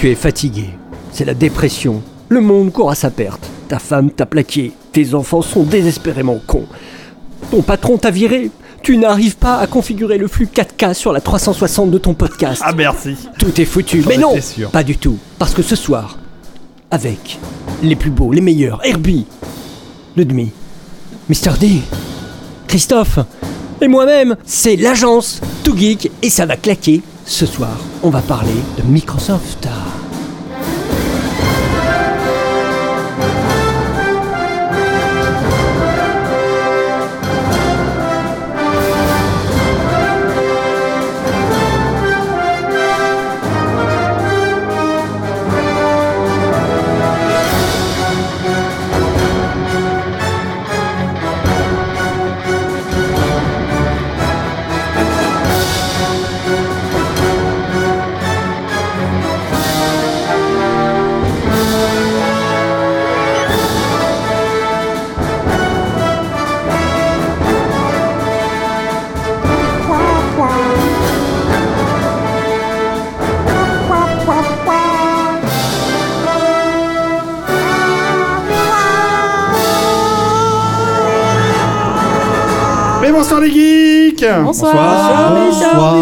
Tu es fatigué. C'est la dépression. Le monde court à sa perte. Ta femme t'a plaqué. Tes enfants sont désespérément cons. Ton patron t'a viré. Tu n'arrives pas à configurer le flux 4K sur la 360 de ton podcast. Ah merci. Tout est foutu. Mais non, sûr. pas du tout. Parce que ce soir, avec les plus beaux, les meilleurs, Herbie, le demi, Mr. D, Christophe et moi-même, c'est l'agence Too Geek et ça va claquer. Ce soir, on va parler de Microsoft. Bonsoir. Bonsoir.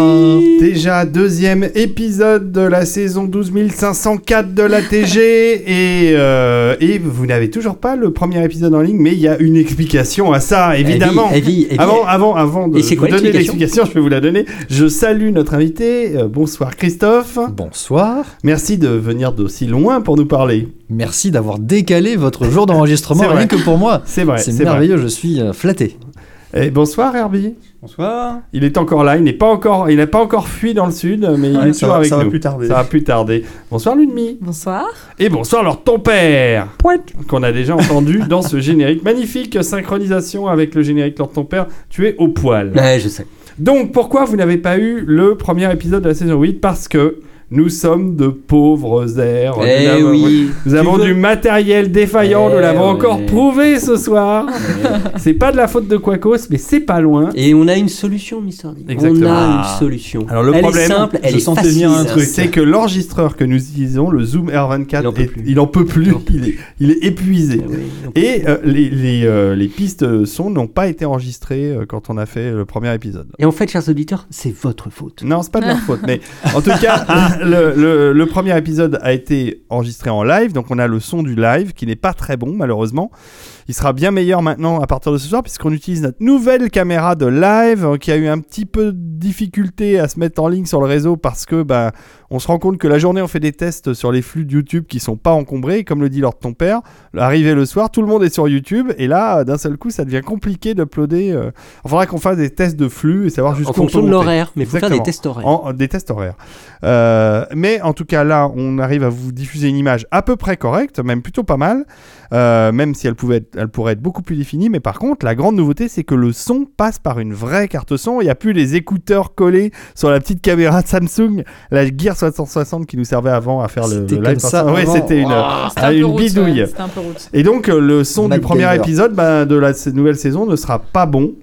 Déjà deuxième épisode de la saison 12504 de la TG et, euh, et vous n'avez toujours pas le premier épisode en ligne mais il y a une explication à ça évidemment. Evie, Evie, Evie. Avant, avant, avant de vous quoi donner l'explication je vais vous la donner. Je salue notre invité. Euh, bonsoir Christophe. Bonsoir. Merci de venir d'aussi loin pour nous parler. Merci d'avoir décalé votre jour d'enregistrement rien que pour moi. C'est vrai, C'est vrai. merveilleux, je suis euh, flatté. Et bonsoir Herbie. Bonsoir. Il est encore là, il n'est pas encore, il n'a pas encore fui dans le sud, mais il est toujours va- avec ça va nous. plus tarder. Ça va plus tarder. Bonsoir Ludmi. Bonsoir. Et bonsoir leur ton père. Qu'on a déjà entendu dans ce générique. Magnifique synchronisation avec le générique leur ton père. Tu es au poil. Ouais, je sais. Donc pourquoi vous n'avez pas eu le premier épisode de la saison 8 Parce que nous sommes de pauvres airs. Eh nous avons, oui. nous avons veux- du matériel défaillant, Eh nous l'avons ouais. encore prouvé ce soir. c'est pas de la faute de Quacos, mais c'est pas loin. Et on a une solution, Mr. D. Exactement. On a Ah. une solution. Alors, le elle problème, est simple, elle je est sentais facile. un truc. C'est que l'enregistreur que nous utilisons, le Zoom R24, Il en peut est- plus. il en peut plus, Il en peut il, est, il est épuisé. Eh oui, Et euh, les, les, euh, les pistes son n'ont pas été enregistrées euh, quand on a fait le premier épisode. Et en fait, chers auditeurs, c'est votre faute. Non, c'est pas de leur faute, mais en tout cas, le, premier épisode a été enregistré en live, donc on a le son du live qui n'est pas très bon malheureusement. Il sera bien meilleur maintenant à partir de ce soir puisqu'on utilise notre nouvelle caméra de live euh, qui a eu un petit peu de difficulté à se mettre en ligne sur le réseau parce que bah, on se rend compte que la journée on fait des tests sur les flux de YouTube qui sont pas encombrés, comme le dit Lord ton père. Arrivé le soir, tout le monde est sur YouTube et là d'un seul coup ça devient compliqué d'uploader. euh, Il faudra qu'on fasse des tests de flux et savoir jusqu'où En on peut fonction de l'horaire, mais il faut faire des tests horaires. En- des tests horaires. Euh, mais en tout cas, là, on arrive à vous diffuser une image à peu près correcte, même plutôt pas mal, euh, même si elle, pouvait être- elle pourrait être beaucoup plus définie. Mais par contre, la grande nouveauté, c'est que le son passe par une vraie carte son. Il n'y a plus les écouteurs collés sur la petite caméra de Samsung, la Gear 760 qui nous servait avant à faire le, C'était le comme live. ça Ouais, avant. c'était une, C'était ah, un peu une route, bidouille. ouais, C'était un peu route. Et donc, euh, le son du premier épisode bah, de la nouvelle saison ne sera pas bon.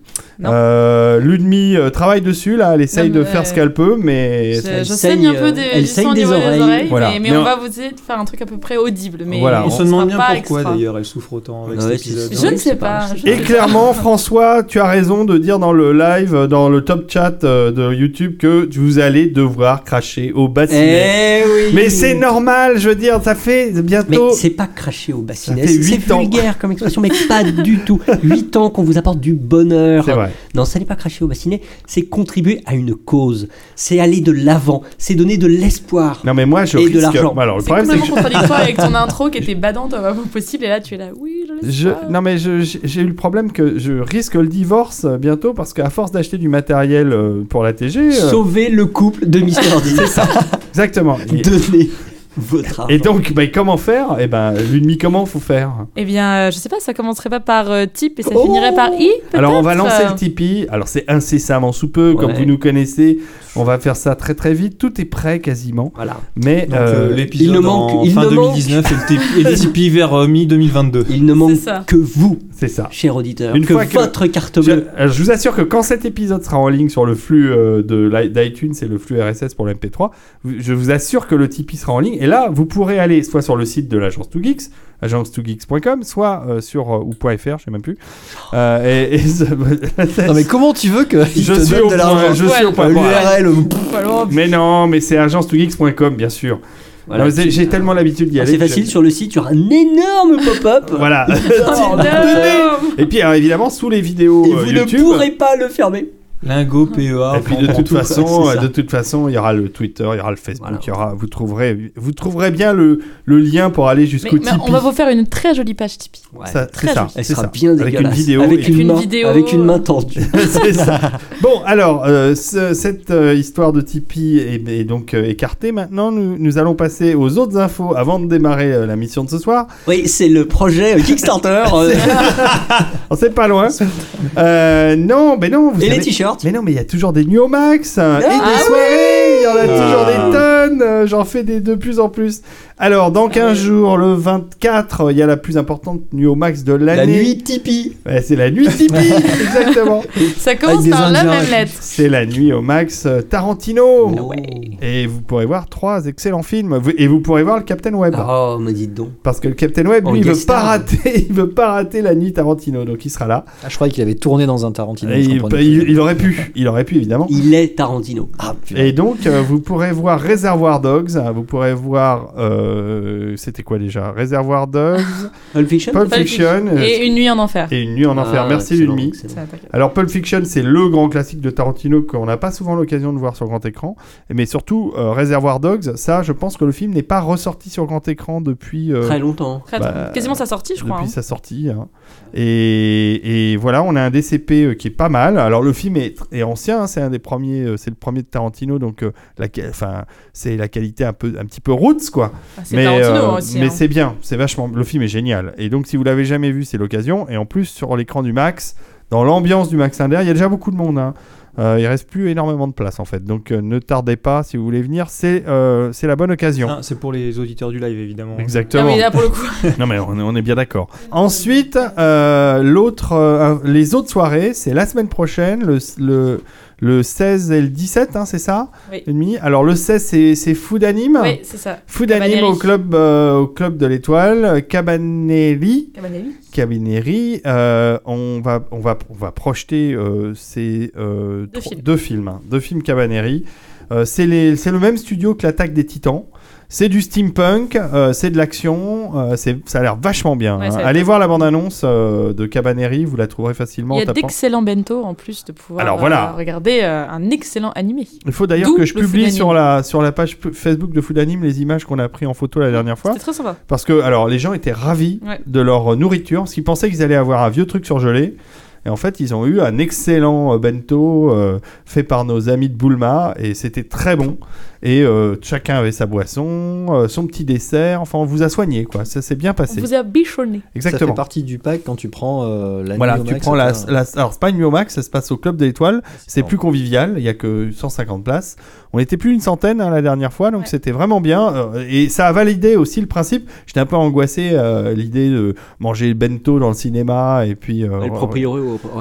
Euh, Ludmi euh, travaille dessus, là, elle essaye Non, de mais, faire euh, ce qu'elle peut, mais Je, saigne, un peu euh, des, elle saigne des oreilles. des oreilles, Voilà. mais, mais Mais on on- va vous essayer de faire un truc à peu près audible. Mais Voilà, On on se demande bien pourquoi d'ailleurs elle souffre autant avec Ouais, cet c'est- épisode. Je ne sais pas. Et clairement, François, tu as raison de dire dans le live, euh, dans le top chat euh, de YouTube, que vous allez devoir cracher au bassinet. Eh oui. Mais c'est normal, je veux dire, ça fait Mais bientôt. c'est pas cracher au bassinet, c'est vulgaire comme expression, mais pas du tout. 8 ans qu'on vous apporte du bonheur. C'est vrai. Non, ça n'est pas cracher au bassinet, c'est contribuer à une cause, c'est aller de l'avant, c'est donner de l'espoir. Non, mais moi, je Et de l'argent. Alors, le C'est problème, c'est que. complètement contradictoire avec ton intro qui était badante au moment possible et là tu es là. Oui, je le sais. Je, non mais j'ai eu le problème que je risque le divorce bientôt parce qu'à force d'acheter du matériel euh, pour la TG, euh, Sauver le couple de Mister D. C'est ça. exactement. Et, Donnez votre argent. et donc, bah, comment faire? Eh ben, l'ennemi, comment faut faire? Eh bien, euh, je sais pas, ça commencerait pas par euh, type et ça Oh finirait par i Alors on va lancer euh, le Tipeee. Alors c'est incessamment sous peu, comme Ouais. vous nous connaissez. On va faire ça très très vite. Tout est prêt quasiment. Voilà. Mais Donc euh, euh, il l'épisode ne manque- en il fin ne manque- 2019 et le Tipeee- et le Tipeee vers euh, mi-2022. Il ne manque ça. que vous C'est ça. cher auditeur, Une que fois que- votre carte Je, bleue. euh, je vous assure que quand cet épisode sera en ligne sur le flux euh, de d'iTunes et le flux RSS pour le MP3, vous- je vous assure que le Tipeee sera en ligne. Et là, vous pourrez aller soit sur le site de l'agence 2geeks, agence2geeks.com, soit euh, sur euh, ou .fr, je sais même plus. Euh, et, et- Non mais comment tu veux que je te suis au de point, je suis au point. Mais non, mais c'est agence2geeks.com, bien sûr. Voilà, J'ai tellement l'habitude d'y Ah, aller. c'est facile, sur le site, tu auras un énorme pop-up. Voilà. Et puis alors, évidemment, sous les vidéos Et euh, vous YouTube. ne pourrez pas le fermer. Lingo, PEA. Et puis de on prend toute tout. façon, euh, de toute façon, il y aura le Twitter, il y aura le Facebook, Voilà. il y aura, vous trouverez, vous trouverez bien le, le lien pour aller jusqu'au Tipeee. on va vous faire une très jolie page Tipeee. Ouais. Ça- très c'est ça. Elle sera ça. bien avec une dégueulasse. vidéo. avec une, une main, vidéo. avec une main tendue. c'est ça. Bon, alors, euh, ce- cette euh, histoire de Tipeee est, est donc euh, écartée. Maintenant, nous, nous allons passer aux autres infos avant de démarrer euh, la mission de ce soir. Oui, c'est le projet euh, Kickstarter euh, On sait pas loin. Euh, non, mais non. Vous et les savez- t-shirts. Mais non, mais il y a toujours des nuits au max hein, et des Ah soirées. Il y en a Ah. toujours des tonnes. Euh, J'en fais des de plus en plus. Alors, dans 15 jours, le 24, il y a la plus importante nuit au max de La l'année. nuit Tipeee. Ouais, c'est la nuit Tipeee, exactement. Ça commence par la même lettre. C'est la nuit au max euh, Tarantino. Oh. Et vous pourrez voir trois excellents films. Et vous pourrez voir le Captain Web. Oh, me dites donc. Parce que le Captain Web, lui, il veut pas rater, il veut pas rater la nuit Tarantino, donc il sera là. Ah, je croyais qu'il avait tourné dans un Tarantino. Il, aurait pu, il aurait pu évidemment. Il est Tarantino. Ah. Et donc, euh, vous pourrez voir Réservoir Dogs. hein, Vous pourrez voir. euh, C'était quoi déjà? Réservoir Dogs, Pulp Fiction? Pulp Pulp Fiction euh, Et une nuit en enfer. et Une nuit en enfer. Ah, Merci Lulmi. Alors, Pulp Fiction, c'est le grand classique de Tarantino qu'on n'a pas souvent l'occasion de voir sur grand écran. Mais surtout, euh, Réservoir Dogs, ça, je pense que le film n'est pas ressorti sur grand écran depuis. euh, Très longtemps. Bah. Quasiment sa sortie, je crois. depuis hein. sa sortie. hein. Et, et voilà, on a un DCP qui est pas mal. Alors le film est, est ancien, hein, c'est un des premiers, c'est le premier de Tarantino, donc euh, la, enfin, c'est la qualité un peu, un petit peu roots quoi. Ah, C'est mais euh, aussi. mais hein. c'est bien, c'est vachement. Le film est génial. Et donc si vous l'avez jamais vu, c'est l'occasion. Et en plus sur l'écran du Max, dans l'ambiance du Max Inter, il y a déjà beaucoup de monde. Hein. Euh, il reste plus énormément de place en fait. Donc euh, ne tardez pas si vous voulez venir, c'est euh, c'est la bonne occasion. Ah, c'est pour les auditeurs du live, évidemment. Ah Exactement. oui, là pour le coup. Non mais on est, on est bien d'accord. Ensuite, euh, l'autre, euh, les autres soirées, c'est la semaine prochaine, le, le, le 16 et le 17, hein, c'est ça Oui. et demi. Alors le 16, c'est, Food Anime. Oui, c'est ça. Food Anime Cabaneri. au club, euh, au club de l'étoile. Cabaneri. Cabanelli. Cabaneri. euh, on, va, on, va, on va projeter euh, ces euh, Deux films. deux films. hein, deux films Cabaneri. Euh, c'est, les, c'est le même studio que l'attaque des titans. C'est du steampunk, euh, c'est de l'action, euh, c'est, ça a l'air vachement bien. Ouais, hein. ça a l'air Allez voir la bande-annonce euh, de Cabaneri, vous la trouverez facilement. Il y a tapant. d'excellents bento en plus de pouvoir Alors, voilà. euh, regarder euh, un excellent animé. Il faut d'ailleurs D'où que je le publie Food sur Anime. la, sur la page p- Facebook de Food Anime les images qu'on a pris en photo la dernière fois. C'était très sympa. Parce que alors les gens étaient ravis Ouais. de leur euh, nourriture, parce qu'ils pensaient qu'ils allaient avoir un vieux truc surgelé. Et en fait, ils ont eu un excellent euh, bento euh, fait par nos amis de Boulma, et c'était très bon. Et euh, chacun avait sa boisson, euh, son petit dessert. Enfin, on vous a soigné, quoi. Ça s'est bien On passé. vous a bichonné. Ça fait Exactement. partie du pack quand tu prends euh, la Voilà, nuit au tu max, prends la, la- alors c'est pas une nuit au max, ça se passe au club de l'étoile. C'est bon. plus convivial, il y a que 150 places. On était plus une centaine hein, la dernière fois, donc Ouais. c'était vraiment bien. euh, et ça a validé aussi le principe. J'étais un peu angoissé euh, l'idée de manger le bento dans le cinéma et puis. euh, Le aurait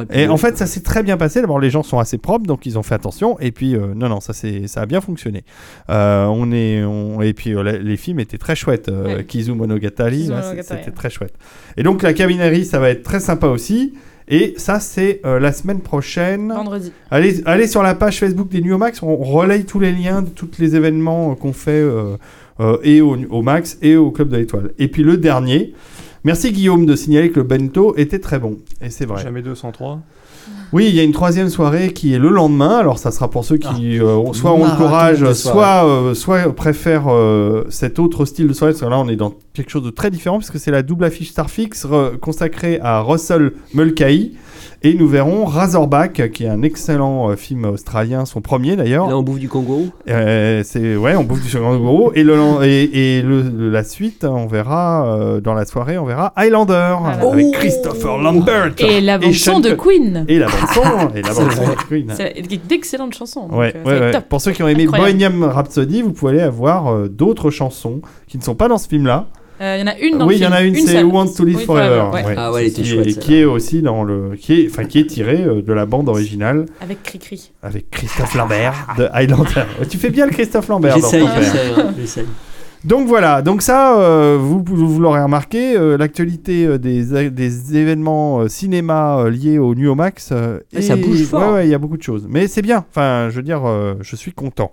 pu- et en fait, ça s'est très bien passé. D'abord, les gens sont assez propres, donc ils ont fait attention. Et puis, euh, non, non, ça, c'est, ça a bien fonctionné. Euh, on est, on- et puis, euh, les, films étaient très chouettes. Euh, Ouais. Kizu Monogatari, Kizu là, c'est- Monogatari, c'était très chouette. Et donc, la cabinerie, ça va être très sympa aussi. Et ça, c'est euh, la semaine prochaine. Vendredi. Allez, allez sur la page Facebook des Nuits au Max, on relaye tous les liens de tous les événements euh, qu'on fait euh, euh, et au, au Max et au Club de l'Étoile. Et puis le dernier, merci Guillaume de signaler que le bento était très bon. Et c'est vrai. Jamais 203. Oui, il y a une troisième soirée qui est le lendemain. Alors ça sera pour ceux qui euh, ont- soit ont le courage, soit, euh, soit préfèrent euh, cet autre style de soirée. Parce que là, on est dans quelque chose de très différent puisque c'est la double affiche Starfix consacrée à Russell Mulcahy. Et nous verrons Razorback, qui est un excellent euh, film australien, son premier d'ailleurs. Là, on bouffe du kangourou? Euh, c'est ouais, on bouffe du second gros et le et, et le- le- la suite, on verra euh, dans la soirée, on verra Highlander Voilà. avec Oh Christopher Lambert Et la bande son de Queen. et la bande son et la C'est bande son vrai. de Queen. C'est d'excellentes chansons. Ouais, euh, ouais, ouais. top. Pour ceux qui ont aimé Incroyable. Bohemian Rhapsody, vous pouvez aller avoir euh, d'autres chansons qui ne sont pas dans ce film-là. Euh, Il y en a une dans Oui, le il y en a une, c'est. Who Wants to Live Oui, Forever. ouais. Ah ouais, elle était qui, chouette, est, celle-là. qui est aussi dans le. Qui est, enfin, qui est tiré euh, de la bande originale Avec Cricri. avec Christophe Lambert de Highlander. tu fais bien le Christophe Lambert. dans J'essaye, hein, j'essaye. Donc voilà, donc ça, euh, vous, vous l'aurez remarqué, euh, l'actualité euh, des, des événements euh, cinéma euh, liés au Nuo Max. euh, Ouais, ça bouge fort. Ouais, ouais, il y a beaucoup de choses. Mais c'est bien, enfin, je veux dire, euh, je suis content.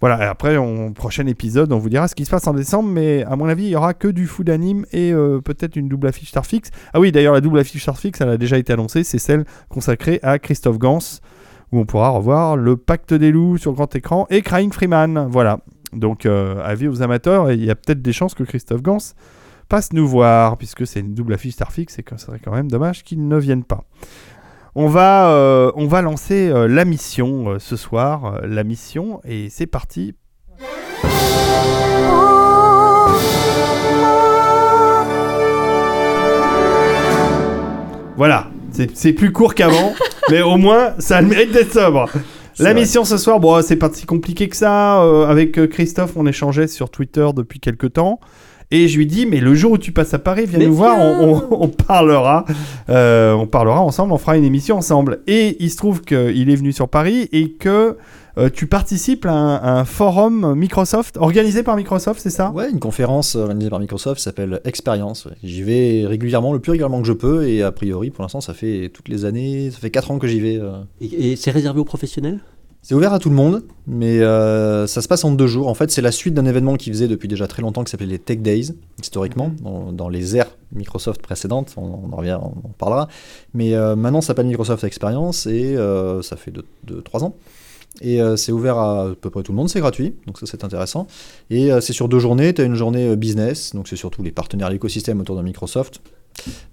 Voilà, et après, on, prochain épisode, on vous dira ce qui se passe en décembre, mais à mon avis, il y aura que du food anime et euh, peut-être une double affiche Starfix. Ah oui, d'ailleurs, la double affiche Starfix, elle a déjà été annoncée, c'est celle consacrée à Christophe Gans, où on pourra revoir le Pacte des loups sur grand écran et Crying Freeman. Voilà. Donc, euh, avis aux amateurs, il y a peut-être des chances que Christophe Gans passe nous voir, puisque c'est une double affiche Starfix et que ce serait quand même dommage qu'il ne vienne pas. On va, euh, on va lancer euh, la mission euh, ce soir, la mission, et c'est parti. Voilà, c'est plus court qu'avant, mais au moins ça a le mérite d'être sobre. La vrai. mission ce soir, bon, c'est pas si compliqué que ça. avec Christophe, on échangeait sur Twitter depuis quelques temps. Et je lui dis, mais le jour où tu passes à Paris, viens Mais nous voir, on, on- on parlera. euh, on parlera ensemble, on fera une émission ensemble. Et il se trouve qu'il est venu sur Paris et que euh, tu participes à un, à un forum Microsoft, organisé par Microsoft, c'est ça? Ouais, une conférence organisée par Microsoft s'appelle Experience. ouais. J'y vais régulièrement, le plus régulièrement que je peux, et a priori, pour l'instant, ça fait toutes les années, ça fait 4 ans que j'y vais. euh. Et, et c'est réservé aux professionnels? C'est ouvert à tout le monde, mais euh, ça se passe en deux jours. En fait, c'est la suite d'un événement qu'ils faisaient depuis déjà très longtemps qui s'appelait les Tech Days, historiquement, dans, dans les ères Microsoft précédentes. On, on en revient, on en parlera. Mais euh, maintenant, ça s'appelle Microsoft Experience et euh, ça fait 2-3 ans. Et c'est ouvert à à peu près tout le monde, c'est gratuit, donc ça c'est intéressant. Et c'est sur deux journées, tu as une journée business, donc c'est surtout les partenaires, l'écosystème autour de Microsoft,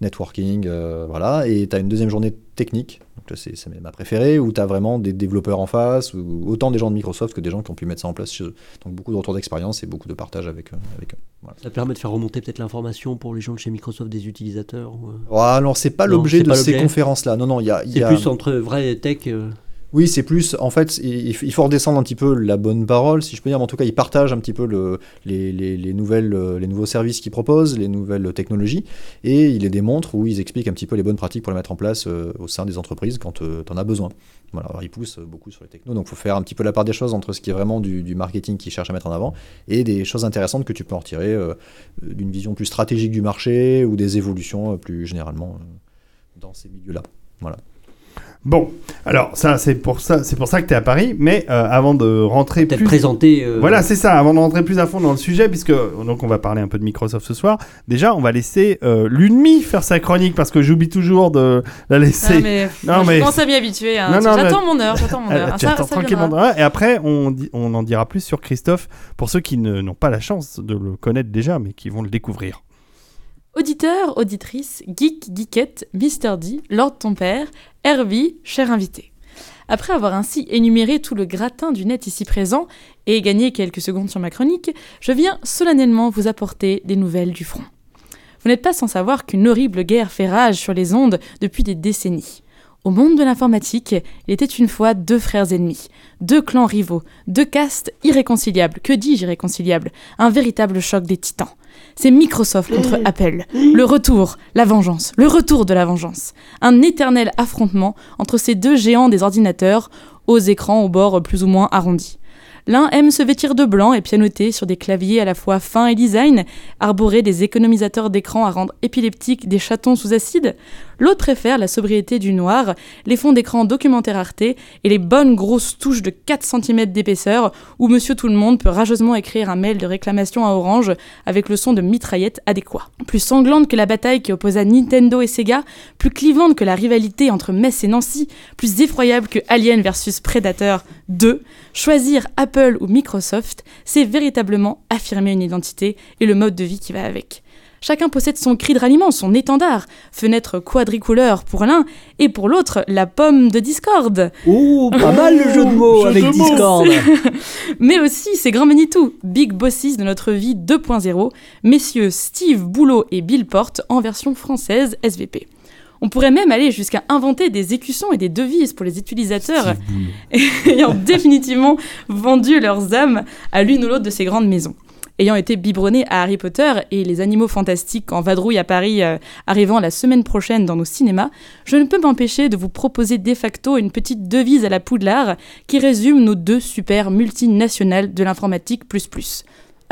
networking, euh, voilà, et tu as une deuxième journée technique, donc là c'est ma préférée, où tu as vraiment des développeurs en face, ou autant des gens de Microsoft que des gens qui ont pu mettre ça en place chez eux. Donc beaucoup de retours d'expérience et beaucoup de partage avec, euh, avec eux. Voilà. Ça permet de faire remonter peut-être l'information pour les gens de chez Microsoft des utilisateurs ou, euh, Oh, alors c'est pas l'objet de ces conférences-là, non, non, il y a... C'est plus entre vrai tech. euh, Oui, c'est plus, en fait, il, faut redescendre un petit peu la bonne parole, si je peux dire, mais en tout cas, ils partagent un petit peu le, les, les- les nouvelles, euh, les nouveaux services qu'ils proposent, les nouvelles technologies, et ils les démontrent ou ils expliquent un petit peu les bonnes pratiques pour les mettre en place euh, au sein des entreprises quand tu en as besoin. Voilà, alors ils poussent beaucoup sur les technos, donc il faut faire un petit peu la part des choses entre ce qui est vraiment du, marketing qu'ils cherchent à mettre en avant et des choses intéressantes que tu peux en retirer euh, d'une vision plus stratégique du marché ou des évolutions euh, plus généralement euh, dans ces milieux-là. Voilà. Bon, alors ça c'est pour ça, c'est pour ça que tu es à Paris, mais euh, avant de rentrer Peut-être plus présenter. euh, Voilà, c'est ça. Avant de rentrer plus à fond dans le sujet, puisque donc on va parler un peu de Microsoft ce soir. Déjà, on va laisser euh, l'UNMI faire sa chronique parce que j'oublie toujours de la laisser. Ah, mais, Non, mais- Je commence à m'y habituer. hein. J'attends mon heure. J'attends mon Euh, heure. Ah, tu ça- attends ça tranquillement. Et après, on, dit- on en dira plus sur Christophe pour ceux qui ne- n'ont pas la chance de le connaître déjà, mais qui vont le découvrir. Auditeur, auditrice, geek, geekette, Mr. D, Lord ton père, Herbie, cher invité. Après avoir ainsi énuméré tout le gratin du net ici présent et gagné quelques secondes sur ma chronique, je viens solennellement vous apporter des nouvelles du front. Vous n'êtes pas sans savoir qu'une horrible guerre fait rage sur les ondes depuis des décennies. Au monde de l'informatique, il était une fois deux frères ennemis, deux clans rivaux, deux castes irréconciliables. Que dis-je irréconciliables? Un véritable choc des titans. C'est Microsoft contre Apple. Le retour, la vengeance, le retour de la vengeance. Un éternel affrontement entre ces deux géants des ordinateurs, aux écrans aux bords plus ou moins arrondis. L'un aime se vêtir de blanc et pianoter sur des claviers à la fois fins et design, arborer des économisateurs d'écran à rendre épileptiques des chatons sous acide. L'autre préfère la sobriété du noir, les fonds d'écran documentaire Arte et les bonnes grosses touches de 4 cm d'épaisseur où Monsieur Tout le Monde peut rageusement écrire un mail de réclamation à Orange avec le son de mitraillette adéquat. Plus sanglante que la bataille qui opposa Nintendo et Sega, plus clivante que la rivalité entre Metz et Nancy, plus effroyable que Alien versus Predator 2, choisir Apple ou Microsoft, c'est véritablement affirmer une identité et le mode de vie qui va avec. Chacun possède son cri de ralliement, son étendard, fenêtre quadricouleur pour l'un et pour l'autre la pomme de Discord. Oh, pas mal le jeu de mots avec de. Discord. Mais aussi ces grands Manitou, big bosses de notre vie 2.0, messieurs Steve Boulot et Bill Porte en version française SVP. On pourrait même aller jusqu'à inventer des écussons et des devises pour les utilisateurs ayant définitivement vendu leurs âmes à l'une ou l'autre de ces grandes maisons. Ayant été biberonné à Harry Potter et les animaux fantastiques en vadrouille à Paris euh, arrivant la semaine prochaine dans nos cinémas, je ne peux m'empêcher de vous proposer de facto une petite devise à la Poudlard qui résume nos deux super multinationales de l'informatique plus plus.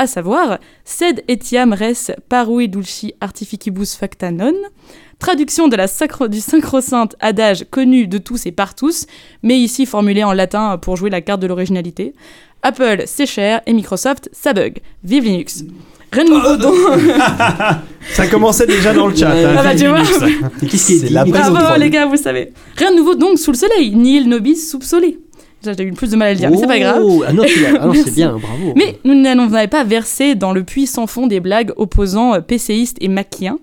À savoir, sed etiam res parui dulci artificibus facta non, traduction de la sacro, du sacro-sainte adage connu de tous et par tous, mais ici formulé en latin pour jouer la carte de l'originalité. Apple, c'est cher, et Microsoft, ça bug. Vive Linux. Rien de nouveau donc. Ça commençait déjà dans le chat. hein, Ah bah, tu Linux. vois. Mais qu'est-ce qui est la les gars, vous savez. Rien de nouveau donc sous le soleil, nihil nobis sub sole. Déjà, J'ai eu plus de mal à le dire, mais c'est pas grave. Oh, Ah non, ah non, c'est bien, bravo. Mais nous n'allons pas verser dans le puits sans fond des blagues opposant euh, PCistes et maquiens.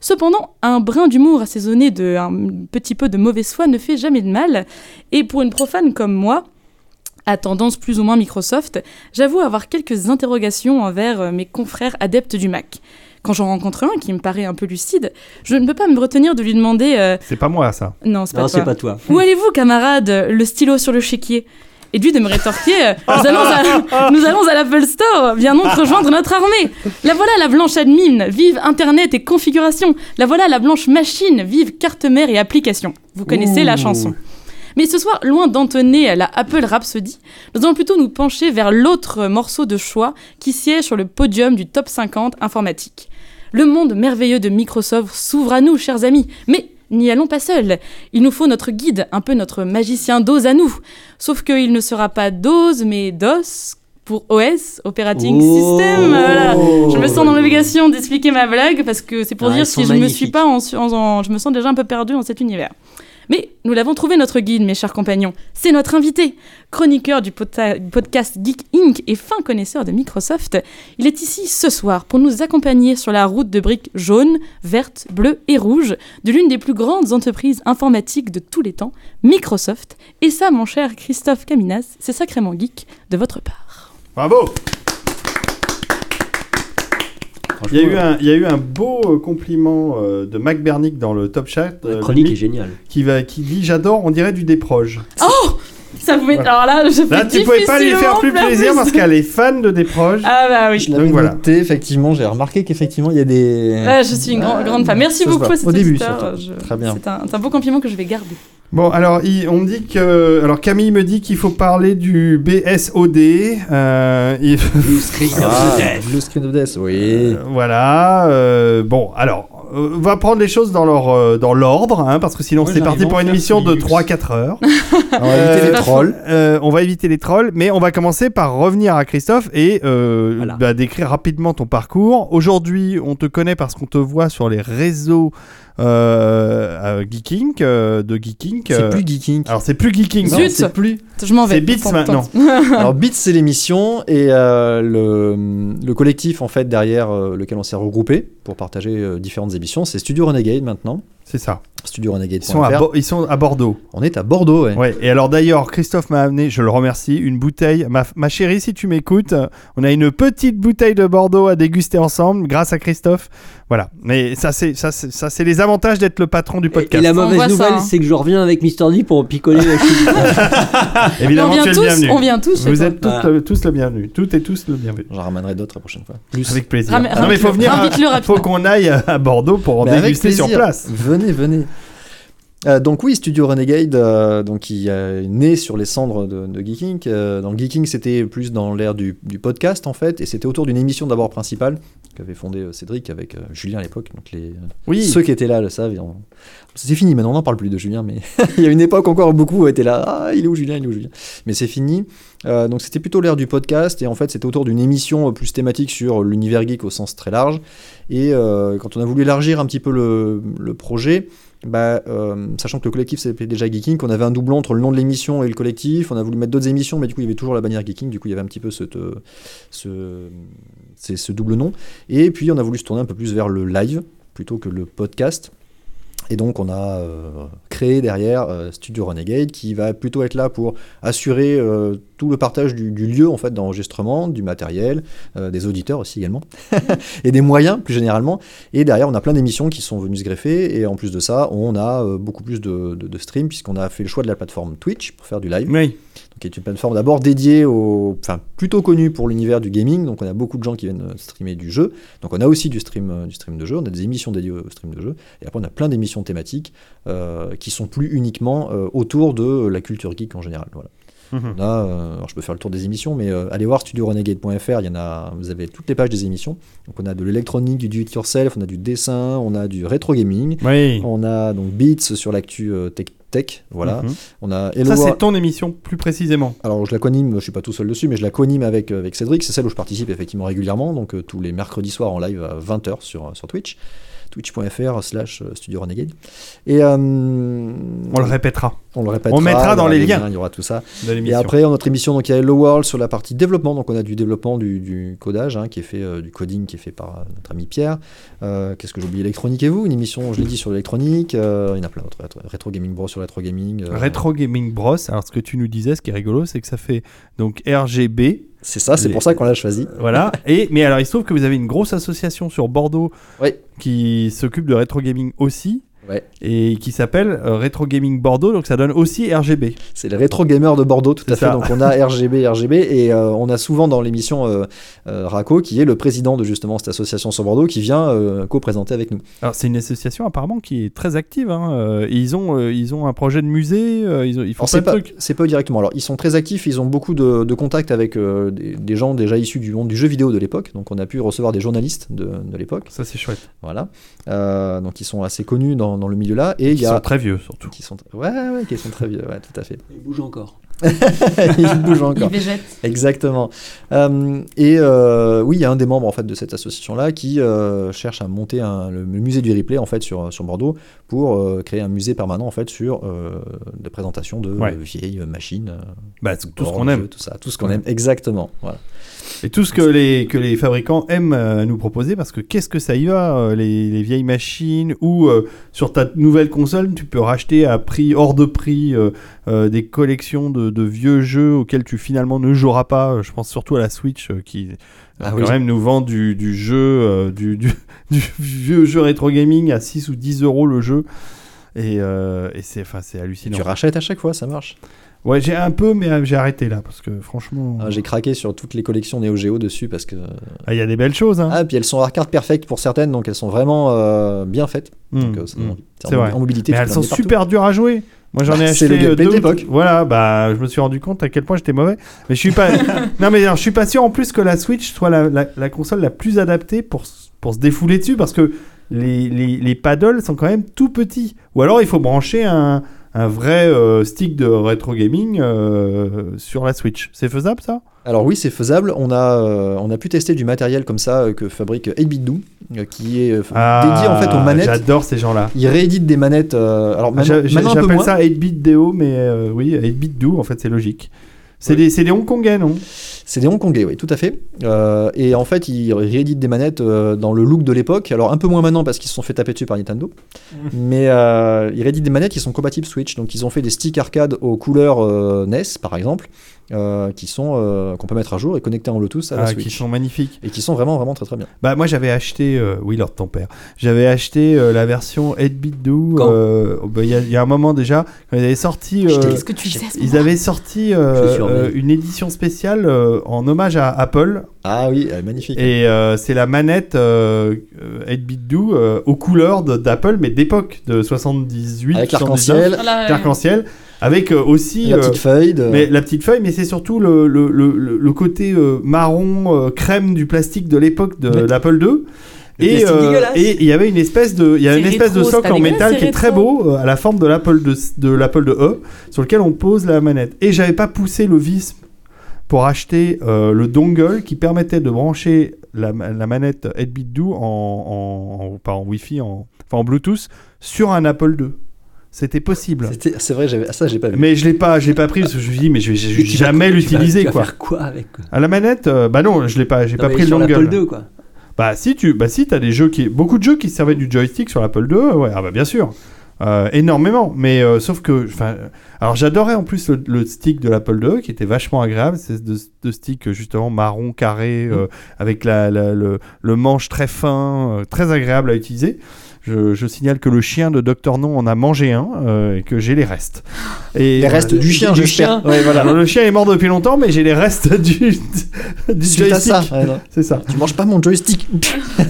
Cependant, un brin d'humour assaisonné de un petit peu de mauvaise foi ne fait jamais de mal. Et pour une profane comme moi, à tendance plus ou moins Microsoft, j'avoue avoir quelques interrogations envers euh, mes confrères adeptes du Mac. Quand j'en rencontre un qui me paraît un peu lucide, je ne peux pas me retenir de lui demander euh, C'est pas moi ça. Non, c'est pas Non, toi. c'est pas toi. Où allez-vous, camarade Le stylo sur le chéquier? Et lui de me rétorquer euh, nous, allons à, nous allons à l'Apple Store, viens donc rejoindre notre armée. La voilà la blanche admin, vive Internet et configuration. La voilà la blanche machine, vive carte mère et application. Vous connaissez la chanson. Mais ce soir, loin d'entonner la Apple Rhapsody, nous allons plutôt nous pencher vers l'autre morceau de choix qui siège sur le podium du top 50 informatique. Le monde merveilleux de Microsoft s'ouvre à nous, chers amis, mais n'y allons pas seuls. Il nous faut notre guide, un peu notre magicien d'ose à nous. Sauf qu'il ne sera pas DOS, mais DOS pour OS, Operating Oh. System. Voilà. Je me sens dans l'obligation d'expliquer ma blague parce que c'est pour Ah, dire si je ne me suis pas en, en- en- je me sens déjà un peu perdu dans cet univers. Mais nous l'avons trouvé notre guide, mes chers compagnons. C'est notre invité, chroniqueur du podcast Geek Inc. et fin connaisseur de Microsoft. Il est ici ce soir pour nous accompagner sur la route de briques jaunes, vertes, bleues et rouges de l'une des plus grandes entreprises informatiques de tous les temps, Microsoft. Et ça, mon cher Christophe Caminas, c'est sacrément geek de votre part. Bravo. Il y, a eu un, il y a eu un beau euh, compliment euh, de Mac Bernick dans le top chat La euh, chronique lui, est géniale. qui, va, qui dit J'adore, on dirait du déproge. Ça vous met... Voilà. Alors là, je Là, tu pouvais pas lui faire plus plaisir plus. parce qu'elle est fan de déproge. Ah bah oui. Je l'avais Donc voilà. noté, effectivement, j'ai remarqué qu'effectivement, il y a des... Ah, je suis une grand- Ah, grande fan. Merci beaucoup à cet Au début. Je- Très bien. C'est un, c'est un beau compliment que je vais garder. Bon, alors, il- on me dit que. Alors, Camille me dit qu'il faut parler du BSOD. euh, il- Blue Screen of Ah, the Death. Blue Screen of Death, oui. Euh, voilà. euh, bon, alors, euh, on va prendre les choses dans leur euh, dans l'ordre, hein, parce que sinon c'est parti pour une faire émission de Linux. 3-4 heures. On va éviter Euh, les trolls. Euh, on va éviter les trolls, mais on va commencer par revenir à Christophe et euh, Voilà. bah, décrire rapidement ton parcours. Aujourd'hui, on te connaît parce qu'on te voit sur les réseaux euh, euh, Geeking, euh, de Geeking. C'est euh, plus Geeking. Alors, c'est plus Geeking. Zut. c'est plus. Je m'en vais. C'est Beats maintenant. Alors Beats c'est l'émission et euh, le, le collectif en fait derrière lequel on s'est regroupé pour partager euh, différentes émissions, c'est Studio Renegade maintenant. C'est ça. Studio Renegade. Ils sont, à Bo- ils sont à Bordeaux. On est à Bordeaux, ouais. Ouais, et alors d'ailleurs, Christophe m'a amené, je le remercie, une bouteille. Ma, ma chérie, si tu m'écoutes, on a une petite bouteille de Bordeaux à déguster ensemble grâce à Christophe. Voilà. Mais ça, c'est ça, c'est- ça, c'est les avantages d'être le patron du Et podcast. la On voit mauvaise ça, nouvelle, hein. c'est que je reviens avec Mister D pour picoler la chute. Mais on Évidemment, vient tu es le tous, bienvenu. on vient tous. Vous êtes le- tous le bienvenu. Toutes et tous le bienvenu. J'en ramènerai d'autres la prochaine fois. Avec plaisir. Ram- non, mais il faut venir. à- rapidement. faut qu'on aille à Bordeaux pour en Mais déguster sur place. Venez, venez. Euh, donc oui, Studio Renegade, euh, donc qui est né sur les cendres de, de Geeking. Euh, dans le Geeking, c'était plus dans l'ère du, du podcast en fait, et c'était autour d'une émission d'abord principale qu'avait fondée euh, Cédric avec euh, Julien à l'époque. Donc les Oui. ceux qui étaient là le savent. on- C'est fini maintenant, on n'en parle plus de Julien, mais il y a une époque encore où beaucoup étaient là. Ah, il est où Julien, il est où Julien? Mais c'est fini. Euh, donc c'était plutôt l'ère du podcast, et en fait c'était autour d'une émission euh, plus thématique sur l'univers geek au sens très large. Et euh, quand on a voulu élargir un petit peu le, le projet, bah, euh, sachant que le collectif s'appelait déjà Geeking, qu'on avait un doublon entre le nom de l'émission et le collectif, on a voulu mettre d'autres émissions, mais du coup il y avait toujours la bannière Geeking, du coup il y avait un petit peu ce, ce double nom. Et puis on a voulu se tourner un peu plus vers le live plutôt que le podcast. Et donc on a euh, créé derrière euh, Studio Renegade qui va plutôt être là pour assurer euh, tout le partage du, lieu en fait d'enregistrement, du matériel, des auditeurs aussi également, et des moyens plus généralement. Et derrière, on a plein d'émissions qui sont venues se greffer. Et en plus de ça, on a beaucoup plus de, de, de streams puisqu'on a fait le choix de la plateforme Twitch pour faire du live Oui. Qui est une plateforme d'abord dédiée au, enfin plutôt connue pour l'univers du gaming. Donc on a beaucoup de gens qui viennent euh, streamer du jeu. Donc on a aussi du stream, euh, du stream de jeu. On a des émissions dédiées au stream de jeu. Et après on a plein d'émissions thématiques euh, qui sont plus uniquement euh, autour de la culture geek en général. Voilà. On a, euh, alors je peux faire le tour des émissions, mais euh, allez voir studiorenegade.fr. Il y en a, vous avez toutes les pages des émissions. Donc on a de l'électronique, du do-it-yourself, on a du dessin, on a du rétro gaming. Oui. On a donc Beats sur l'actu euh, tech, tech, voilà. Mhm. On a Ça, c'est ton émission plus précisément. alors je la conime, je suis pas tout seul dessus, mais je la conime avec, avec Cédric, c'est celle où je participe effectivement régulièrement, donc euh, tous les mercredis soirs en live à 20h sur, sur Twitch, twitch.fr slash euh, studio renegade. Et euh, On le répétera on le répétera, on mettra dans les liens. il y aura tout ça. Et après, dans notre émission, donc, il y a Hello World sur la partie développement. Donc, on a du développement du, du codage, hein, qui est fait, euh, du coding qui est fait par notre ami Pierre. Euh, Qu'est-ce que j'ai oublié Électronique et vous? Une émission, je l'ai dit, sur l'électronique. Il y en a plein d'autres. Rétro Gaming Bros sur le rétro gaming. Retro Gaming Bros. Alors, ce que tu nous disais, ce qui est rigolo, c'est que ça fait donc RGB. C'est ça, c'est Les- pour ça qu'on l'a choisi. Voilà. Et, mais alors, il se trouve que vous avez une grosse association sur Bordeaux Oui. qui s'occupe de rétro gaming aussi. Ouais. Et qui s'appelle euh, Retro Gaming Bordeaux. Donc, ça donne aussi RGB. C'est le rétro gamer de Bordeaux, tout à fait. Donc on a RGB, RGB, et euh, on a souvent dans l'émission euh, euh, Raco, qui est le président de justement cette association sur Bordeaux, qui vient euh, co-présenter avec nous. Alors, c'est une association apparemment qui est très active. hein. Ils, ont, ils ont un projet de musée. ils, ont- ils font c'est pas, de trucs. c'est pas eux directement. Alors ils sont très actifs, ils ont beaucoup de, de contacts avec des, des gens déjà issus du monde du jeu vidéo de l'époque. Donc on a pu recevoir des journalistes de, de l'époque. Ça, c'est chouette. Voilà. Donc ils sont assez connus dans, dans le milieu là. Et il Ils y a sont très vieux, surtout. qui sont ouais ouais qui sont très vieux ouais tout à fait Il bouge encore. ils bougent encore Il végète. Exactement. Euh, et euh, oui, il y a un des membres en fait de cette association-là qui euh, cherche à monter un- le, le musée du replay en fait sur, sur Bordeaux pour euh, créer un musée permanent en fait sur euh, des présentations de Ouais. vieilles machines, Bah, tout ce qu'on aime. jeux, tout ça, tout ce qu'on aime. Exactement. Voilà. Et tout ce que les, que les fabricants aiment euh, nous proposer, parce que qu'est-ce que ça y va, euh, les, les vieilles machines, ou euh, sur ta nouvelle console, tu peux racheter à prix hors de prix euh, euh, des collections de, de vieux jeux auxquels tu finalement ne joueras pas. Je pense surtout à la Switch euh, qui euh, Ah quand oui. même nous vend du, du jeu, euh, du, du, du vieux jeu rétro gaming à 6 ou 10 euros le jeu. Et, euh, et c'est hallucinant. Tu rachètes à chaque fois, ça marche? Ouais, j'ai un peu, mais euh, j'ai arrêté là, parce que franchement, Ah, J'ai craqué sur toutes les collections Neo Geo dessus parce que ah, il y a des belles choses. Hein. ah puis elles sont arcade perfect pour certaines donc elles sont vraiment euh, bien faites. Hmm, Donc euh, hmm. C'est vrai. en mobilité. Mais elles sont super dures à jouer. Moi j'en ai Bah, acheté le euh, deux. Voilà, bah je me suis rendu compte à quel point j'étais mauvais. Mais je suis pas. non mais alors, je suis pas sûr en plus que la Switch soit la, la- la console la plus adaptée pour pour se défouler dessus parce que les, les, les paddles sont quand même tout petits. Ou alors il faut brancher un un vrai euh, stick de rétro gaming euh, sur la Switch. C'est faisable ça? Alors oui, c'est faisable. On a, euh, on a pu tester du matériel comme ça euh, que fabrique 8BitDo, euh, qui est euh, dédié en fait aux manettes. Ah, J'adore ces gens-là. Il réédite des manettes. alors Ah, maintenant, j'a- maintenant un peu J'appelle moins. ça 8-bit DO, mais oui, 8-bit do, en fait, c'est logique. C'est des, des Hongkongais, non? C'est des Hongkongais, oui, tout à fait. Euh, et en fait, ils rééditent des manettes euh, dans le look de l'époque. Alors un peu moins maintenant parce qu'ils se sont fait taper dessus par Nintendo. Mais euh, ils rééditent des manettes qui sont compatibles Switch. Donc ils ont fait des sticks arcade aux couleurs NES, par exemple, euh, qui sont euh, qu'on peut mettre à jour et connecter en Bluetooth à la Ah, Switch. Qui sont magnifiques. Et qui sont vraiment vraiment très très bien. Bah, moi, j'avais acheté, euh, oui, Lord ton père, j'avais acheté euh, la version 8-bit do. Quand euh, bah, Il y, a- il y a un moment déjà, quand ils avaient sorti. euh, que tu sais ils avaient sorti euh, euh, une édition spéciale euh, en hommage à Apple Ah oui, elle est magnifique. et euh, c'est la manette euh, euh, 8-bit do euh, aux couleurs d'Apple mais d'époque de 78 Avec 79, l'arc-en-ciel, Voilà, ouais. l'arc-en-ciel avec euh, aussi la euh, petite feuille. De... mais la petite feuille, mais c'est surtout le, le, le, le- le côté euh, marron euh, crème du plastique de l'époque de l'Apple II. Et euh, il y avait une espèce de, il y a une espèce de rétro, socle en métal qui est très beau euh, à la forme de l'Apple de, de l'Apple de E, sur lequel on pose la manette. Et j'avais pas poussé le vis pour acheter euh, le dongle qui permettait de brancher la, la manette 8-bit do en, en, en- pas en Wi-Fi, en, enfin en Bluetooth sur un Apple II. C'était possible. C'est vrai, ça j'ai pas vu. Mais je l'ai pas, je l'ai pas pris parce que je me suis dit mais je vais je jamais l'utiliser quoi. faire quoi avec quoi? À la manette, euh, bah non, je l'ai pas, j'ai pas pris le sur l'Apple dongle. 2 quoi. Bah si tu, bah si t'as des jeux qui, beaucoup de jeux qui servaient du joystick sur l'Apple II, ouais, ah bah bien sûr. Euh, énormément, mais euh, sauf que, enfin, alors j'adorais en plus le, le stick de l'Apple II qui était vachement agréable, c'est de, de stick justement marron carré euh, avec la, la- le, le manche très fin, très agréable à utiliser. Je, je signale que le chien de Docteur Non en a mangé un euh, et que j'ai les restes. Et Les restes du chien, du chien. Ouais, voilà. Alors, le chien est mort depuis longtemps, mais j'ai les restes du, joystick. ouais. C'est ça. Tu manges pas mon joystick.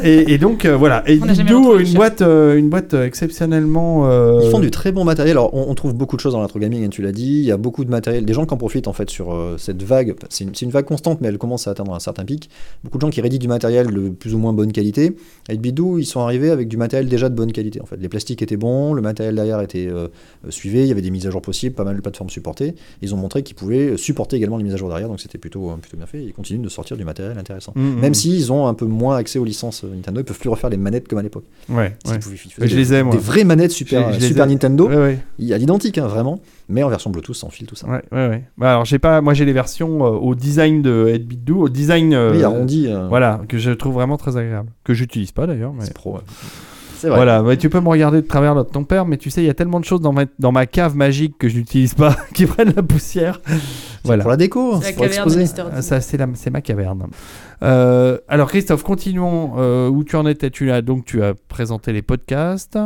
et, et donc euh, voilà. Et d'où une boîte, euh, une boîte euh, exceptionnellement. euh, Ils font du très bon matériel. Alors, on, on trouve beaucoup de choses dans l'intro gaming, hein, tu l'as dit. Il y a beaucoup de matériel. Des gens qui en profitent en fait sur euh, cette vague. C'est une, vague constante, mais elle commence à atteindre un certain pic. Beaucoup de gens qui réditent du matériel de plus ou moins bonne qualité. Avec Bidou, ils sont arrivés avec du matériel déjà de bonne qualité. En fait, les plastiques étaient bons, le matériel derrière était euh, euh, suivi, il y avait des mises à jour possibles, pas mal de plateformes supportées. Ils ont montré qu'ils pouvaient supporter également les mises à jour derrière, donc c'était plutôt, euh, plutôt bien fait. Et ils continuent de sortir du matériel intéressant. mm, Même mm. s'ils ont un peu moins accès aux licences euh, Nintendo, ils peuvent plus refaire les manettes comme à l'époque. Ouais, pouvaient- Je des- les ai, moi. Des vraies manettes Super, Je- je les Super. Nintendo. Ouais, ouais. Il y a l'identique, hein, vraiment, mais en version Bluetooth sans fil, tout ça. Ouais, ouais, ouais. Bah, alors, j'ai pas, moi, j'ai les versions euh, au design de 8-bit Do, au design. euh, oui, arrondi. euh, Voilà, que je trouve vraiment très agréable. Que j'utilise pas d'ailleurs. Mais... C'est pro. C'est vrai. Voilà, tu peux me regarder de travers ton père, mais tu sais, il y a tellement de choses dans ma, dans ma cave magique que je n'utilise pas qui prennent la poussière. Voilà. Pour la déco, C'est la pour caverne de exposer. Mr. Ah. Ça, c'est, la- c'est ma caverne. Euh, alors, Christophe, continuons. euh, où tu en étais tu as, Donc, tu as présenté les podcasts.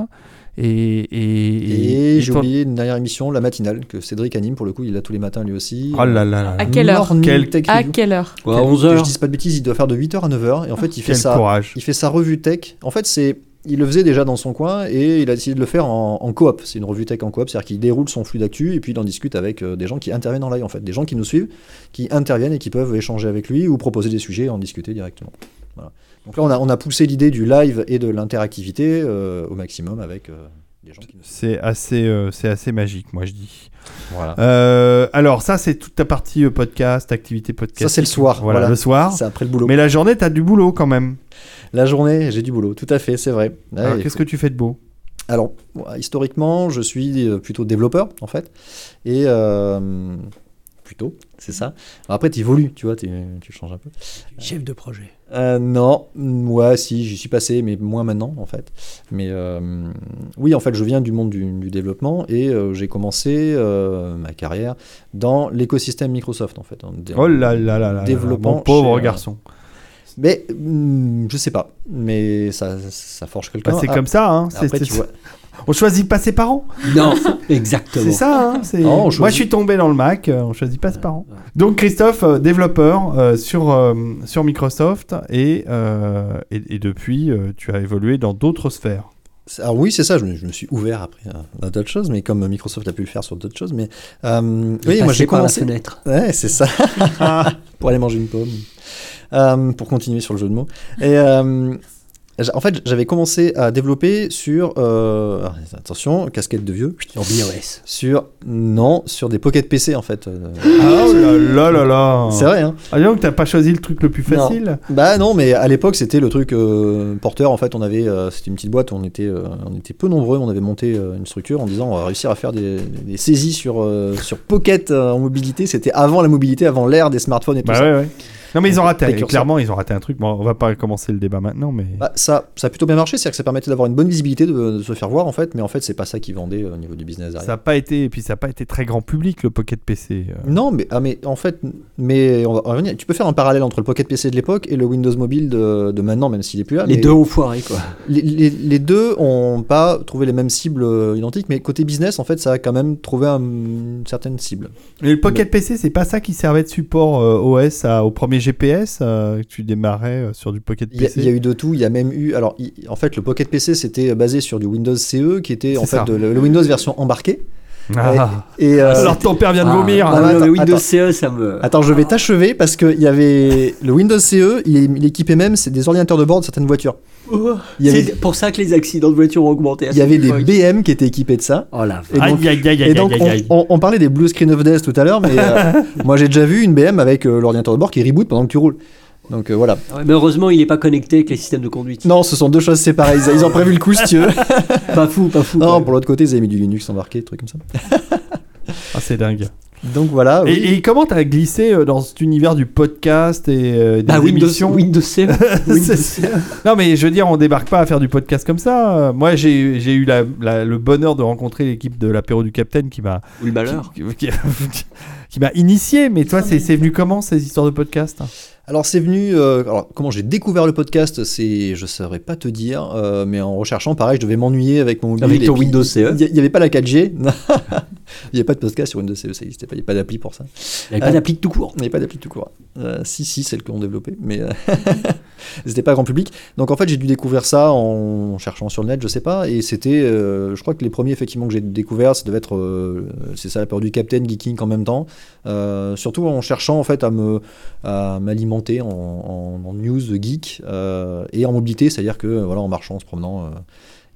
Et, et, Et, j'ai toi- oublié une dernière émission, la matinale, que Cédric anime, pour le coup, il l'a tous les matins lui aussi. Oh là là là. À quelle heure Quel- À quelle heure Quoi, à Quel- 11 que Je dis pas de bêtises, il doit faire de 8h à 9h, et en fait, il fait Quel ça. courage. Il fait sa revue tech. En fait, c'est il le faisait déjà dans son coin et il a décidé de le faire en, en coop. C'est une revue tech en coop, c'est-à-dire qu'il déroule son flux d'actu et puis il en discute avec euh, des gens qui interviennent en live en fait, des gens qui nous suivent, qui interviennent et qui peuvent échanger avec lui ou proposer des sujets et en discuter directement. Voilà. Donc là, on a, on a poussé l'idée du live et de l'interactivité euh, au maximum avec euh, des gens qui nous suivent. C'est assez, euh, c'est assez magique, moi je dis. Voilà. Alors ça, c'est toute ta partie podcast, activité podcast. Ça, c'est le soir, Voilà, voilà. le soir. C'est après le boulot. Mais la journée, t'as du boulot quand même. La journée, j'ai du boulot, tout à fait, c'est vrai. Ouais, Alors, Qu'est-ce faut- que tu fais de beau? Alors, moi, historiquement, je suis euh, plutôt développeur, en fait. Et euh, plutôt, c'est ça. Alors après, tu évolues, tu vois, tu changes un peu. Chef de projet. Euh, non, mm, ouais, si, j'y suis passé, mais moins maintenant, en fait. Mais euh, oui, en fait, je viens du monde du, du développement et euh, j'ai commencé euh, ma carrière dans l'écosystème Microsoft, en fait. en Oh là là là là, Développement mon pauvre chez, euh, garçon. Mais mm, je sais pas, mais ça, ça forge quelqu'un. Bah, c'est Ah, comme ça, hein. c'est- Après, tu vois. On choisit pas ses parents. Non, exactement. C'est ça, hein. Non, Moi, je suis tombé dans le Mac. euh, On choisit pas ses parents. Donc Christophe, euh, développeur euh, sur euh, sur Microsoft et euh, et, et depuis, euh, tu as évolué dans d'autres sphères. Alors oui, c'est ça, je me, je me suis ouvert après à, d'autres choses, mais comme Microsoft a pu le faire sur d'autres choses. Mais euh, oui, moi j'ai par la commencé. fenêtre. Ouais, c'est ça. pour aller manger une pomme. Euh, pour continuer sur le jeu de mots. Et euh, en fait, j'avais commencé à développer sur. euh, attention, casquette de vieux. Sur BOS. Sur. Non, sur des Pocket PC en fait. Ah oh là là là là. C'est vrai, hein. Ah donc t'as pas choisi le truc le plus Non. facile. Bah non, mais à l'époque c'était le truc euh, porteur. En fait, on avait, euh, c'était une petite boîte. où On était, euh, on était peu nombreux. On avait monté euh, une structure en disant on va réussir à faire des, des saisies sur euh, sur Pocket euh, en mobilité. C'était avant la mobilité, avant l'ère des smartphones et tout Bah ça. ouais ouais. Non mais ils ont raté. Clairement, ils ont raté un truc. Bon, on va pas commencer le débat maintenant, mais. Bah, ça, ça a plutôt bien marché, c'est-à-dire que ça permettait d'avoir une bonne visibilité, de, de se faire voir en fait, mais en fait c'est pas ça qui vendait euh, au niveau du business derrière. Ça a pas été et puis ça a pas été très grand public le Pocket PC. euh. Non, mais, ah, mais en fait, mais on va en revenir. Tu peux faire un parallèle entre le Pocket PC de l'époque et le Windows Mobile de, de maintenant, même s'il est plus là. Les mais deux ont foiré, quoi. les, les- les deux ont pas trouvé les mêmes cibles euh, identiques, mais côté business, en fait, ça a quand même trouvé un- une certaine cible. Et le Pocket PC, c'est pas ça qui servait de support euh, OS à- au premier GPS euh, que tu démarrais euh, sur du Pocket PC. il y a eu de tout. Il y a même eu. Alors, en fait, le Pocket PC c'était basé sur du Windows CE, qui était en fait ça. de- le, le Windows version embarquée. Ah. Et euh, Alors ton père vient de Ah, vomir. Ah, le- attends, le Windows attends. CE, ça me. Attends, je vais t'achever parce qu'il y avait le Windows CE, il, est- il équipait même c'est des ordinateurs de bord de certaines voitures. Avait, C'est pour ça que les accidents de voiture ont augmenté. il y avait des. BM qui étaient équipés de ça. Oh la Et vache. donc, Aïe aïe aïe aïe et donc aïe on, aïe, aïe. on- on parlait des blue screen of death tout à l'heure, mais euh, moi j'ai déjà vu une BM avec euh, l'ordinateur de bord qui reboot pendant que tu roules. Donc euh, voilà. Ouais, mais heureusement, il n'est pas connecté avec les systèmes de conduite. Non, ce sont deux choses séparées. Ils, ils ont prévu le coup si tu veux. Pas fou, pas fou. Non, pour l'autre côté, ils avaient mis du Linux embarqué, trucs comme ça. Ah c'est dingue. Donc voilà. oui. Et, et comment t'as glissé euh, dans cet univers du podcast et euh, des Bah, Windows, émissions Windows 7. Windows 7. Non mais je veux dire, on débarque pas à faire du podcast comme ça. Moi j'ai j'ai eu la- la- le bonheur de rencontrer l'équipe de l'apéro du Capitaine qui m'a Ou le qui, qui- qui m'a initié. Mais toi, c'est c'est venu comment ces histoires de podcast? Alors c'est venu. euh, alors comment j'ai découvert le podcast, c'est je saurais pas te dire, euh, mais en recherchant, pareil, je devais m'ennuyer avec mon mobile. Avec ton Windows CE. Il n'y avait pas la 4G. il n'y avait pas de podcast sur Windows CE, ça n'existait pas. Il n'y avait pas d'appli pour ça. Il n'y avait pas d'appli tout court. Il n'y avait pas d'appli tout court. Euh, si, si, celles que l'on développé, mais euh, c'était pas grand public. Donc en fait, j'ai dû découvrir ça en cherchant sur le net, je sais pas. Et c'était, euh, je crois que les premiers effectivement que j'ai découvert, ça devait être, euh, c'est ça la peur du Captain Geeking en même temps. Euh, surtout en cherchant en fait à me, à m'alimenter en, en- news geek euh, et en mobilité, c'est-à-dire que voilà, en marchant, en se promenant.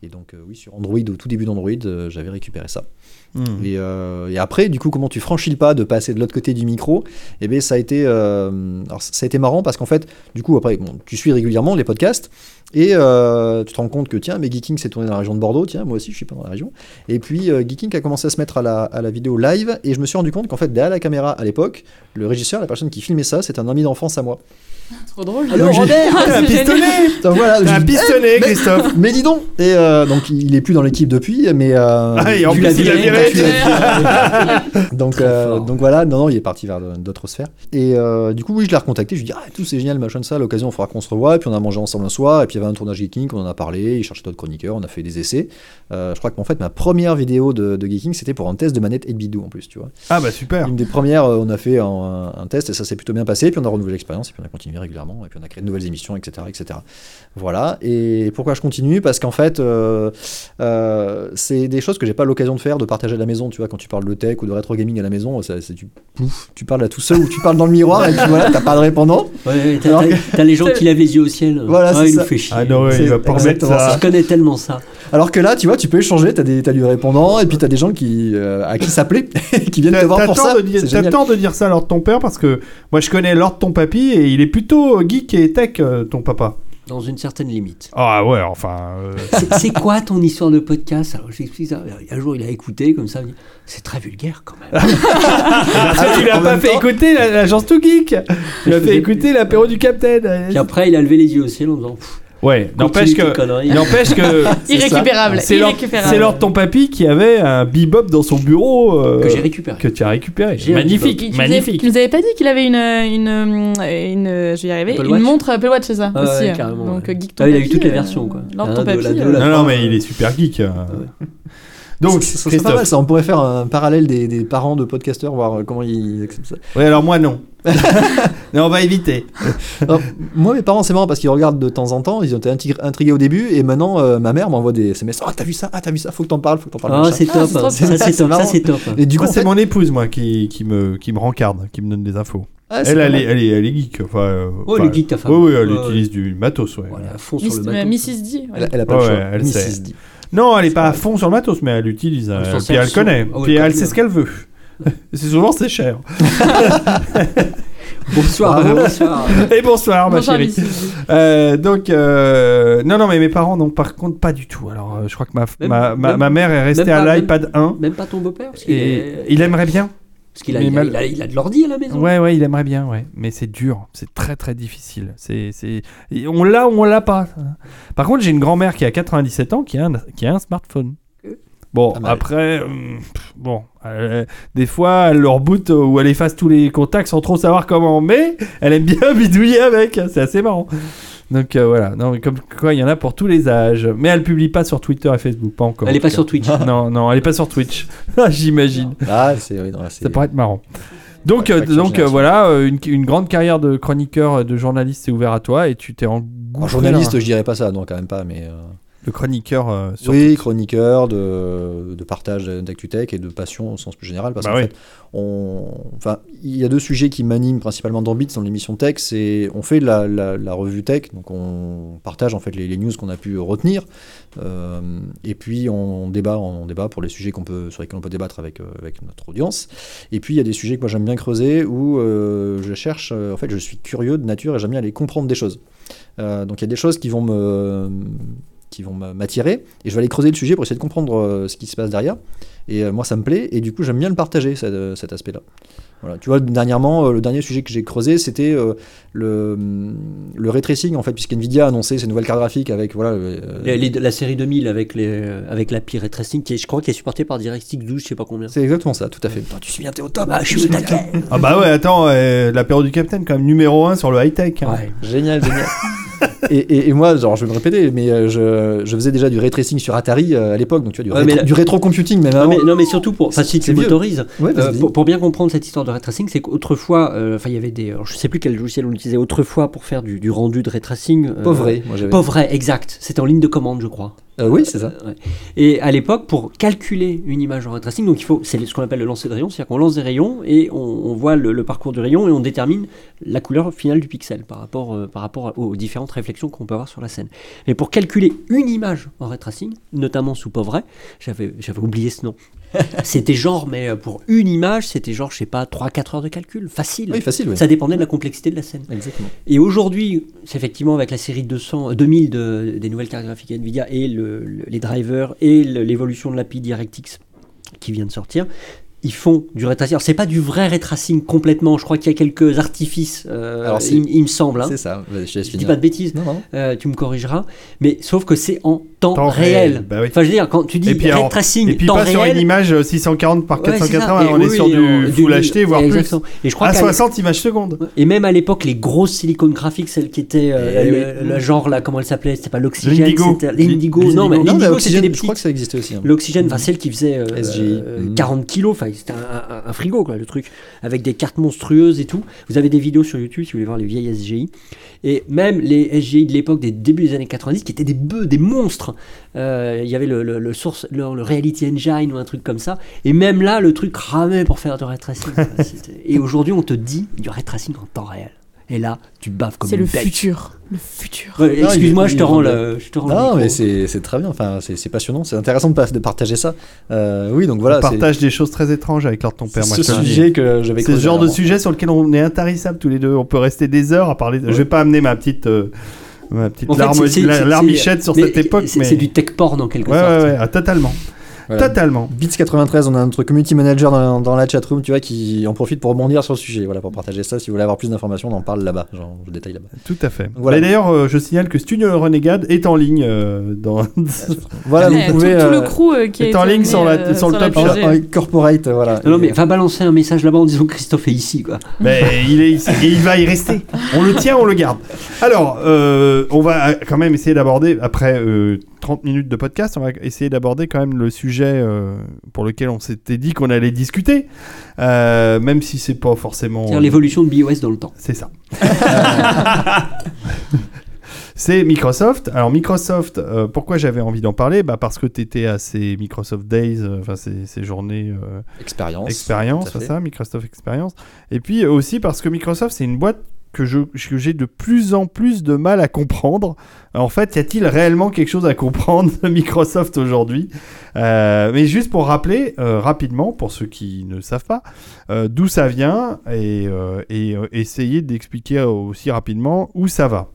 Et donc euh, oui, sur Android, au tout début d'Android, euh, j'avais récupéré ça. Hmm. Et, euh, et après, du coup, comment tu franchis le pas de passer de l'autre côté du micro Eh bien, ça a été, alors, ça a été marrant parce qu'en fait, du coup, après, bon, tu suis régulièrement les podcasts et euh, tu te rends compte que tiens, mais Geeking s'est tourné dans la région de Bordeaux, tiens, moi aussi, je suis pas dans la région. Et puis, euh, Geeking a commencé à se mettre à la, à la vidéo live et je me suis rendu compte qu'en fait, derrière la caméra à l'époque, le régisseur, la personne qui filmait ça, c'est un ami d'enfance à moi. Trop drôle. Allô, j'ai- Robert Ah, T'as un Donc, voilà, T'as j'ai un dit, Eh, mais- Christophe Mais dis donc Et euh, donc, il est plus dans l'équipe depuis, mais. euh, Ah, et en tu plus, l'as il a viré, viré. tu Donc, Très euh, fort. donc voilà, non, non, il est parti vers le- d'autres sphères. Et euh, du coup, oui, je l'ai recontacté. Je lui ai dit, ah, tout c'est génial, machin, ça, à l'occasion, il faudra qu'on se revoie. Et puis on a mangé ensemble un soir. Et puis il y avait un tournage Geeking, on en a parlé. Il cherchait d'autres chroniqueurs, on a fait des essais. Euh, je crois qu'en fait, ma première vidéo de, de Geeking, c'était pour un test de manette 8-bidou en plus, tu vois. Ah bah super. Une des premières, euh, on a fait un, un test et ça s'est plutôt bien passé. Puis on a renouvelé l'expérience et puis on a continué régulièrement. Et puis on a créé de nouvelles émissions, etc. etc. Voilà. Et pourquoi je continue? Parce qu'en fait, euh, euh, c'est des choses que j'ai pas l'occasion de faire, de partager à la maison. Tu vois, quand tu parles de tech ou de rétro gaming à la maison, ça, c'est tu, pouf, tu parles à tout seul ou tu parles dans le miroir et puis voilà, t'as pas de répondant. Ouais, t'as, t'as- t'as les gens qui lèvent les yeux au ciel. Voilà, ouais, c'est il ça. nous fait chier. Ah non, ouais, il va pas remettre ça. Je connais tellement ça. Alors que là, tu vois, tu peux échanger. T'as des, t'as du répondant et puis t'as des gens qui, euh, à qui s'appeler, qui viennent te voir pour ça. de dire- t'as tort de dire ça à l'ordre de ton père parce que moi je connais l'ordre de ton papy et il est plutôt geek et tech, euh, ton papa. Dans une certaine limite. Ah ouais, enfin. euh, C'est, c'est quoi ton histoire de podcast? Alors j'explique ça. Un jour il a écouté comme ça. il dit, C'est très vulgaire quand même. Parce que tu l'as en pas fait temps- écouter la- l'agence tout geek. Tu l'as fait écouter l'apéro du Capitaine. Puis après il a levé les yeux au ciel en disant Pff, Ouais, n'empêche que. N'empêche que. Irrécupérable. C'est l'ordre l'ordre de ton papy qui avait un bebop dans son bureau. euh, que j'ai récupéré. que tu as récupéré. Magnifique, Tu nous, magnifique. avais, tu nous avais pas dit qu'il avait une, une, une, une- je vais y arriver, Apple une Watch montre Apple Watch, c'est ça Ah aussi. ouais, euh, carrément, Donc ouais. euh, geek ton Ah, il a eu papy, toutes les euh, versions, quoi. Lord Ah, ton de la papy. euh, Non, non, mais il est super geek. Donc, Ça- serait pas mal, Christophe. ça. On pourrait faire un parallèle des, des parents de podcasteurs, voir euh, comment ils acceptent ça. Ouais, alors moi non. non, on va éviter. Alors, moi, mes parents, c'est marrant parce qu'ils regardent de temps en temps. Ils ont été intri- intrigués au début, et maintenant, euh, ma mère m'envoie des SMS. Ah, t'as vu ça? Ah, t'as vu ça? Faut que t'en parles, faut que t'en parles. Ah, machin. c'est Ah, top. c'est trop hein. Ça c'est C'est top. Ça marrant. c'est top. Et du coup, c'est fait- mon épouse, moi, qui, qui, me, qui me rencarde, qui me donne des infos. Ah, c'est Elle, est, elle, est, elle est geek. Enfin, euh, Oh, elle est geek, ta femme. Oui, oui, elle Ouais, ouais. utilise du matos, ouais. Voilà, à fond sur le bateau. Mrs. D. Elle, a- elle a pas Ouais, le choix. ouais, elle Mrs. D. Non, elle est pas à fond sur le matos, mais elle utilise. euh, puis elle connaît. Ah ouais, puis elle elle sait ce qu'elle veut. c'est souvent c'est cher. Bonsoir, Ah. bonsoir. Et bonsoir, ma Bonsoir, chérie. Euh, donc, euh, non, non, mais mes parents, non, par contre, pas du tout. Alors, euh, je crois que ma, Même- ma, ma, même- ma mère est restée même à pas- l'iPad 1 Même pas ton beau-père parce qu'il et est- il aimerait bien. Parce qu'il a, il a, mal- il a- il a de l'ordi à la maison. Ouais, ouais, il aimerait bien, ouais. Mais c'est dur, c'est très très difficile. C'est, c'est, on l'a ou on l'a pas. Par contre, j'ai une grand-mère qui a 97 ans qui a un, qui a un smartphone. Bon, mal. après, pff, bon, euh, des fois, elle le reboot euh, ou elle efface tous les contacts sans trop savoir comment, mais elle aime bien bidouiller avec, c'est assez marrant. Donc euh, voilà, non, comme quoi, il y en a pour tous les âges. Mais elle publie pas sur Twitter et Facebook, pas encore. Elle est en pas sur Twitch. Non, non, elle est pas sur Twitch. J'imagine. Ah, c'est. oui, non, c'est- Ça pourrait être marrant. Donc, Ouais, euh, donc euh, voilà, une, une grande carrière de chroniqueur, de journaliste s'est ouverte à toi et tu t'es En engouffré. journaliste, dans- je dirais pas ça, non, quand même pas, mais. Le chroniqueur euh, sur oui, chroniqueur de, de partage d'ActuTech et de passion au sens plus général. Parce Bah qu'en oui. fait, on, enfin, il y a deux sujets qui m'animent principalement dans Bits, dans l'émission Tech. C'est on fait la, la, la revue Tech, donc on partage en fait les, les news qu'on a pu retenir, euh, et puis on, débat, on débat pour les sujets qu'on peut, sur lesquels on peut débattre avec, euh, avec notre audience. Et puis il y a des sujets que moi j'aime bien creuser où euh, je cherche, en fait, je suis curieux de nature et j'aime bien aller comprendre des choses. Donc il y a des choses qui vont me qui vont m'a- m'attirer et je vais aller creuser le sujet pour essayer de comprendre euh, ce qui se passe derrière. Et euh, moi, ça me plaît et du coup, j'aime bien le partager cet, euh, cet aspect-là. Voilà. Tu vois, dernièrement, euh, le dernier sujet que j'ai creusé, c'était euh, le, le ray tracing en fait, puisque Nvidia a annoncé ses nouvelles cartes graphiques avec voilà. euh, Les- les- la série 2000 avec, les, euh, avec l'API Ray Tracing, qui est, je crois, qui est supportée par DirectX 12, je sais pas combien. C'est exactement ça, tout à fait. Tu suis bien, t'es au top. Ah, je suis au taquet. Ah bah ouais, attends, euh, l'apéro du Capitaine, quand même numéro 1 sur le high-tech. hein. Ouais. Génial, génial. et, et- et moi, genre, je vais me répéter, mais euh, je, je faisais déjà du ray tracing sur Atari euh, à l'époque, donc tu vois, du, Ouais, rétro, là- du rétro computing même Non mais, non, mais surtout pour, si tu m'autorises, Ouais, Euh, pour, pour bien comprendre cette histoire de ray tracing, c'est qu'autrefois, enfin, il y avait des, je sais plus quel logiciel on utilisait autrefois pour faire du, du rendu de ray tracing. moi j'avais. Pauvre ray, exact. C'était en ligne de commande, je crois. Euh, oui, c'est ça. Euh. Et à l'époque, pour calculer une image en ray donc il faut, c'est ce qu'on appelle le lancer de rayon, c'est-à-dire qu'on lance des rayons et on, voit le, parcours du rayon et on détermine la couleur finale du pixel par rapport, euh, par rapport aux différentes réflexions qu'on peut avoir sur la scène. Mais pour calculer une image en ray notamment sous pauvre ray, j'avais, j'avais oublié ce nom. c'était genre, mais euh, pour une image, c'était genre, je sais pas, 3-4 heures de calcul, facile. Oui, facile, oui. Ça dépendait de la complexité de la scène. Exactement. Et aujourd'hui, c'est effectivement avec la série 200, euh, 2000 de- des nouvelles cartes graphiques Nvidia et le- le- les drivers et l'évolution de l'API DirectX qui vient de sortir, ils font du ray tracing. Alors c'est pas du vrai ray tracing complètement. Je crois qu'il y a quelques artifices. euh, Alors, il, il me semble. hein. C'est ça. Je Je dis pas de bêtises. Non, non. euh, tu me corrigeras. Mais sauf que c'est en temps, Temps réel. réel, bah oui. Enfin, je veux dire, quand tu dis ray alors, tracing, Et puis temps pas sur une image euh, 640 par ouais, c'est ça. 480, Et on est oui, sur oui, du non, Full HD, voire plus. Et je crois À qu'à 60 images secondes. Et même à l'époque, les grosses Silicon Graphics, celles qui étaient euh, Eh le, le genre là, comment elle s'appelle C'était pas l'Oxygène, L'Indigo. c'était l'Indigo. Non, mais l'Indigo, c'était des je crois que ça existait aussi. hein. L'Oxygène, enfin celle qui faisait euh, SGI. euh, Mhm. 40 kilos, enfin c'était un, un- un frigo quoi, le truc, avec des cartes monstrueuses et tout. Vous avez des vidéos sur YouTube si vous voulez voir les vieilles SGI. Et même les SGI de l'époque, des débuts des années 90, qui étaient des bœufs, des monstres. Euh, Il y avait le, le, le source, le, le Reality Engine ou un truc comme ça. Et même là, le truc ramait pour faire du ray tracing. et aujourd'hui, on te dit du ray tracing en temps réel. Et là, tu baves comme C'est le bête. futur. Le futur. Ouais, Excuse-moi, je te rends le, je te rends le Non, mais c'est c'est très bien. Enfin, c'est c'est passionnant. C'est intéressant de, de partager ça. Euh, oui, donc voilà. on c'est- partage des choses très étranges avec leur ton c'est père. moi, ce sujet que j'avais. C'est ce genre de sujet sur lequel on est intarissables tous les deux. On peut rester des heures à parler. de- Je vais pas amener ma petite, euh, ma petite larme- larmichette sur cette époque. c'est- mais... C'est du tech porn en quelque Ouais, sorte. ouais, ouais, ah, totalement. Voilà. Totalement. Bits93, on a notre community manager dans, dans la chatroom, tu vois, qui en profite pour rebondir sur le sujet. Voilà, pour partager ça. Si vous voulez avoir plus d'informations, on en parle là-bas. Genre, je détaille là-bas. Tout à fait. Voilà. Et D'ailleurs, euh, je signale que Studio Renegade est en ligne euh, dans. Voilà, vous tout, pouvez. tout le euh, crew euh, qui est est en ligne sur la- sur le top en corporate, voilà. Non, non, mais va balancer un message là-bas en disant que Christophe est ici, quoi. Mais il est ici et il va y rester. On le tient, on le garde. Alors, euh, on va quand même essayer d'aborder, après euh, 30 minutes de podcast, on va essayer d'aborder quand même le sujet euh, pour lequel on s'était dit qu'on allait discuter, Euh, même si c'est pas forcément. C'est-à-dire l'évolution de BOS dans le temps. C'est ça. C'est Microsoft. Alors Microsoft, euh, pourquoi j'avais envie d'en parler? Bah Parce que tu étais à ces Microsoft Days, euh, enfin ces, ces journées euh, Expérience. expérience, c'est ça, Microsoft Experience. Et puis euh, aussi parce que Microsoft, c'est une boîte que j'ai de plus en plus de mal à comprendre. En fait, y a-t-il réellement quelque chose à comprendre de Microsoft aujourd'hui? Euh, Mais juste pour rappeler euh, rapidement, pour ceux qui ne savent pas, euh, d'où ça vient et, essayer d'expliquer aussi rapidement où ça va.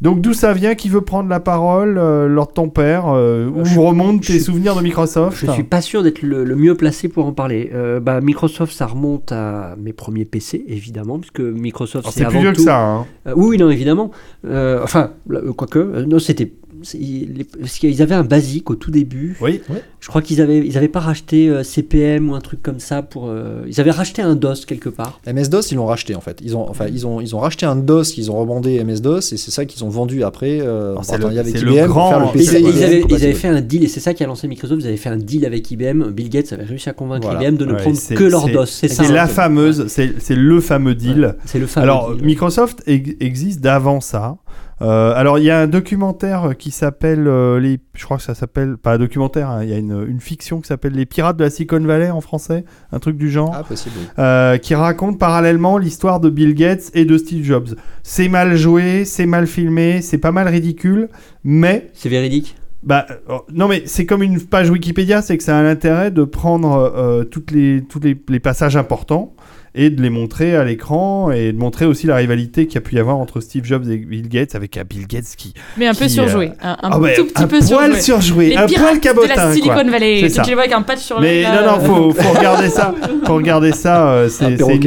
Donc d'où ça vient Qui veut prendre la parole euh, Lors de ton père euh, Où je- remontent je tes souvenirs de Microsoft Je suis pas sûr d'être le, le mieux placé pour en parler. Euh, bah, Microsoft, ça remonte à mes premiers PC, évidemment, puisque Microsoft, c'est C'est avant plus vieux tout... que ça. Hein. Euh, oui, non, évidemment. Enfin, quoique, non, c'était... les- Parce qu'ils avaient un basique au tout début. Oui. Je crois qu'ils avaient, ils avaient pas racheté euh, CPM ou un truc comme ça pour. euh, Ils avaient racheté un DOS quelque part. MS-DOS, ils l'ont racheté en fait. Ils ont, enfin, ils ont, ils ont racheté un DOS qu'ils ont rebondé MS-DOS et c'est ça qu'ils ont vendu après euh, en c'est partenariat le- avec IBM pour grand- faire le Et ils, ils avaient, ils fait un deal, et c'est ça qui a lancé Microsoft. Ils avaient fait un deal avec IBM. Bill Gates avait réussi à convaincre Voilà. IBM de ne Ouais, prendre que leur DOS. C'est ça. C'est la fameuse, c'est c'est le fameux deal. C'est le fameux Alors, deal. Microsoft ex- existe d'avant ça. Euh, alors, il y a un documentaire qui s'appelle, euh, les, je crois que ça s'appelle, pas un documentaire, hein, il y a une, une fiction qui s'appelle Les Pirates de la Silicon Valley en français, un truc du genre, Ah, possible. euh, qui raconte parallèlement l'histoire de Bill Gates et de Steve Jobs. C'est mal joué, c'est mal filmé, c'est pas mal ridicule, mais C'est véridique? Bah, non, mais c'est comme une page Wikipédia, c'est que ça a l'intérêt de prendre toutes les, tous les, les passages importants et de les montrer à l'écran et de montrer aussi la rivalité qu'il y a pu y avoir entre Steve Jobs et Bill Gates avec un Bill Gates qui. Mais un peu Qui, surjoué. euh, Un, un ouais, tout petit un peu poil surjoué. un poil de cabotin. la Silicon quoi. Valley. C'est Tu ça. les vois avec un patch sur Mais le non, non, faut, faut regarder ça. Faut regarder ça. euh, Un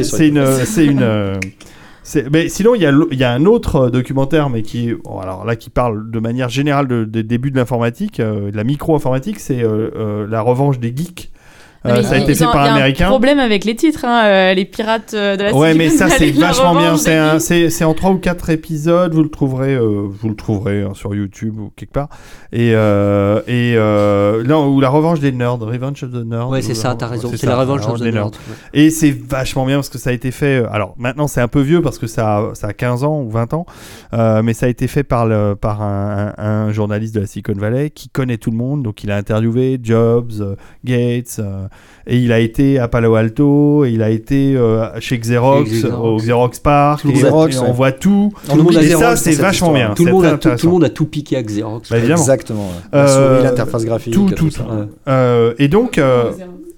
c'est une, c'est une, euh, mais sinon, il y, a il y a un autre euh, documentaire, mais qui, bon, alors là, qui parle de manière générale de- des débuts de l'informatique, euh, de la micro-informatique, c'est euh, euh, la revanche des geeks. Non, Euh, ça a été fait ont- par il y un a américain. un problème avec les titres, hein, euh, les pirates euh, de la Ouais, Silicon mais ça c'est Valley, vachement bien. C'est en trois ou quatre épisodes. Vous le trouverez, euh, vous le trouverez hein, sur YouTube ou quelque part. Et et euh, non, ou la revanche des nerds, Revenge of the Nerds. Ouais, c'est ça, t'as raison. c'est la revanche of the des nerds. Nerd. ouais. Et c'est vachement bien parce que ça a été fait. Alors maintenant, c'est un peu vieux parce que ça a, ça a 15 ans ou 20 ans, euh, mais ça a été fait par, le, par un, un- un journaliste de la Silicon Valley qui connaît tout le monde. Donc il a interviewé Jobs, Gates, euh, et il a été à Palo Alto, et il a été euh, chez Xerox, au Xerox Park. Tout le et- Xerox, et on ouais. voit tout. On oublie et Xerox ça, c'est vachement bien. Tout le, monde a, tout, tout le monde a tout piqué à Xerox. Bah. Exactement. Euh, l'interface graphique. tout, tout, tout, ça. tout. Ouais. Euh, et donc, euh,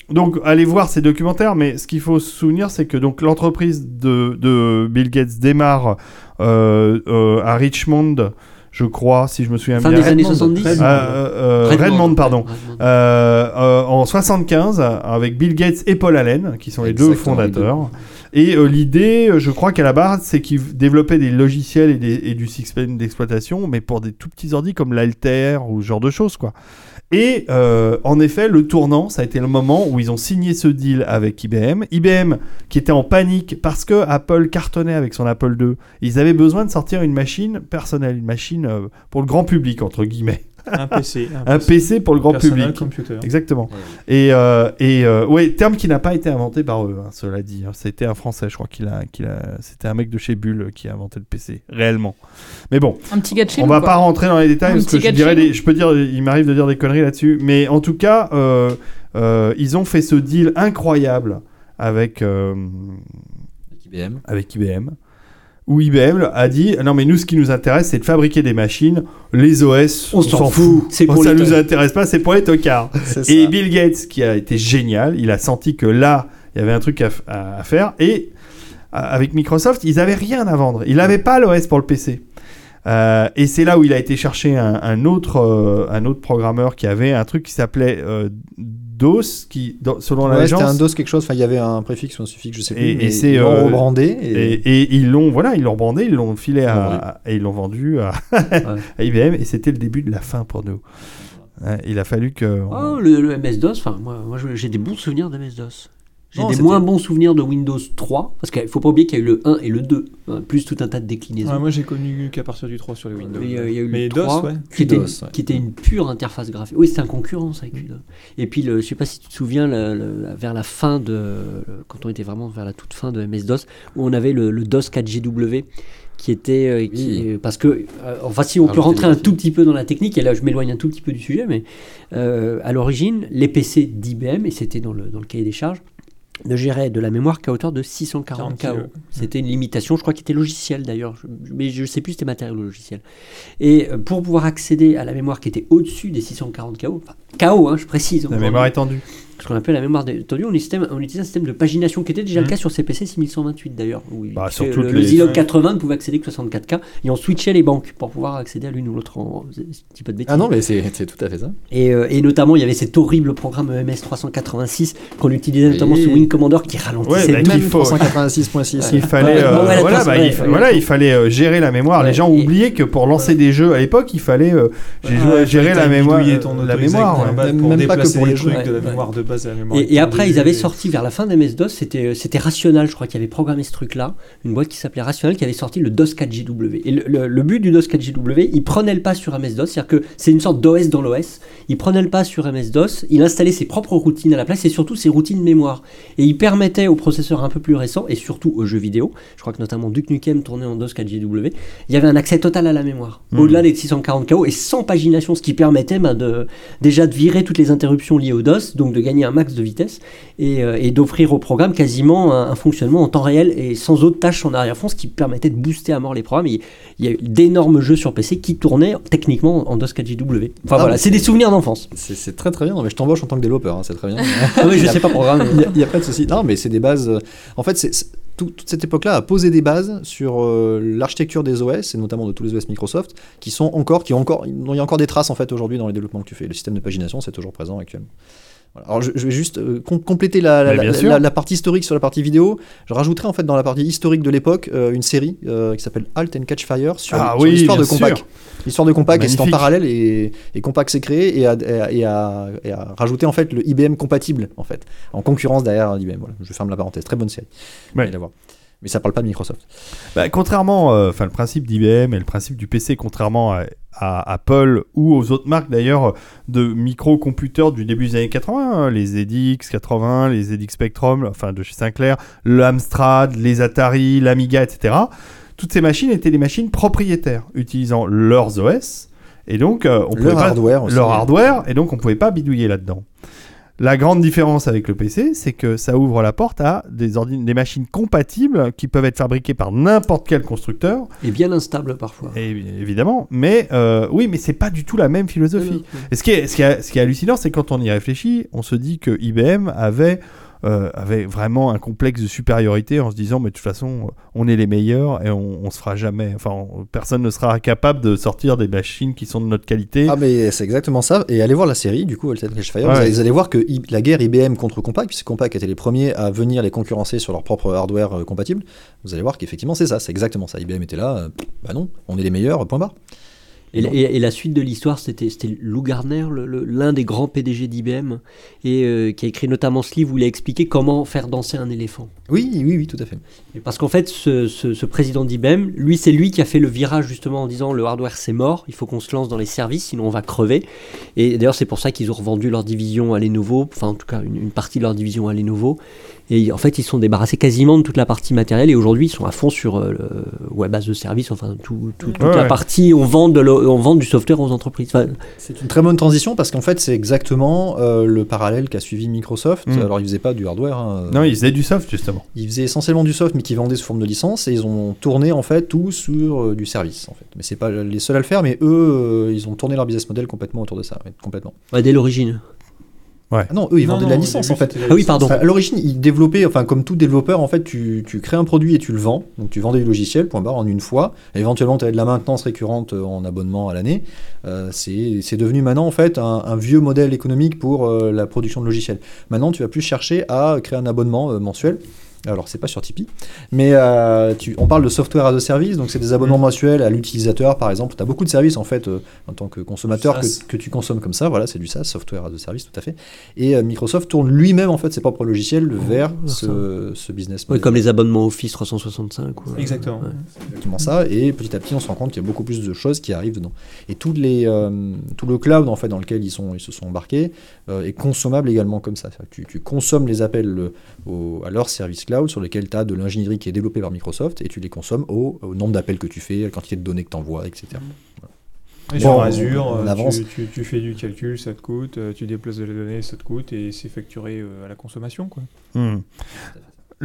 donc, allez voir ces documentaires, mais ce qu'il faut se souvenir, c'est que donc l'entreprise de, de Bill Gates démarre euh, euh, à Richmond, je crois, si je me souviens Fin bien. des années Redmond. 70 Euh, euh, Redmond. Redmond, pardon. Redmond. Euh, euh, en 75, avec Bill Gates et Paul Allen, qui sont les deux Exactement, fondateurs. Et euh, l'idée, euh, je crois qu'à la base, c'est qu'ils développaient des logiciels et, des- et du système d'exploitation, mais pour des tout petits ordi comme l'Alter ou ce genre de choses, quoi. Et euh, en effet, le tournant, ça a été le moment où ils ont signé ce deal avec IBM. IBM qui était en panique parce que Apple cartonnait avec son Apple II. Ils avaient besoin de sortir une machine personnelle, une machine euh, pour le grand public, entre guillemets. Un PC. Un PC pour le grand Personal public. computer. Exactement. Et, euh, et euh, ouais, terme qui n'a pas été inventé par eux, hein, cela dit. hein. C'était un Français, je crois qu'il a, qu'il a. C'était un mec de chez Bull qui a inventé le PC, réellement. Mais bon, Un petit chez on va pas rentrer dans les détails Un parce que je dirais, des- je peux dire, il m'arrive de dire des conneries là-dessus. Mais en tout cas, euh, euh, ils ont fait ce deal incroyable avec euh, IBM. avec IBM. Où IBM a dit non mais nous ce qui nous intéresse c'est de fabriquer des machines les OS On s'en fout, c'est pour ça les nous intéresse pas c'est pour les tocards et. Bill Gates, qui a été génial, il a senti que là, il y avait un truc à, f- à- à faire. Et avec Microsoft, ils n'avaient rien à vendre. Il n'avait pas l'OS pour le PC. Euh, et c'est là où il a été chercher un, un autre, euh, un autre programmeur qui avait un truc qui s'appelait euh, DOS, qui, dans- selon la Ouais, c'était légende, un DOS quelque chose. Enfin, il y avait un préfixe ou un suffixe, je sais plus. Et- et c'est, ils l'ont euh, rebrandé. Et, Et... et ils l'ont voilà, ils l'ont brandé, ils l'ont filé l'ont à, et ils l'ont vendu à, à IBM et c'était le début de la fin pour nous. Il a fallu que on- Oh, le, le MS-DOS, enfin, moi, moi j'ai des bons souvenirs de MS-DOS. J'ai des moins bons souvenirs de Windows 3, parce qu'il faut pas oublier qu'il y a eu le 1 et le 2, hein, plus tout un tas de déclinaisons. Ouais, moi j'ai connu qu'à partir du 3 sur les Windows. Mais, euh, il y a eu Mais le DOS, 3, ouais. qui, était, DOS, ouais. qui était une pure interface graphique. Oui, c'était un concurrent, ça, avec lui, là. Et puis, le, je sais pas si tu te souviens, le- le- vers la fin de. Quand on était vraiment vers la toute fin de MS-DOS, où on avait le, DOS 4GW qui était. euh, qui- euh, parce que. euh, enfin, si on Ah, peut rentrer un tout petit peu dans la technique, et là je m'éloigne un tout petit peu du sujet, mais à l'origine, les PC d'IBM, et c'était dans le, dans le cahier des charges, ne géraient de la mémoire qu'à hauteur de 640 KO. 40 C'était une limitation, je crois, qui était logicielle d'ailleurs, mais je sais plus si c'était matériel ou logiciel. Et euh, pour pouvoir accéder à la mémoire qui était au-dessus des 640 KO, enfin, KO, hein, je précise, la aujourd'hui, mémoire étendue. Ce qu'on appelle la mémoire étendue, on utilisait un système de pagination qui était déjà le Mhm. cas sur CPC 6128 d'ailleurs. Il- Bah, le, le les- Zilog 80 ne pouvait accéder que 64K et on switchait les banques pour pouvoir accéder à l'une ou l'autre en. Je dis pas de bêtises. Ah non, mais c'est c'est tout à fait ça. Et, euh, et notamment, il y avait cet horrible programme E MS 386 qu'on utilisait notamment sous Wing Commander qui ralentissait Ouais, bah, tout. faut- 386.6. Il fallait, euh, voilà, bah, il, voilà, il fallait euh, gérer la mémoire. Les gens ont et- oublié que pour lancer des jeux à l'époque, il fallait euh, gérer la mémoire, la mémoire. un Même- pas que pour les trucs de la mémoire de base à la mémoire. Et, et après, ils avaient sorti vers la fin de MS-DOS, c'était c'était Rational, je crois, qui avait programmé ce truc-là, une boîte qui s'appelait Rational, qui avait sorti le DOS 4GW. Et le, le- le but du DOS 4GW, il prenait le pas sur MS-DOS, c'est-à-dire que c'est une sorte d'OS dans l'OS. Il prenait le pas sur MS-DOS, il installait ses propres routines à la place et surtout ses routines mémoire. Et il permettait aux processeurs un peu plus récents et surtout aux jeux vidéo, je crois que notamment Duke Nukem tournait en DOS 4GW, il y avait un accès total à la mémoire, Mhm. au-delà des 640 KO et sans pagination, ce qui permettait ben, de, déjà de virer toutes les interruptions liées au DOS, donc de gagner un max de vitesse et, euh, et d'offrir au programme quasiment un, un fonctionnement en temps réel et sans autre tâche en arrière-fond, ce qui permettait de booster à mort les programmes. Et il y a eu d'énormes jeux sur PC qui tournaient techniquement en DOS 4JW. Enfin Ah, voilà, c'est des souvenirs d'enfance. C'est très très bien. Non, mais je t'embauche en tant que développeur, hein, c'est très bien. Ah oui, je sais pas programmer. Il n'y a, pas de souci. Non, mais c'est des bases. euh, En fait, c'est toute cette époque-là a posé des bases sur euh, l'architecture des OS et notamment de tous les OS Microsoft qui sont encore, qui ont encore, dont il y a encore des traces en fait aujourd'hui dans les développements que tu fais. Le système de pagination, c'est toujours présent actuellement. Alors je, je vais juste euh, com- compléter la, partie historique sur la partie vidéo. Je rajouterai en fait dans la partie historique de l'époque euh, une série euh, qui s'appelle Halt and Catch Fire sur, Ah sur oui, l'histoire de Compaq. L'histoire de Compaq c'est en parallèle et, et Compaq s'est créé et a, et a- et a- et a rajouté en fait le IBM compatible en fait en concurrence derrière l'IBM. Voilà, je ferme la parenthèse. Très bonne série. Ouais. Allez la voir. Mais ça parle pas de Microsoft. Bah, contrairement, euh, enfin le principe d'IBM et le principe du PC, contrairement à, à Apple ou aux autres marques d'ailleurs de microcomputers du début des années 80, hein, les ZX 80, les ZX Spectrum, enfin de chez Sinclair, le Amstrad, les Atari, l'Amiga, etc. Toutes ces machines étaient des machines propriétaires utilisant leurs OS et donc euh, on pouvait pas aussi. leur hardware et donc on pouvait pas bidouiller là-dedans. La grande différence avec le PC, c'est que ça ouvre la porte à des, des machines compatibles qui peuvent être fabriquées par n'importe quel constructeur, Et bien instable parfois. et, évidemment. Mais euh, oui, mais c'est pas du tout la même philosophie. Et ce qui est, ce qui est, ce qui est hallucinant, c'est quand on y réfléchit, on se dit que IBM avait, euh, avait vraiment un complexe de supériorité en se disant, mais de toute façon, on est les meilleurs et on, on se fera jamais. Enfin, on- personne ne sera capable de sortir des machines qui sont de notre qualité. Ah mais c'est exactement ça. Et allez voir la série du coup, and Catch Fire. Ouais. Vous, allez, vous allez voir que I- la guerre IBM contre Compaq, puisque Compaq étaient les premiers à venir les concurrencer sur leur propre hardware euh, compatible. Vous allez voir qu'effectivement c'est ça, c'est exactement ça. IBM était là. euh, bah non, on est les meilleurs. Point barre. Et, la- et- et la suite de l'histoire, c'était Lou le- l'un des grands PDG d'IBM, et euh, qui a écrit notamment ce livre où il a expliqué comment faire danser un éléphant. Oui, oui, oui, tout à fait. Et Parce qu'en fait, ce, ce- ce président d'IBM, lui, c'est lui qui a fait le virage justement en disant le hardware c'est mort, il faut qu'on se lance dans les services, sinon on va crever. Et d'ailleurs, c'est pour ça qu'ils ont revendu leur division à Lenovo, enfin en tout cas une, une partie de leur division à Lenovo. Et en fait, ils se sont débarrassés quasiment de toute la partie matérielle et aujourd'hui, ils sont à fond sur euh, le web as a service, enfin tout- tout- toute Ouais, la ouais. partie, on vend, de le- on vend du software aux entreprises. Enfin, C'est une très bonne transition parce qu'en fait c'est exactement euh, le parallèle qu'a suivi Microsoft. Mm. Alors ils faisaient pas du hardware. hein, Non, ils faisaient du soft justement. Ils faisaient essentiellement du soft, mais qui vendaient sous forme de licence, et ils ont tourné en fait tout sur euh, du service. En fait. Mais c'est pas les seuls à le faire, mais eux, euh, ils ont tourné leur business model complètement autour de ça, complètement. ouais, dès l'origine. Ah non, eux, ils Non, vendaient non, de la licence en fait. Ah oui, pardon. Enfin, à l'origine, ils développaient, enfin comme tout développeur, en fait, tu, tu crées un produit et tu le vends. Donc tu vendais du logiciel, point barre, en une fois. Éventuellement, tu avais de la maintenance récurrente euh, en abonnement à l'année. Euh, c'est c'est devenu maintenant en fait un, un vieux modèle économique pour euh, la production de logiciels. Maintenant, tu vas plus chercher à créer un abonnement euh, mensuel. Alors, c'est pas sur Tipeee, mais euh, tu, on parle de software as a service, donc c'est des abonnements mensuels à l'utilisateur, par exemple. Tu as beaucoup de services en fait euh, en tant que consommateur que, que tu consommes comme ça. Voilà, c'est du SaaS, software as a service, tout à fait. Et euh, Microsoft tourne lui-même en fait ses propres logiciels vers ce, ce business model. comme les abonnements Office 365. ou, euh, Exactement. ouais. exactement ça. Et petit à petit, on se rend compte qu'il y a beaucoup plus de choses qui arrivent dedans. Et tous les, euh, tout le cloud en fait dans lequel ils, sont, ils se sont embarqués euh, est consommable également comme ça. Tu, tu consommes les appels au- à leur service cloud sur lesquels tu as de l'ingénierie qui est développée par Microsoft et tu les consommes au, au nombre d'appels que tu fais, à la quantité de données que tu envoies, etc. Et Bon, sur Azure, on euh, avance. tu, tu- tu fais du calcul, ça te coûte, euh, tu déplaces de la donnée, ça te coûte, et c'est facturé euh, à la consommation. Quoi. Hmm.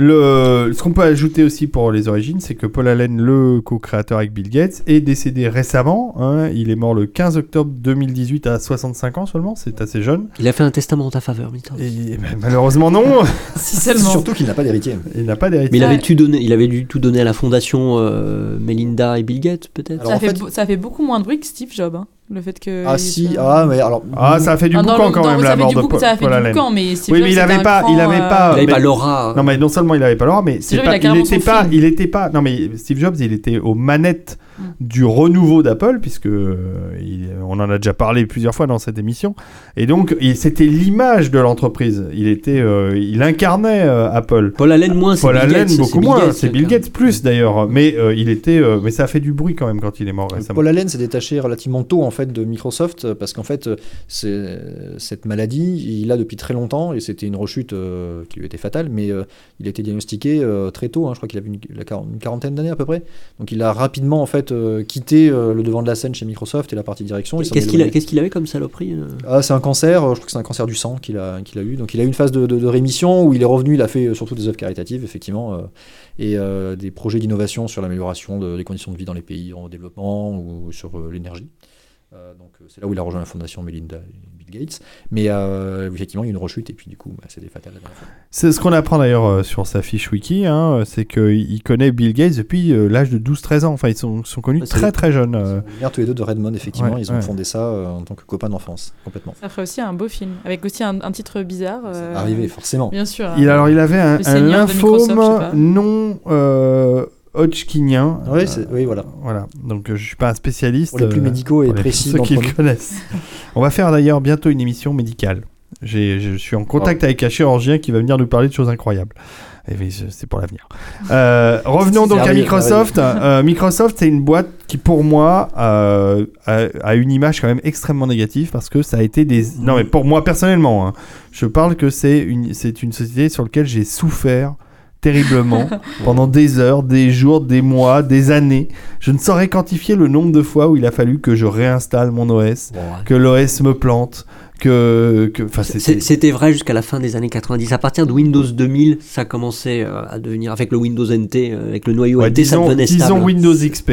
Le, ce qu'on peut ajouter aussi pour les origines, c'est que Paul Allen, le co-créateur avec Bill Gates, est décédé récemment. hein. Il est mort le 15 octobre 2018 à 65 ans seulement, c'est assez jeune. Il a fait un testament en ta faveur, Mitterrand. Et ben, malheureusement non, Si seulement. Surtout qu'il n'a pas d'héritier. il n'a pas Mais d'héritier. il avait, tout donné, il avait dû tout donner à la fondation euh, Melinda et Bill Gates, peut-être ça, en ça fait beaucoup moins de bruit que Steve Jobs. hein, le fait que. Ah si, soit- ah mais alors... Ah, ça a fait du Ah, boucan le- quand même la mort de Paul, Ça a fait Paul du Allen. boucan, mais Steve Oui, mais il c'était avait un pas- il avait euh, pas- Il n'avait pas l'aura. Non mais non seulement il avait pas l'aura, mais c'est Jobs, il pas, il carrément était son pas, film. il était pas. Non mais Steve Jobs, il était aux manettes Mm. du renouveau d'Apple puisque euh, il- on en a déjà parlé plusieurs fois dans cette émission. Et donc c'était l'image de l'entreprise. Il était, euh, il incarnait euh, Apple. Paul Allen moins, c'est Paul Bill Allen Gates, beaucoup moins, c'est Bill. Gates plus d'ailleurs. Mais euh, il était, euh, mais ça a fait du bruit quand même quand il est mort récemment. Paul Allen s'est détaché relativement tôt en fait fait de Microsoft euh, parce qu'en fait euh, cette maladie il l'a depuis très longtemps et c'était une rechute euh, qui lui était fatale mais euh, il a été diagnostiqué euh, très tôt hein, je crois qu'il avait une, une quarantaine d'années à peu près donc il a rapidement en fait quitté le devant de la scène chez Microsoft et la partie direction Qu'est-ce qu'il avait comme saloperie Ah, c'est un cancer, je crois que c'est un cancer du sang qu'il a, qu'il a eu. Donc il a eu une phase de, de- de rémission où il est revenu, il a fait surtout des œuvres caritatives, effectivement, et des projets d'innovation sur l'amélioration de- des conditions de vie dans les pays en développement ou sur l'énergie. Euh, donc euh, c'est là où il a rejoint la fondation Melinda et Bill Gates. Mais euh, effectivement, il y a une rechute et puis du coup, bah, c'était fatal. C'est ce qu'on apprend d'ailleurs euh, sur sa fiche wiki, hein, c'est qu'il connaît Bill Gates depuis euh, l'âge de 12-13 ans. Enfin, ils sont, sont connus Ah, c'est- très très jeunes. euh. Ils viennent tous les deux de Redmond, effectivement. Ouais, ils ont ouais. fondé ça euh, en tant que copains d'enfance, complètement. Ça ferait aussi un beau film, avec aussi un, un titre bizarre. euh, Arrivé, forcément. Bien sûr. Il, hein. alors, il avait un, un lymphome non euh, Hodgkinien. Oui, Euh, voilà. voilà. Donc, euh, je suis pas un spécialiste. Pour les plus euh, médicaux et précis ceux qui le connaissent. On va faire d'ailleurs bientôt une émission médicale. Je suis en contact avec un chirurgien qui va venir nous parler de choses incroyables. Et oui, je- c'est pour l'avenir. Euh, revenons donc à Microsoft. Euh, Microsoft, c'est une boîte qui, pour moi, euh, a, a une image quand même extrêmement négative parce que ça a été des. Non, mais pour moi personnellement, hein, je parle que c'est une, c'est une société sur laquelle j'ai souffert terriblement pendant des heures, des jours, des mois, des années. Je ne saurais quantifier le nombre de fois où il a fallu que je réinstalle mon OS, Bon, ouais. que l'OS me plante, que, que, c'était- vrai jusqu'à la fin des années 90. À partir de Windows 2000, ça commençait euh, à devenir avec le Windows NT, euh, avec le noyau Ouais, NT, ça disons, devenait disons stable. Windows XP.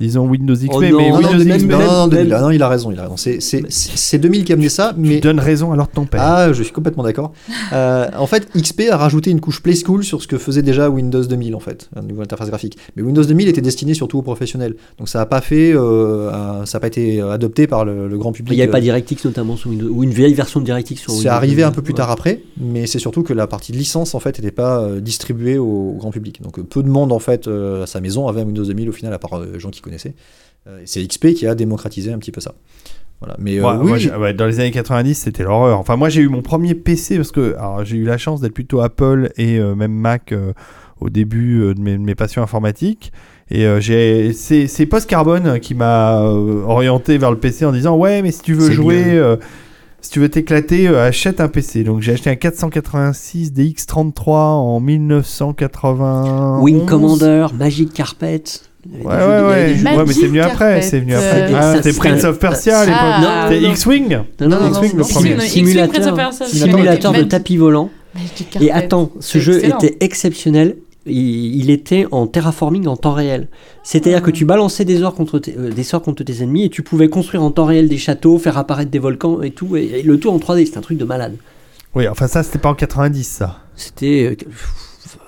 Disons Windows XP, Oh mais non, Windows 2000, XP. non, non, 2000. même- Ah non, il a raison, il a raison. C'est- C'est c'est- c'est 2000 qui a amené ça, mais Tu donnes raison alors de ton père. Ah, je suis complètement d'accord. Euh, en fait, XP a rajouté une couche Play School sur ce que faisait déjà Windows 2000, en fait, un niveau interface graphique. Mais Windows 2000 était destiné surtout aux professionnels. Donc ça n'a pas fait, euh, un- ça n'a pas été adopté par le, le grand public. Il n'y avait pas Euh, DirectX notamment sur Windows, ou une vieille version de DirectX sur Windows. C'est arrivé un peu 2000. plus tard après, mais c'est surtout que la partie de licence en fait n'était pas euh, distribuée au, au grand public. Donc euh, peu de monde en fait euh, à sa maison avait un Windows 2000 au final, à part euh, les gens qui Euh, c'est XP qui a démocratisé un petit peu ça. Voilà. Mais euh, Ouais, oui, moi, j'ai- ouais, dans les années 90, c'était l'horreur. Enfin, moi, j'ai eu mon premier PC parce que alors, j'ai eu la chance d'être plutôt Apple et euh, même Mac euh, au début euh, de, mes, de mes passions informatiques. Et euh, j'ai c'est c'est Post Carbone qui m'a euh, orienté vers le PC en disant ouais, mais si tu veux jouer, euh, si tu veux t'éclater, euh, achète un PC. Donc j'ai acheté un 486 DX33 en 1980. Wing Commander, Magic Carpet. Il y Ouais, avait ouais, ouais. des Ouais, mais c'est venu après. C'est venu euh, après. c'est- Ah, c'est- C'était Prince c'est- of Persia à l'époque. Ah, Non, C'était. X-Wing. Non, non, X-Wing, le premier. Simulateur, simulateur de tapis volant. Magic Et attends, ce C'est jeu excellent. était exceptionnel. Il, était en terraforming en temps réel. C'est-à-dire Ah. que tu balançais des sorts, contre tes, euh, des sorts contre tes ennemis et tu pouvais construire en temps réel des châteaux, faire apparaître des volcans et tout. Et, et le tout en 3D, c'était un truc de malade. Oui, enfin ça, c'était pas en 90, ça. C'était euh, Ah,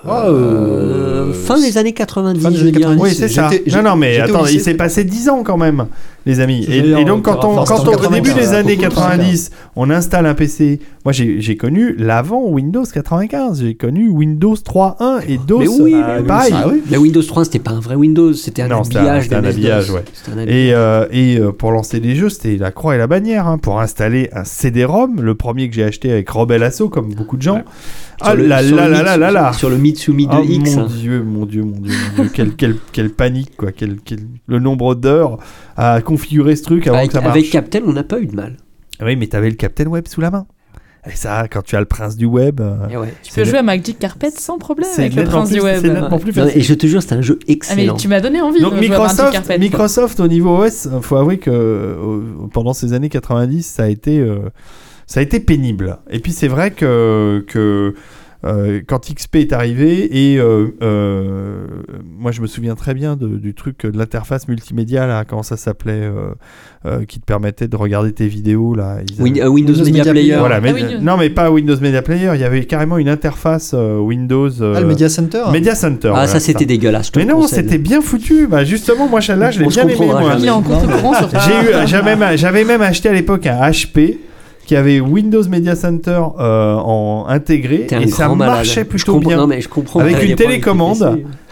euh, euh, fin des années 90. fin des je années dirais. 90. Oui, c'est ça. Non, non, mais attends, il s'est passé 10 ans quand même, les amis. Et, donc, quand on, quand on, au début 95, des années beaucoup plus 90, on installe un PC. Moi, j'ai j'ai connu l'avant Windows 95. J'ai connu Windows 3.1 et DOS. Mais oui, euh, mais pareil. Ah oui. Mais Windows 3, c'était pas un vrai Windows, c'était un un- habillage. un habillage, ouais. Un. Et, euh, et euh, pour lancer des jeux, c'était la croix et la bannière. hein. Pour installer un CD-ROM, le premier que j'ai acheté avec Rebel Assault, comme beaucoup de gens. Ouais. Ah Sur le- là là le là là là là. Sur le Mitsumi Ah, 2X. mon hein. dieu, mon dieu, mon dieu, mon dieu. quelle, quelle, quelle panique, quoi. Quel, quel- le nombre d'heures à configurer ce truc avant Avec, que ça marche. avec Captain, on n'a pas eu de mal. Oui, mais t'avais le Captain Web sous la main. Et ça, quand tu as le prince du web. euh, ouais. Tu peux jouer à Magic Carpet sans problème avec le prince plus- du web. plus Non, et je te jure, c'est un jeu Ah mais excellent. tu m'as donné envie Donc de jouer à Magic Microsoft, Carpet. Microsoft au niveau OS, faut avouer que euh, pendant ces années 90, ça a été, euh, ça a été pénible. Et puis c'est vrai que, que euh, quand XP est arrivé et euh, euh, moi je me souviens très bien de- du truc de l'interface multimédia là, comment ça s'appelait, euh, euh, qui te permettait de regarder tes vidéos là. Ils Win- avaient- Windows, Windows Media Media Player. Player. Voilà, mais, Ah oui, non mais pas Windows Media Player, il y avait carrément une interface euh, Windows euh, Ah, le Media Center Media Center. Ah, voilà, ça c'était dégueulasse. Mais non, c'était bien foutu. Bah justement, moi celle-là, je l'ai bien aimé. même, j'avais même acheté à l'époque un HP qui avait Windows Media Center euh, en intégré et ça malade. marchait plutôt bien. Non, mais je comprends. Avec une télécommande.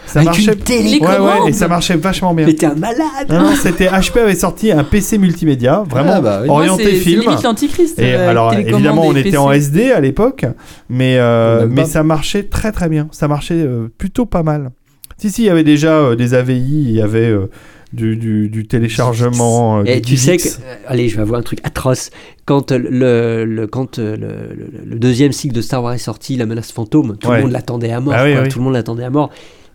ça Avec marchait. une télécommande. Ouais, ouais, et ça marchait vachement bien. Mais t'es un malade. Non, non, c'était HP avait sorti un PC multimédia, vraiment Ah, bah oui. Moi, orienté film. l'antichrist. Et euh, alors évidemment on était en. SD à l'époque, mais euh, mais pas. ça marchait très très bien. Ça marchait euh, plutôt pas mal. Si si, il y avait déjà euh, des AVI, il y avait euh, du, du, du téléchargement. euh, Et du tu sais que, euh, allez, je vais avoir un truc atroce. Quand euh, le, le- quand euh, le, le- le deuxième cycle de Star Wars est sorti, La menace fantôme, tout Ouais. le monde l'attendait à mort. Ah oui, quoi. oui. Tout le monde l'attendait à mort.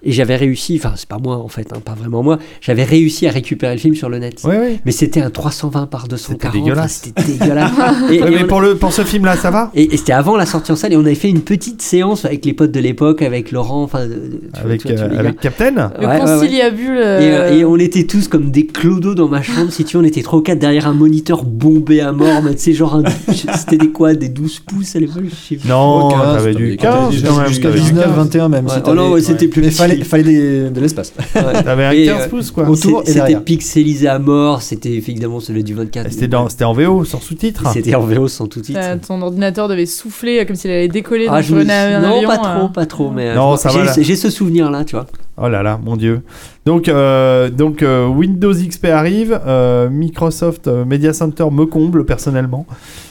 Et j'avais réussi, enfin, c'est pas moi en fait, hein, pas vraiment moi, j'avais réussi à récupérer le film sur le net. Ouais, ouais. Mais c'était un 320 par 240. C'était dégueulasse. enfin, C'était dégueulasse. et, Ouais, et mais on- pour, le, pour ce film-là, ça va? Et- et c'était avant la sortie en salle et on avait fait une petite séance avec les potes de l'époque, avec Laurent, enfin, Avec, vois, euh, avec Captain? Le Ouais, ouais, ouais. conciliabule. Et, euh, et on était tous comme des clodos dans ma chambre, si tu veux, on était ou quatre derrière un moniteur bombé à mort, mais tu sais, genre, un- c'était des quoi, des 12 pouces à l'époque? Non, 15, t'avais du quand 15 même quand même. Jusqu'à t'avais du 19, 15. 21 même. Ouais. si Oh non, ouais, c'était plus Mais. Fallait, fallait des- de l'espace. Ouais. T'avais un Et, 15 euh, pouces, quoi. autour et C'était derrière. pixelisé à mort, c'était évidemment celui du 24. Et C'était dans- c'était en VO, sans sous-titres. C'était en VO sans tout titre. euh, ton ordinateur devait souffler euh, comme s'il allait décoller Ah, dans je me un non, avion. pas euh. trop, pas trop, mais euh, Non, je- ça va, là. j'ai j'ai ce souvenir là, tu vois. Oh là là, mon dieu. Donc, euh, donc euh, Windows XP arrive, euh, Microsoft euh, Media Center me comble personnellement.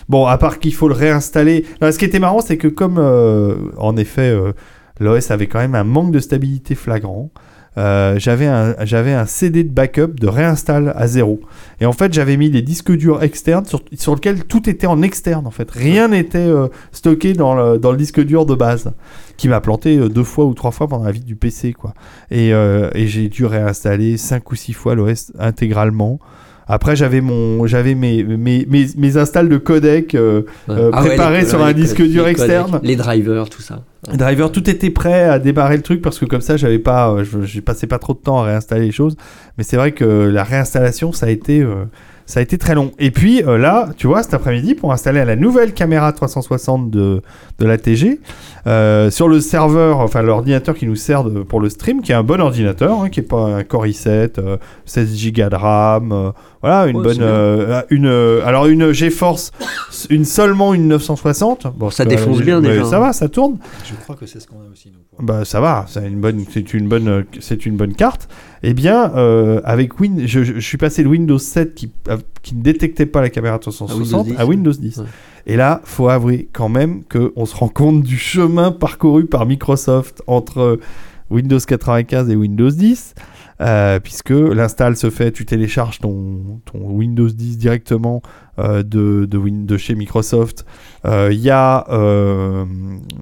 Bon, à part qu'il faut le réinstaller. Non, ce qui était marrant, c'est que comme euh, en effet euh, l'OS avait quand même un manque de stabilité flagrant, euh, j'avais un, CD de backup de réinstall à zéro. Et en fait, j'avais mis des disques durs externes sur, lesquels tout était en externe en fait. Rien n'était euh, stocké dans le, disque dur de base, qui m'a planté euh, deux fois ou trois fois pendant la vie du PC et j'ai dû réinstaller cinq ou six fois l'OS intégralement. Après, j'avais mon, j'avais mes, mes, mes, mes installs de codec. euh, Euh, Ah ouais, préparé les- sur un les disque codecs, dur les codecs, externe. Les drivers, tout ça. Driver, tout était prêt à débarrer le truc parce que comme ça, j'avais pas, euh, j'ai passé pas trop de temps à réinstaller les choses. Mais c'est vrai que la réinstallation, ça a été, euh, ça a été très long. Et puis là, tu vois, cet après-midi, pour installer la nouvelle caméra 360 de, de la TG sur le serveur, enfin l'ordinateur qui nous sert de- pour le stream, qui est un bon ordinateur, hein, qui est pas un Core i7, euh, 16 Go de RAM, voilà, une Ouais, bonne, bien. euh, une, euh, alors une GeForce, une seulement une 960. Bon, Ça défonce bien, déjà, Ça hein. va, ça tourne. Je crois que c'est ce qu'on a aussi, nous. Bah ça va, c'est une bonne, c'est une bonne, euh, c'est une bonne carte. Eh bien, euh, avec Win, je, je- je suis passé de Windows 7 qui, euh, qui ne détectait pas la caméra 360 Windows 10, à Windows 10. ouais. Et là, faut avouer quand même qu'on se rend compte du chemin parcouru par Microsoft entre Windows 95 et Windows 10. Euh, puisque l'install se fait, tu télécharges ton, ton Windows 10 directement euh, de, de, Win- de chez Microsoft. Euh, Il y a, euh,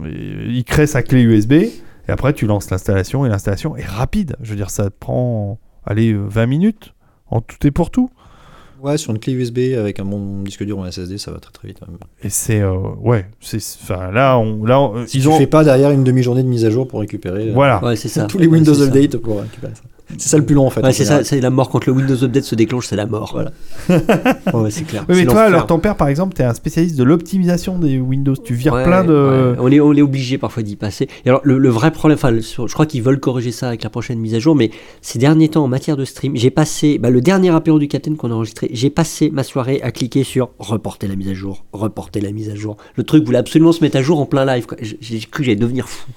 il crée sa clé USB et après tu lances l'installation et l'installation est rapide. Je veux dire, ça te prend, allez, euh, 20 minutes en tout et pour tout. Ouais, sur une clé USB avec un bon disque dur en SSD, ça va très très vite. Et c'est, euh, ouais, c'est, enfin là, on, là, on- Si ils tu ont, fais pas derrière une demi-journée de mise à jour pour récupérer euh, voilà. Ouais, c'est ça. tous les Ouais, Windows ça. Update pour récupérer ça. C'est ça le plus long en fait. Ouais, c'est ça, c'est la mort quand le Windows Update se déclenche, c'est la mort. Voilà. ouais, c'est clair. Oui, mais toi, alors ton père, par exemple, t'es un spécialiste de l'optimisation des Windows. Tu vires Ouais, plein de. ouais. On est, on est obligé parfois d'y passer. Et alors, le, le vrai problème, enfin, le- sur- je crois qu'ils veulent corriger ça avec la prochaine mise à jour, mais ces derniers temps, en matière de stream, j'ai passé, bah, le dernier apéro du Captain qu'on a enregistré, j'ai passé ma soirée à cliquer sur reporter la mise à jour, reporter la mise à jour. Le truc voulait absolument se mettre à jour en plein live. j'ai cru que j'allais devenir fou.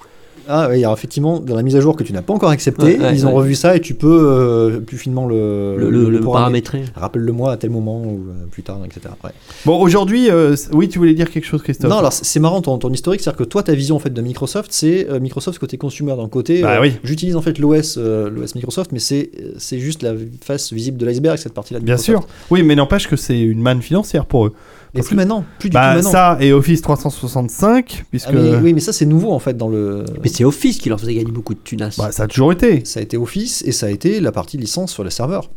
Ah oui, alors effectivement, dans la mise à jour que tu n'as pas encore acceptée, Ouais, ouais, ils ont ouais. revu ça et tu peux euh, plus finement le, Le, le- le paramétrer. paramétrer. Rappelle-le-moi à tel moment ou euh, plus tard, etc. Ouais. Bon, aujourd'hui, euh, oui, tu voulais dire quelque chose, Christophe Non, alors c'est marrant ton, ton historique, c'est-à-dire que toi, ta vision en fait de Microsoft, c'est euh, Microsoft côté consumer d'un côté. Bah euh, oui. J'utilise en fait l'OS, euh, l'OS Microsoft, mais c'est c'est juste la face visible de l'iceberg cette partie-là. de Bien sûr. Oui, mais n'empêche que c'est une manne financière pour eux. Plus que- maintenant, plus du Bah, tout maintenant. ça et Office 365, puisque. Ah, mais, oui, mais ça c'est nouveau en fait dans le. Mais c'est Office qui leur faisait gagner beaucoup de tunas. Bah, ça a toujours été. Ça a été Office et ça a été la partie licence sur les serveurs.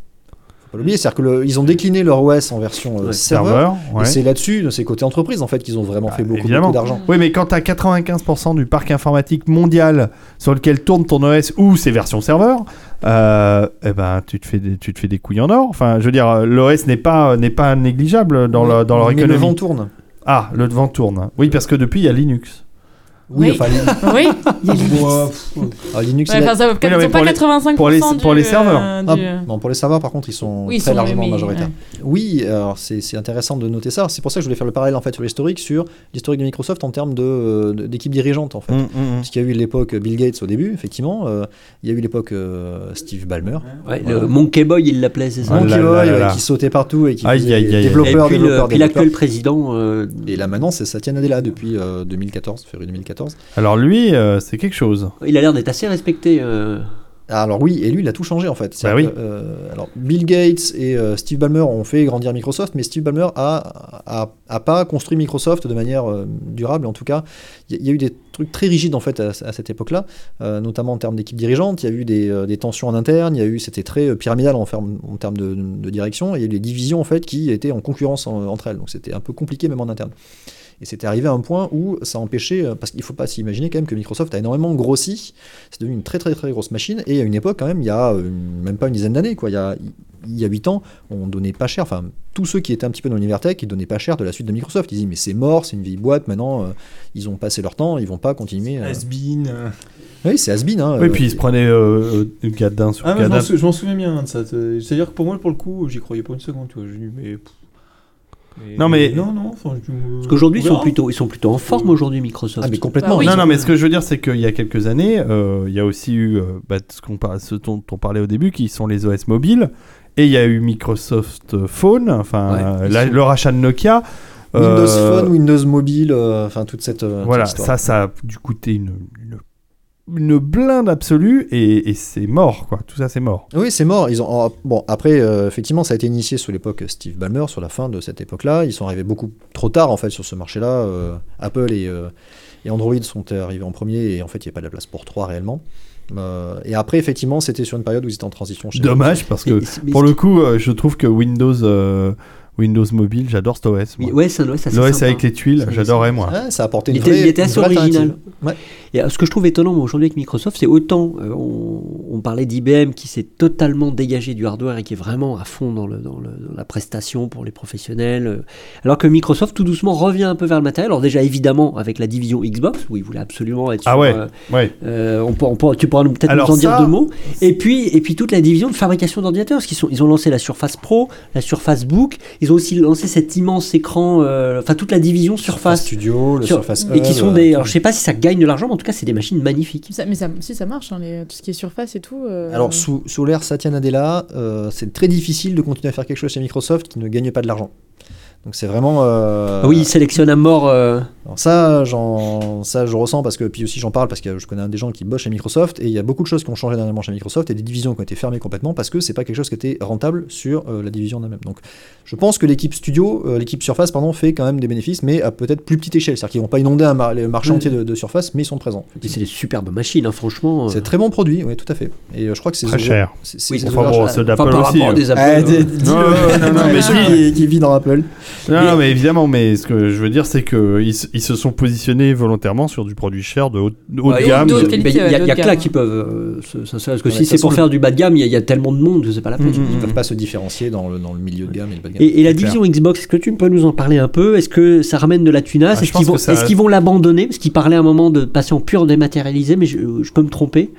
Pas l'oublier, c'est-à-dire que le- ils ont décliné leur OS en version euh, Ouais, serveur. Serveur. ouais. Et c'est là-dessus, c'est côté entreprise en fait, qu'ils ont vraiment Bah, fait beaucoup, évidemment. beaucoup d'argent. Oui, mais quand t'as 95% du parc informatique mondial sur lequel tourne ton OS ou ses versions serveurs, euh, eh ben, tu te fais des, tu te fais des couilles en or. Enfin, je veux dire, l'OS n'est pas, n'est pas négligeable dans, Oui, leur- dans leur mais économie. le vent tourne. Ah, le vent tourne. Oui, parce que depuis, il y a Linux. Oui, Oui. enfin, Linux. Oui, il y a Linux. Ah, Linux, Ouais, enfin, ça, Oui, non, mais ils sont pour pas les- 85% pour les- du, pour les serveurs. euh, Ah, du- non, pour les serveurs, par contre, ils sont Oui, ils très sont largement mais- majoritaires. ouais. Oui, alors c'est intéressant de noter ça. C'est pour ça que je voulais faire le parallèle en fait sur l'historique, sur l'historique de Microsoft en termes de, euh, de- d'équipe dirigeante en fait. Mm, mm, mm. Parce qu'il y a eu l'époque Bill Gates au début, effectivement. euh, il y a eu l'époque euh, Steve Ballmer. Ouais, le Monkey Boy, il l'appelait, c'est ça. Ah Monkey là Boy, là ouais, là. qui sautait partout et qui Aïe, faisait. Et développeur, puis, développeur, développeur. l'actuel président. euh, Et là maintenant, c'est Satya Nadella depuis euh, 2014, février 2014. Alors lui, euh, c'est quelque chose. il a l'air d'être assez respecté. euh, Alors oui, et lui, il a tout changé en fait. C'est-à-dire Bah oui. que, euh, alors Bill Gates et euh, Steve Ballmer ont fait grandir Microsoft, mais Steve Ballmer a, a, a pas construit Microsoft de manière euh, durable. En tout cas, il y, a- il y a eu des trucs très rigides en fait à, à cette époque-là, euh, notamment en termes d'équipe dirigeante. Il y a eu des, euh, des tensions en interne. Il y a eu, c'était très euh, pyramidal en, ferme- en termes de, de direction. Et il y a eu des divisions en fait qui étaient en concurrence en- entre elles. Donc c'était un peu compliqué même en interne. Et c'était arrivé à un point où ça empêchait, euh, parce qu'il ne faut pas s'imaginer quand même que Microsoft a énormément grossi, c'est devenu une très très très grosse machine, et à une époque quand même, il y a euh, même pas une dizaine d'années, quoi, il y a, il y a 8 ans, on donnait pas cher, enfin tous ceux qui étaient un petit peu dans l'univers tech, ils donnaient pas cher de la suite de Microsoft, ils disaient mais c'est mort, c'est une vieille boîte, maintenant euh, ils ont passé leur temps, ils vont pas continuer. euh. Has-been. euh. Oui, c'est has-been. Hein, Oui, euh, puis il se prenait euh, euh, Gadin sur Ah, mais je m'en Gadin. je m'en souviens bien de ça. C'est- C'est-à-dire que pour moi, pour le coup, j'y croyais pas une seconde. Tu vois. Dit, mais. pff. Non, mais- Non, non. enfin, je- Parce qu'aujourd'hui, ils on sont plutôt, ils sont plutôt en forme aujourd'hui, Microsoft. Ah mais complètement. Bah oui. Non, non, mais ce que je veux dire, c'est qu'il y a quelques années, euh, il y a aussi eu euh, bah, ce, qu'on ce dont on parlait au début, qui sont les OS mobiles, et il y a eu Microsoft Phone, enfin Ouais, euh, ils la- sont- le rachat de Nokia. Windows Euh, Phone, Windows Mobile, euh, enfin toute cette. euh, Voilà, ça, ça a dû coûter une, une, une blinde absolue, et, et c'est mort, quoi. Tout ça, c'est mort. Oui, c'est mort. Ils ont oh, bon après euh, effectivement ça a été initié sous l'époque Steve Ballmer sur la fin de cette époque-là. Ils sont arrivés beaucoup trop tard en fait sur ce marché-là. Euh, Apple et, euh, et Android sont arrivés en premier et en fait il n'y a pas de la place pour trois réellement. Euh, et après effectivement c'était sur une période où ils étaient en transition. Chez Dommage, parce que Mais- mais pour le coup, euh, je trouve que Windows, euh, Windows Mobile, j'adore cet OS. moi. Ouais, c'est un OS assez L'OS sympa. avec les tuiles, Ça, j'adorais moi. Ah, ça a apporté Il une était, il était assez original. Ouais. Et euh, ce que je trouve étonnant moi, aujourd'hui avec Microsoft, c'est autant euh, on, on parlait d'IBM qui s'est totalement dégagé du hardware et qui est vraiment à fond dans, le, dans, le- dans la prestation pour les professionnels, euh, alors que Microsoft tout doucement revient un peu vers le matériel. Alors déjà évidemment avec la division Xbox où ils voulaient absolument être Ah sur, ouais. euh, Ouais. euh, on peut, on peut- tu pourras peut-être nous en dire deux mots. Et puis, et puis toute la division de fabrication d'ordinateurs, parce qu'ils sont, ils ont lancé la Surface Pro, la Surface Book, ils ont aussi lancé cet immense écran, euh, enfin toute la division Surface. Studio, le Sur- Surface et qui sont euh, des. Alors je sais pas si ça gagne de l'argent, mais en tout cas c'est des machines magnifiques. Ça- mais ça, si ça marche, hein, les- tout ce qui est surface et tout. euh, Alors, sous, sous l'ère Satya Nadella, euh, c'est très difficile de continuer à faire quelque chose chez Microsoft qui ne gagne pas de l'argent. Donc, c'est vraiment. euh, oui, ils sélectionnent à mort. euh, alors ça, j'en, ça, je ressens parce que, puis aussi j'en parle parce que je connais des gens qui bossent chez Microsoft et il y a beaucoup de choses qui ont changé dernièrement chez Microsoft et des divisions qui ont été fermées complètement parce que c'est pas quelque chose qui était rentable sur euh, la division en elle-même. Donc, je pense que l'équipe Studio, euh, l'équipe Surface, pardon, fait quand même des bénéfices, mais à peut-être plus petite échelle. C'est-à-dire qu'ils vont pas inonder un mar- le marché Ouais. entier de, de Surface, mais ils sont présents. c'est des superbes machines, hein, franchement. euh. C'est très bon produit, oui, tout à fait. Et euh, je crois que c'est Très cher. C'est, Oui, enfin bon, Enfin, ceux d'Apple par aussi, hein. des Apple. Non, non, mais qui, qui vit dans Apple. Non, Mais- non, mais évidemment, mais ce que je veux dire, c'est qu'ils ils se sont positionnés volontairement sur du produit cher de haut, de haut Ouais, de et gamme. Il y a, que là qui peuvent Parce que si c'est pour faire du bas de gamme, il y, a- tellement de monde que c'est pas la peine. Mm, mm, Ils mm. peuvent pas se différencier dans le, dans le milieu de gamme et le bas de gamme. Et, et la division Xbox, est-ce que tu peux nous en parler un peu? Est-ce que ça ramène de la tunasse? Ah, Est-ce qu'ils vont, ça- l'abandonner? Parce qu'ils parlaient à un moment de passer en pur dématérialisé, mais je, je peux me tromper.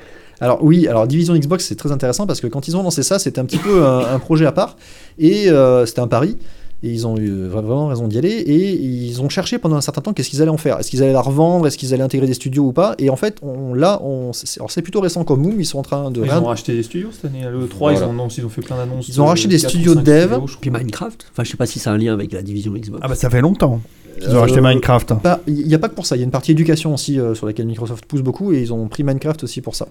Alors oui, alors Division Xbox c'est très intéressant parce que quand ils ont lancé ça, c'était un petit peu un, un projet à part. Et euh, c'était un pari. Et ils ont eu vraiment raison d'y aller et ils ont cherché pendant un certain temps qu'est-ce qu'ils allaient en faire. Est-ce qu'ils allaient la revendre? Est-ce qu'ils allaient intégrer des studios ou pas? Et en fait, on, là, on, c'est, plutôt récent comme move, ils sont en train de... Ils ont racheté des studios cette année. Le 3, ils, ont, annoncé- ils ont fait plein d'annonces. Ils ont racheté des studios cinq dev. studios, Puis. Minecraft Enfin, je sais pas si c'est un lien avec la division Xbox. Ah bah ça fait longtemps qu'ils ont Euh, acheté Minecraft. Pas- Il n'y a pas que pour ça, il y a une partie éducation aussi euh, sur laquelle Microsoft pousse beaucoup et ils ont pris Minecraft aussi pour ça.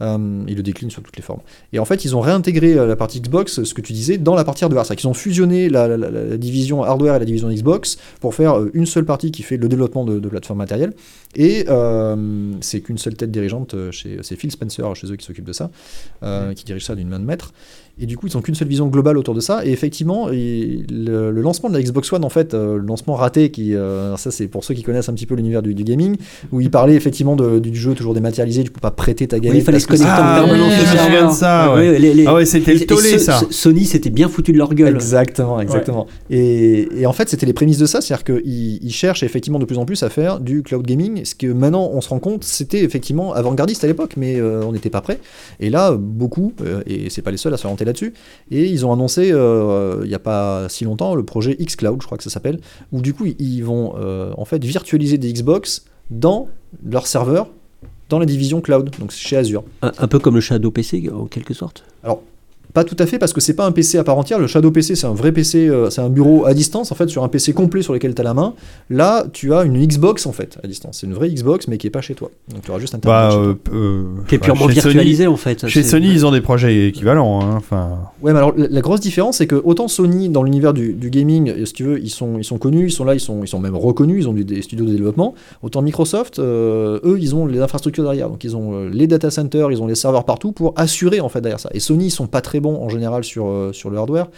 Euh, ils le déclinent sur toutes les formes. Et en fait, ils ont réintégré euh, la partie Xbox, ce que tu disais, dans la partie hardware. C'est-à-dire qu'ils ont fusionné la, la- la- la division hardware et la division Xbox pour faire euh, une seule partie qui fait le développement de, de plateformes matérielles. Et euh, c'est qu'une seule tête dirigeante euh, chez c'est Phil Spencer chez eux qui s'occupe de ça, euh, qui dirige ça d'une main de maître. Et du coup, ils n'ont qu'une seule vision globale autour de ça. Et effectivement, il- le, le lancement de la Xbox One, en fait, euh, le lancement raté, qui, euh, ça c'est pour ceux qui connaissent un petit peu l'univers du, du gaming, où il parlait effectivement de- du jeu toujours dématérialisé, tu peux pas prêter ta galette. Oui, il fallait se connecter c'est- en Ah permanence oui, au je me serveur. souviens de ça, ouais. les- les- Ah ouais, c'était le tollé, ça. So- Sony s'était bien foutu de leur gueule. Exactement, exactement. Et, et en fait, c'était les prémices de ça, c'est-à-dire qu'ils ils cherchent effectivement de plus en plus à faire du cloud gaming, ce que maintenant on se rend compte, c'était effectivement avant-gardiste à l'époque, mais euh, on n'était pas prêt. Et là, beaucoup, euh, et c'est pas les seuls à se orienter là-dessus, et ils ont annoncé euh, il n'y a pas si longtemps le projet xCloud, je crois que ça s'appelle, où du coup ils vont euh, en fait virtualiser des Xbox dans leur serveur, dans la division cloud, donc chez Azure. Un, un peu comme le Shadow PC en quelque sorte? Pas tout à fait parce que c'est pas un PC à part entière. Le Shadow PC, c'est un vrai PC, euh, c'est un bureau à distance en fait sur un PC complet sur lequel tu as la main. Là, tu as une Xbox en fait à distance. C'est une vraie Xbox mais qui est pas chez toi. Donc tu auras juste un Bah, chez toi. euh, euh, Qui est bah, purement Sony- virtualisé en fait. Chez Sony, ils ont des projets équivalents. hein, Enfin, Ouais, mais alors la, la grosse différence, c'est que autant Sony, dans l'univers du, du gaming, euh, si tu veux, ils sont, ils sont connus, ils sont là, ils sont, ils sont même reconnus, ils ont des, studios de développement. Autant Microsoft, euh, eux, ils ont les infrastructures derrière. Donc ils ont les data centers, ils ont les serveurs partout pour assurer en fait derrière ça. Et Sony, ils sont pas très bons en général sur, euh, le hardware.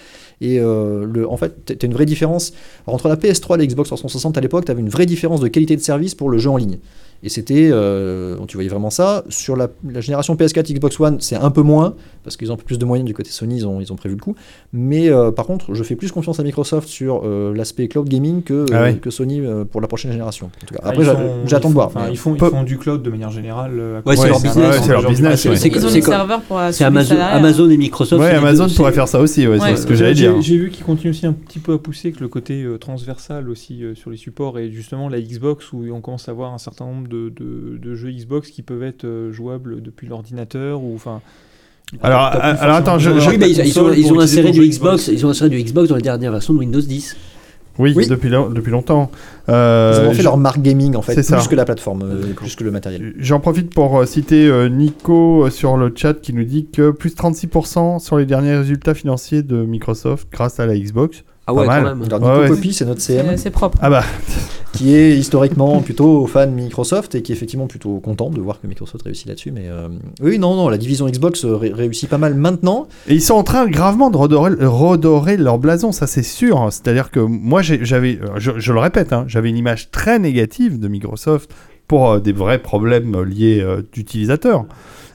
Et euh, le, en fait, tu as une vraie différence. Entre la PS3 et la Xbox 360 à l'époque, tu avais une vraie différence de qualité de service pour le jeu en ligne. Et c'était, euh, tu voyais vraiment ça. Sur la, la génération PS4, Xbox One, c'est un peu moins, parce qu'ils ont un peu plus de moyens du côté Sony, ils ont, ils ont prévu le coup. Mais euh, par contre, je fais plus confiance à Microsoft sur euh, l'aspect cloud gaming que, Ah ouais. euh, que Sony euh, pour la prochaine génération. En tout cas, Ah, après, j'attends de voir. ils, font, ils font du cloud de manière générale. euh, Ouais, c'est leur business, c'est leur du business, Ils ont des serveurs pour C'est Amazon, et Microsoft. ouais, Amazon deux- pourrait faire ça aussi. Ouais, Ouais. c'est ce que j'allais dire. J'ai vu qu'ils continuent aussi un petit peu à pousser avec le côté transversal aussi sur les supports et justement la Xbox où on commence à voir un certain nombre de, de- de jeux Xbox qui peuvent être euh, jouables depuis l'ordinateur ou enfin. Alors, alors, forcément attends, je- Oui, mais ils, ils ont, ils inséré du Xbox, ils ont inséré du Xbox dans les dernières versions de Windows 10. Oui, Oui. Depuis, depuis longtemps. Euh, Ils ont fait je- leur marque gaming en fait, plus ça. que la plateforme, euh, plus que le matériel. J'en profite pour euh, citer euh, Nico euh, sur le chat qui nous dit que plus 36% sur les derniers résultats financiers de Microsoft grâce à la Xbox. Ah ouais, quand même. Alors, Ouais, Nico ouais. Poppy, c'est notre CM. C'est propre. Ah bah, qui est historiquement plutôt fan Microsoft et qui est effectivement plutôt content de voir que Microsoft réussit là-dessus. Mais euh, oui, non, non, la division Xbox euh, ré- réussit pas mal maintenant. Et ils sont en train gravement de redorer, redorer leur blason, ça c'est sûr. C'est-à-dire que moi, j'avais, euh, je, je le répète, hein, j'avais une image très négative de Microsoft pour euh, des vrais problèmes liés euh, d'utilisateurs.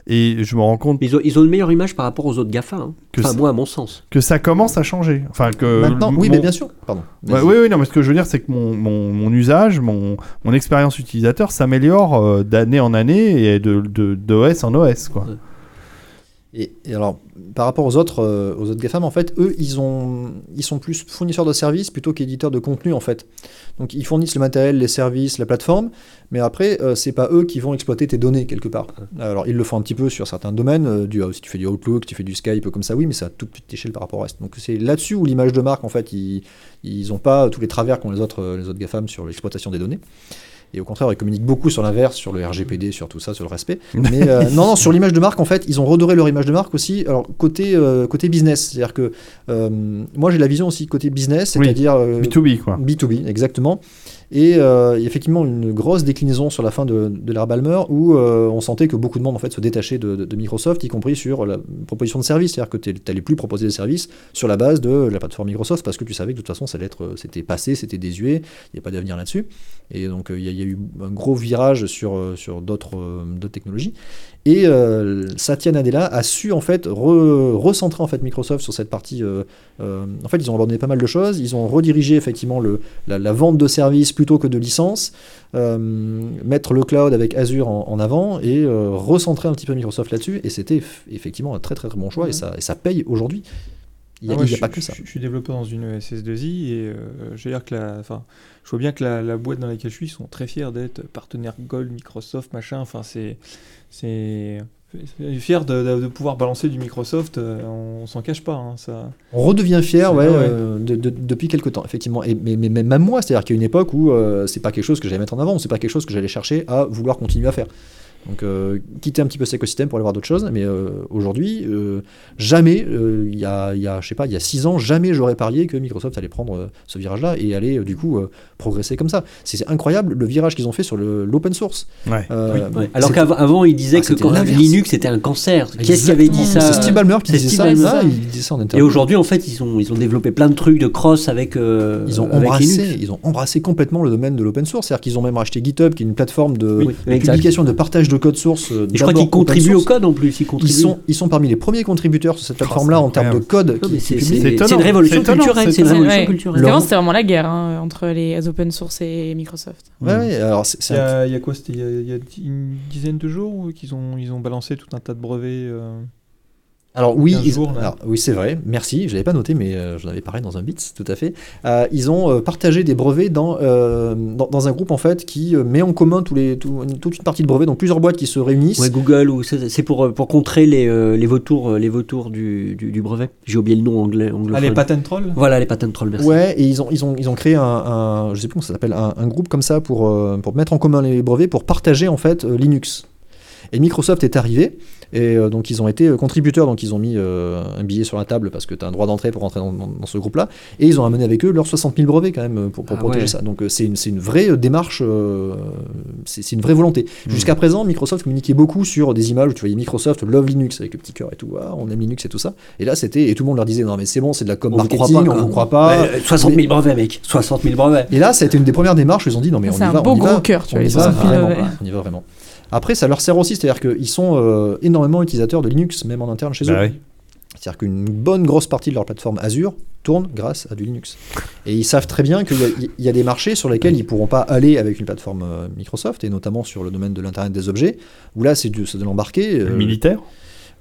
Et je me rends compte Ils ont, ils ont une meilleure image par rapport aux autres GAFA. hein. Que Enfin, c'est- moi, à mon sens. que ça commence à changer. Enfin, que maintenant, oui, mon- mais bien sûr. Pardon. Vas-y. oui, oui, non, mais ce que je veux dire, c'est que mon, mon, mon usage, mon, mon expérience utilisateur s'améliore euh, d'année en année et de, de, d'OS en OS, quoi. Et, et alors, par rapport aux autres, euh, aux autres GAFAM, en fait, eux, ils, ont, ils sont plus fournisseurs de services plutôt qu'éditeurs de contenu, en fait. Donc, ils fournissent le matériel, les services, la plateforme, mais après, euh, c'est pas eux qui vont exploiter tes données quelque part. Alors, ils le font un petit peu sur certains domaines. euh, du, si tu fais du Outlook, tu fais du Skype, comme ça, oui, mais c'est à toute petite échelle par rapport au reste. Donc, c'est là-dessus où l'image de marque, en fait, ils ils ont pas tous les travers qu'ont les autres, euh, les autres GAFAM sur l'exploitation des données. Et au contraire, ils communiquent beaucoup sur l'inverse, sur le RGPD, sur tout ça, sur le respect. Mais euh, non, non, sur l'image de marque, en fait, ils ont redoré leur image de marque aussi. Alors, côté, euh, côté business, c'est-à-dire que euh, moi, j'ai la vision aussi côté business, c'est-à-dire. euh, B2B, quoi. B2B, exactement. Et euh, il y a effectivement une grosse déclinaison sur la fin de, de l'ère Balmer où euh, on sentait que beaucoup de monde en fait, se détachait de, Microsoft, y compris sur la proposition de service. C'est-à-dire que tu n'allais plus proposer des services sur la base de la plateforme Microsoft parce que tu savais que de toute façon ça allait être, euh, c'était passé, c'était désuet, il n'y a pas d'avenir là-dessus. Et donc il y, a- eu un gros virage sur, sur d'autres technologies. Et euh, Satya Nadella a su en fait re- recentrer en fait Microsoft sur cette partie. euh, euh, en fait, ils ont abandonné pas mal de choses. Ils ont redirigé effectivement le, la, la vente de services plutôt que de licences, mettre le cloud avec Azure en, en avant et recentrer un petit peu Microsoft là-dessus. Et c'était effectivement un très très très bon choix et, ça, et ça paye aujourd'hui. Il n'y a, Ah ouais, a pas que ça. Je, je suis développeur dans une SS2I et euh, je veux dire que la, enfin, je vois bien que la, la boîte dans laquelle je suis ils sont très fiers d'être partenaire Gold, Microsoft, machin. Enfin, c'est, c'est, fier de, de- de pouvoir balancer du Microsoft. euh, on, s'en cache pas. hein, ça. On redevient fier ouais, euh, de- de- depuis quelques temps, effectivement. Et, mais même moi, c'est-à-dire qu'il y a une époque où euh, c'est pas quelque chose que j'allais mettre en avant, c'est pas quelque chose que j'allais chercher à vouloir continuer à faire. Donc euh, quitter un petit peu cet écosystème pour aller voir d'autres choses. Mais euh, aujourd'hui, euh, jamais, euh, il y, a, y a, je sais pas, il y a six ans, jamais j'aurais parié que Microsoft allait prendre euh, ce virage-là et allait euh, du coup euh, progresser comme ça. C'est incroyable le virage qu'ils ont fait sur l'open source. Ouais. Euh, Ouais. Alors qu'avant, avant, il disait Ah, que quand. Linux était un cancer. Qu'est-ce qui avait dit ça C'est Steve Ballmer qui disait ça. Ballmer. Il disait ça en Et aujourd'hui, en fait, ils ont, ils ont développé plein de trucs de cross avec, euh, Ils ont, avec embrassé, Linux. ils ont embrassé complètement le domaine de l'open source. C'est-à-dire qu'ils ont même racheté GitHub, qui est une plateforme de, Oui, de publication de partage de code source. euh, Et je crois qu'ils contribuent au code en plus. Ils, sont, ils sont parmi les premiers contributeurs sur cette Oh, plateforme-là en termes de code c'est une révolution culturelle. c'est c'était vraiment la guerre hein, entre les open source et Microsoft. Ouais, ouais, alors c'est- Il y, a, quoi C'était il y a, une dizaine de jours où qu'ils ont, ils ont balancé tout un tas de brevets. euh, Alors oui, 15 ils- jours, là. alors, oui c'est vrai, merci, je l'avais pas noté mais euh, j'en avais parlé dans un bit, tout à fait. Euh, ils ont euh, partagé des brevets dans, euh, dans, dans un groupe en fait qui euh, met en commun tous les, tout- toute une partie de brevets, donc plusieurs boîtes qui se réunissent. Ouais, Google, ou c'est pour, pour contrer les, euh, les vautours, les vautours du, du, du brevet. J'ai oublié le nom anglais. Ah, les patent trolls Voilà, les patent trolls, merci. Ouais, et ils ont, ils ont, ils ont créé un, un- je sais plus comment ça s'appelle, un, un groupe comme ça pour, euh, pour mettre en commun les brevets, pour partager en fait euh, Linux. Et Microsoft est arrivé, et euh, donc ils ont été euh, contributeurs, donc ils ont mis euh, un billet sur la table parce que tu as un droit d'entrée pour rentrer dans, dans- dans ce groupe-là, et ils ont amené avec eux leurs 60 000 brevets quand même pour, pour Ah protéger ouais. ça. Donc c'est une, vraie démarche, euh, c'est une vraie volonté. Jusqu'à présent, Microsoft communiquait beaucoup sur des images où tu voyais Microsoft love Linux avec le petit cœur et tout, Ah, on aime Linux et tout ça. Et là c'était, et tout le monde leur disait non mais c'est bon, c'est de la com On vous croit marketing, pas, on vous croit pas. Ouais, 60 000 brevets, mec. 60 000 brevets. Et là, ça a été une des premières démarches où ils ont dit non mais on y C'est un va, beau on y gros va, cœur, tu on vois, y va 60 000 vraiment, on y va vraiment. Après, ça leur sert aussi, c'est-à-dire qu'ils sont euh, énormément utilisateurs de Linux, même en interne chez Bah eux. C'est-à-dire qu'une bonne grosse partie de leur plateforme Azure tourne grâce à du Linux. Et ils savent très bien qu'il y, a- il y a des marchés sur lesquels ils ne pourront pas aller avec une plateforme euh, Microsoft, et notamment sur le domaine de l'Internet des objets, où là, c'est de l'embarquer. euh, Militaire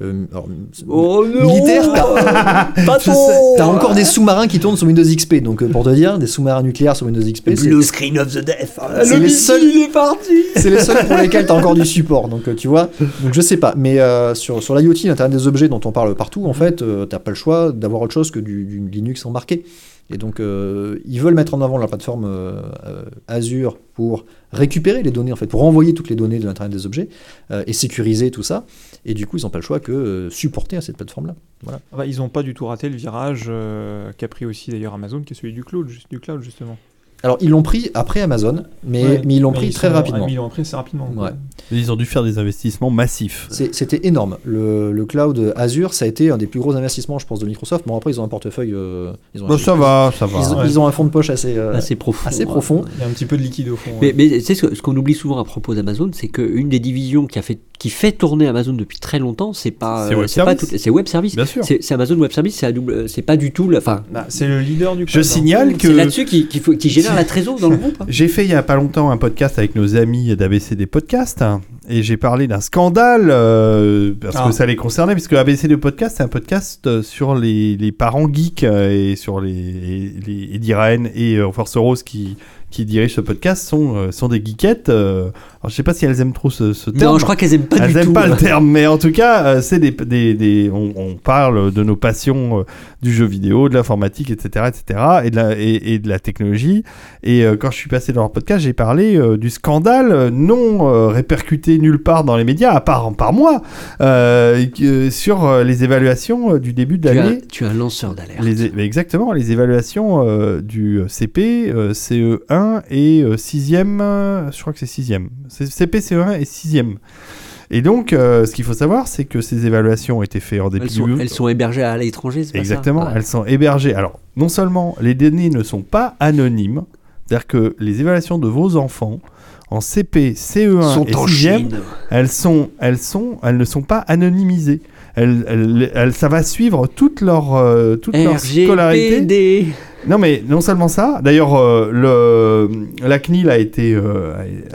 euh, alors, Oh militaire, t'as- sais, t'as encore des sous-marins qui tournent sur Windows XP, donc euh, pour te dire, des sous-marins nucléaires sur Windows XP, c'est- Blue screen of the death. C'est les seuls- il est parti. c'est les seuls pour lesquels tu as encore du support. Donc, euh, tu vois, donc je sais pas. Mais euh, sur, sur l'IoT, l'Internet des objets dont on parle partout, en fait, euh, t'as pas le choix d'avoir autre chose que du, du Linux embarqué. Et donc, euh, ils veulent mettre en avant leur plateforme euh, euh, Azure pour récupérer les données, en fait, pour envoyer toutes les données de l'Internet des objets euh, et sécuriser tout ça. Et du coup, ils n'ont pas le choix que supporter à cette plateforme-là. Ah bah, Ils n'ont pas du tout raté le virage qu'a pris aussi d'ailleurs Amazon, qui est celui du cloud, du cloud justement. Alors, ils l'ont pris après Amazon, mais, Ouais, mais ils l'ont pris très rapidement. ils l'ont pris assez rapidement. Ouais. Ils ont dû faire des investissements massifs. C'est- C'était énorme. Le, le cloud Azure, ça a été un des plus gros investissements, je pense, de Microsoft. Bon, après, ils ont un portefeuille. euh, ils, ont un- Bon, ça va, ça va. ils, ont, Ouais. ils ont un fonds de poche assez, euh, Assez profond. assez profond. Il y a un petit peu de liquide au fond. Mais, ouais. mais tu sais, ce, ce qu'on oublie souvent à propos d'Amazon, c'est qu'une des divisions qui, a fait, qui fait tourner Amazon depuis très longtemps, c'est pas. C'est euh, Web c'est c'est Web Service. Bien sûr. C'est c'est Amazon Web Service, c'est c'est pas du tout. la- Enfin, Bah, c'est le leader du Je cloud, hein. signale c'est que là-dessus qui, qui, faut- qui génère la trésor dans le groupe. hein. j'ai fait il y a pas longtemps un podcast avec nos amis d'ABCD Podcast hein, et j'ai parlé d'un scandale euh, parce Ah. que ça les concernait puisque ABCD Podcast c'est un podcast euh, sur les, les parents geeks euh, et sur les, et- les Eddie Ryan et euh, Force Rose qui qui dirigent ce podcast sont sont des geekettes. Alors je sais pas si elles aiment trop ce, ce terme. Non, je crois qu'elles aiment pas Elles du aiment tout. pas le terme, mais en tout cas, euh, c'est des, des, des- on, on parle de nos passions euh, du jeu vidéo, de l'informatique, etc., etc., et de la, et, et de la technologie. Et euh, quand je suis passé dans leur podcast, j'ai parlé euh, du scandale non répercuté nulle part dans les médias, à part par moi, sur les évaluations du début de l'année. tu as un lanceur d'alerte. Les, exactement, les évaluations du CP, euh, CE1 et 6e, je crois que c'est 6e. C'est CP, CE1 et 6e. Et donc, euh, ce qu'il faut savoir, c'est que ces évaluations ont été faites en dépit Elles sont, elles sont hébergées à l'étranger, c'est pas ça Exactement, Ouais. elles sont hébergées. Alors, non seulement les données ne sont pas anonymes, c'est-à-dire que les évaluations de vos enfants en CP, CE1 sont et en 6e, Chine. elles sont, elles sont, elles ne sont pas anonymisées. Elles, elles- elles- ça va suivre toute leur, euh, toute leur scolarité. Non, mais non seulement ça. D'ailleurs, euh, le la CNIL a été, euh,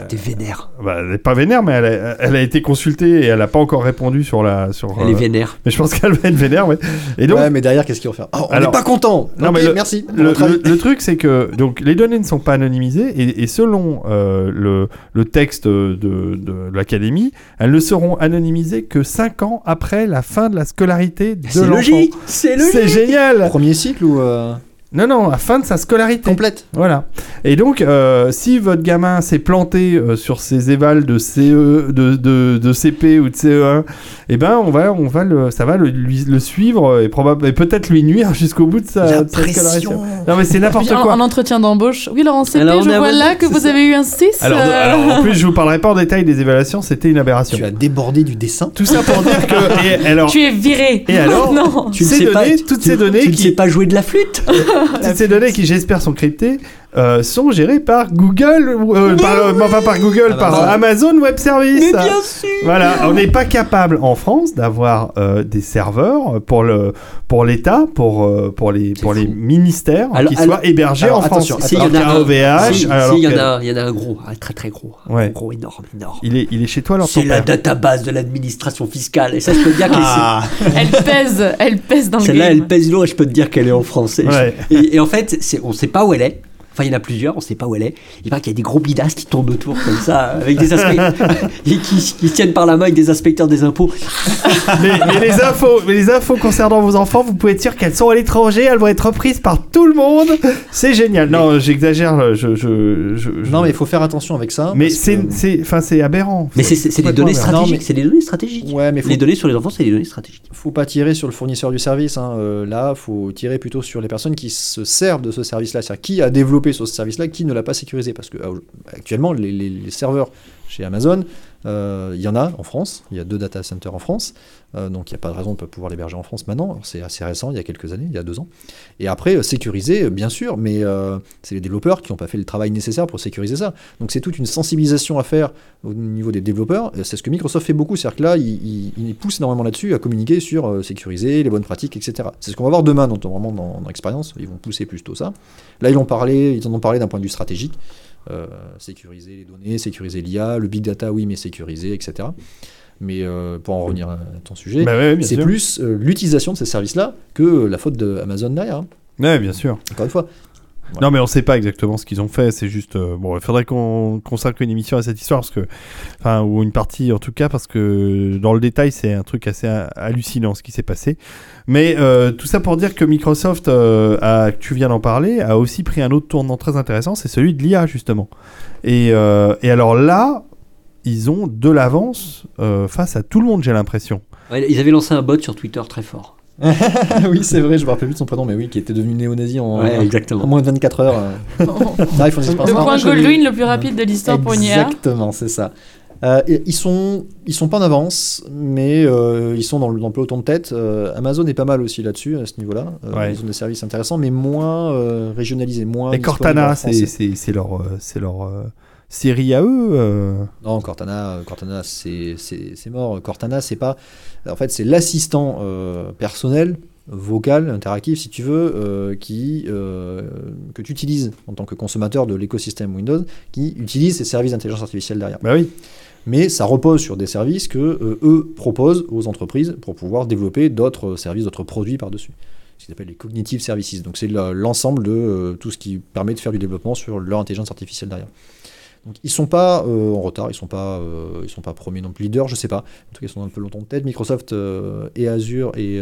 T'es vénère. bah, elle n'est pas vénère, mais elle a, elle a été consultée et elle n'a pas encore répondu sur la, sur. Elle est euh, vénère. mais je pense qu'elle va être vénère, ouais. Et donc, ouais, mais derrière, qu'est-ce qu'ils vont faire Oh, On n'est pas content Non, mais le- merci. le, truc, c'est que donc les données ne sont pas anonymisées et, et selon euh, le, le texte de, de l'académie, elles ne seront anonymisées que 5 ans après la fin de la scolarité de C'est l'enfant. logique. C'est logique. C'est génial. Premier cycle ou Non, non, la fin de sa scolarité. complète Voilà. Et donc, euh, si votre gamin s'est planté euh, sur ses évals de CE, de, de, de CP ou de CE1, eh ben, on va, on va le, ça va le, lui- le suivre et, probable, et peut-être lui nuire jusqu'au bout de sa, La de sa scolarité. Non, mais c'est n'importe en, quoi. en entretien d'embauche. Oui, Laurent CP, Alors, on je est à vois là que vous ça. avez eu un 6. Alors, euh, alors, en plus, je vous parlerai pas en détail des évaluations, c'était une aberration. Tu as débordé du dessin Tout ça pour dire que. Et, alors, Tu es viré. Et alors Non. Tu ne sais données, toutes tu- ces données tu ne sais pas jouer de la flûte. toutes ces données qui, j'espère, sont cryptées, euh, sont gérés par Google, euh, par, euh, pas par Google, par Amazon Web Services. Mais bien sûr Voilà, on n'est pas capable en France d'avoir euh, des serveurs pour le pour l'État, pour euh, pour les pour les ministères Alors- qui alors- soient hébergés alors, en France. Si, il y en a y un, OVH, si, alors si, il y en que- a, il y en a un gros, un très très gros, un gros énorme, énorme. il est il est chez toi alors C'est la database de l'administration fiscale. Et ça, je peux te dire que Ah, Elle pèse, elle pèse dans le celle-là, elle pèse lourd et je peux te dire qu'elle est en français. Ouais. Et, et en fait, on sait pas où elle est. Enfin, il y en a plusieurs, on sait pas où elle est. Il paraît qu'il y a des gros bidasses qui tournent autour comme ça, avec des et qui, qui se tiennent par la main avec des inspecteurs des impôts. mais, mais les infos, mais les infos concernant vos enfants, vous pouvez être sûr qu'elles sont à l'étranger, elles vont être reprises par tout le monde. C'est génial. Non, j'exagère. Je, je, je- je- non, mais il faut faire attention avec ça. mais c'est, que- c'est, enfin, c'est aberrant. Mais c'est, des données aberrant. stratégiques. C'est des données stratégiques. Ouais, mais faut Les données sur les enfants, c'est des données stratégiques. faut pas tirer sur le fournisseur du service. hein. Euh, là, faut tirer plutôt sur les personnes qui se servent de ce service-là. C'est-à-dire qui a développé ce service-là, qui ne l'a pas sécurisé. Parce que euh, actuellement, les serveurs chez Amazon, euh, il y en a en France. Il y a deux data centers en France. Euh, donc il n'y a pas de raison de ne pas pouvoir l'héberger en France maintenant. C'est assez récent, il y a quelques années, il y a deux ans. Et après, euh, sécuriser, euh, bien sûr, mais c'est les développeurs qui n'ont pas fait le travail nécessaire pour sécuriser ça. Donc c'est toute une sensibilisation à faire au niveau des développeurs. C'est ce que Microsoft fait beaucoup, c'est-à-dire que là, il, il- il pousse énormément là-dessus à communiquer sur sécuriser, les bonnes pratiques, etc. C'est ce qu'on va voir demain, dans, vraiment dans, l'expérience. Ils vont pousser plutôt ça. Là, ils, ont parlé, ils en ont parlé d'un point de vue stratégique. Sécuriser les données, sécuriser l'IA, le big data, oui, mais sécuriser, etc. Mais euh, pour en revenir à ton sujet, Bah ouais, c'est plus euh, l'utilisation de ces services-là que la faute d'Amazon derrière. hein. Ouais, bien sûr. Encore une fois. Non, mais on sait pas exactement ce qu'ils ont fait. C'est juste. euh, bon, il faudrait qu'on consacre une émission à cette histoire, parce que. Enfin, ou une partie en tout cas, parce que dans le détail, c'est un truc assez ha- hallucinant ce qui s'est passé. Mais euh, tout ça pour dire que Microsoft, euh, a, tu viens d'en parler, a aussi pris un autre tournant très intéressant, c'est celui de l'IA, justement. Et, et alors là, ils ont de l'avance euh, face à tout le monde, j'ai l'impression. Ouais, ils avaient lancé un bot sur Twitter très fort. oui, c'est vrai, je me rappelle plus de son prénom, mais oui, qui était devenu néo-nazi en, Ouais, en exactement. moins de 24 heures. euh. Ah, ils font Le point Goldwyn le plus rapide de l'histoire pour une. Exactement, c'est ça. Euh, ils sont ils sont pas en avance, mais euh, ils sont dans le, dans le peloton de tête. Euh, Amazon est pas mal aussi là-dessus à ce niveau-là. Euh, Ouais. Ils ont des services intéressants, mais moins euh, régionalisés, moins. Et Cortana, c'est leur, c'est leur euh, série à eux. euh. Non, Cortana, euh, Cortana, c'est mort. Cortana, c'est pas. En fait, c'est l'assistant euh, personnel vocal, interactif, si tu veux, euh, qui euh, que tu utilises en tant que consommateur de l'écosystème Windows, qui utilise ces services d'intelligence artificielle derrière. Bah oui. mais ça repose sur des services que euh, eux proposent aux entreprises pour pouvoir développer d'autres services, d'autres produits par-dessus. Ce qu'ils appellent les cognitive services. Donc c'est le- l'ensemble de tout ce qui permet de faire du développement sur leur intelligence artificielle derrière. Donc ils sont pas euh, en retard, ils sont pas euh, ils sont pas premiers non plus leaders, je sais pas. En tout cas, ils sont un peu longtemps de tête. Microsoft euh, et Azure et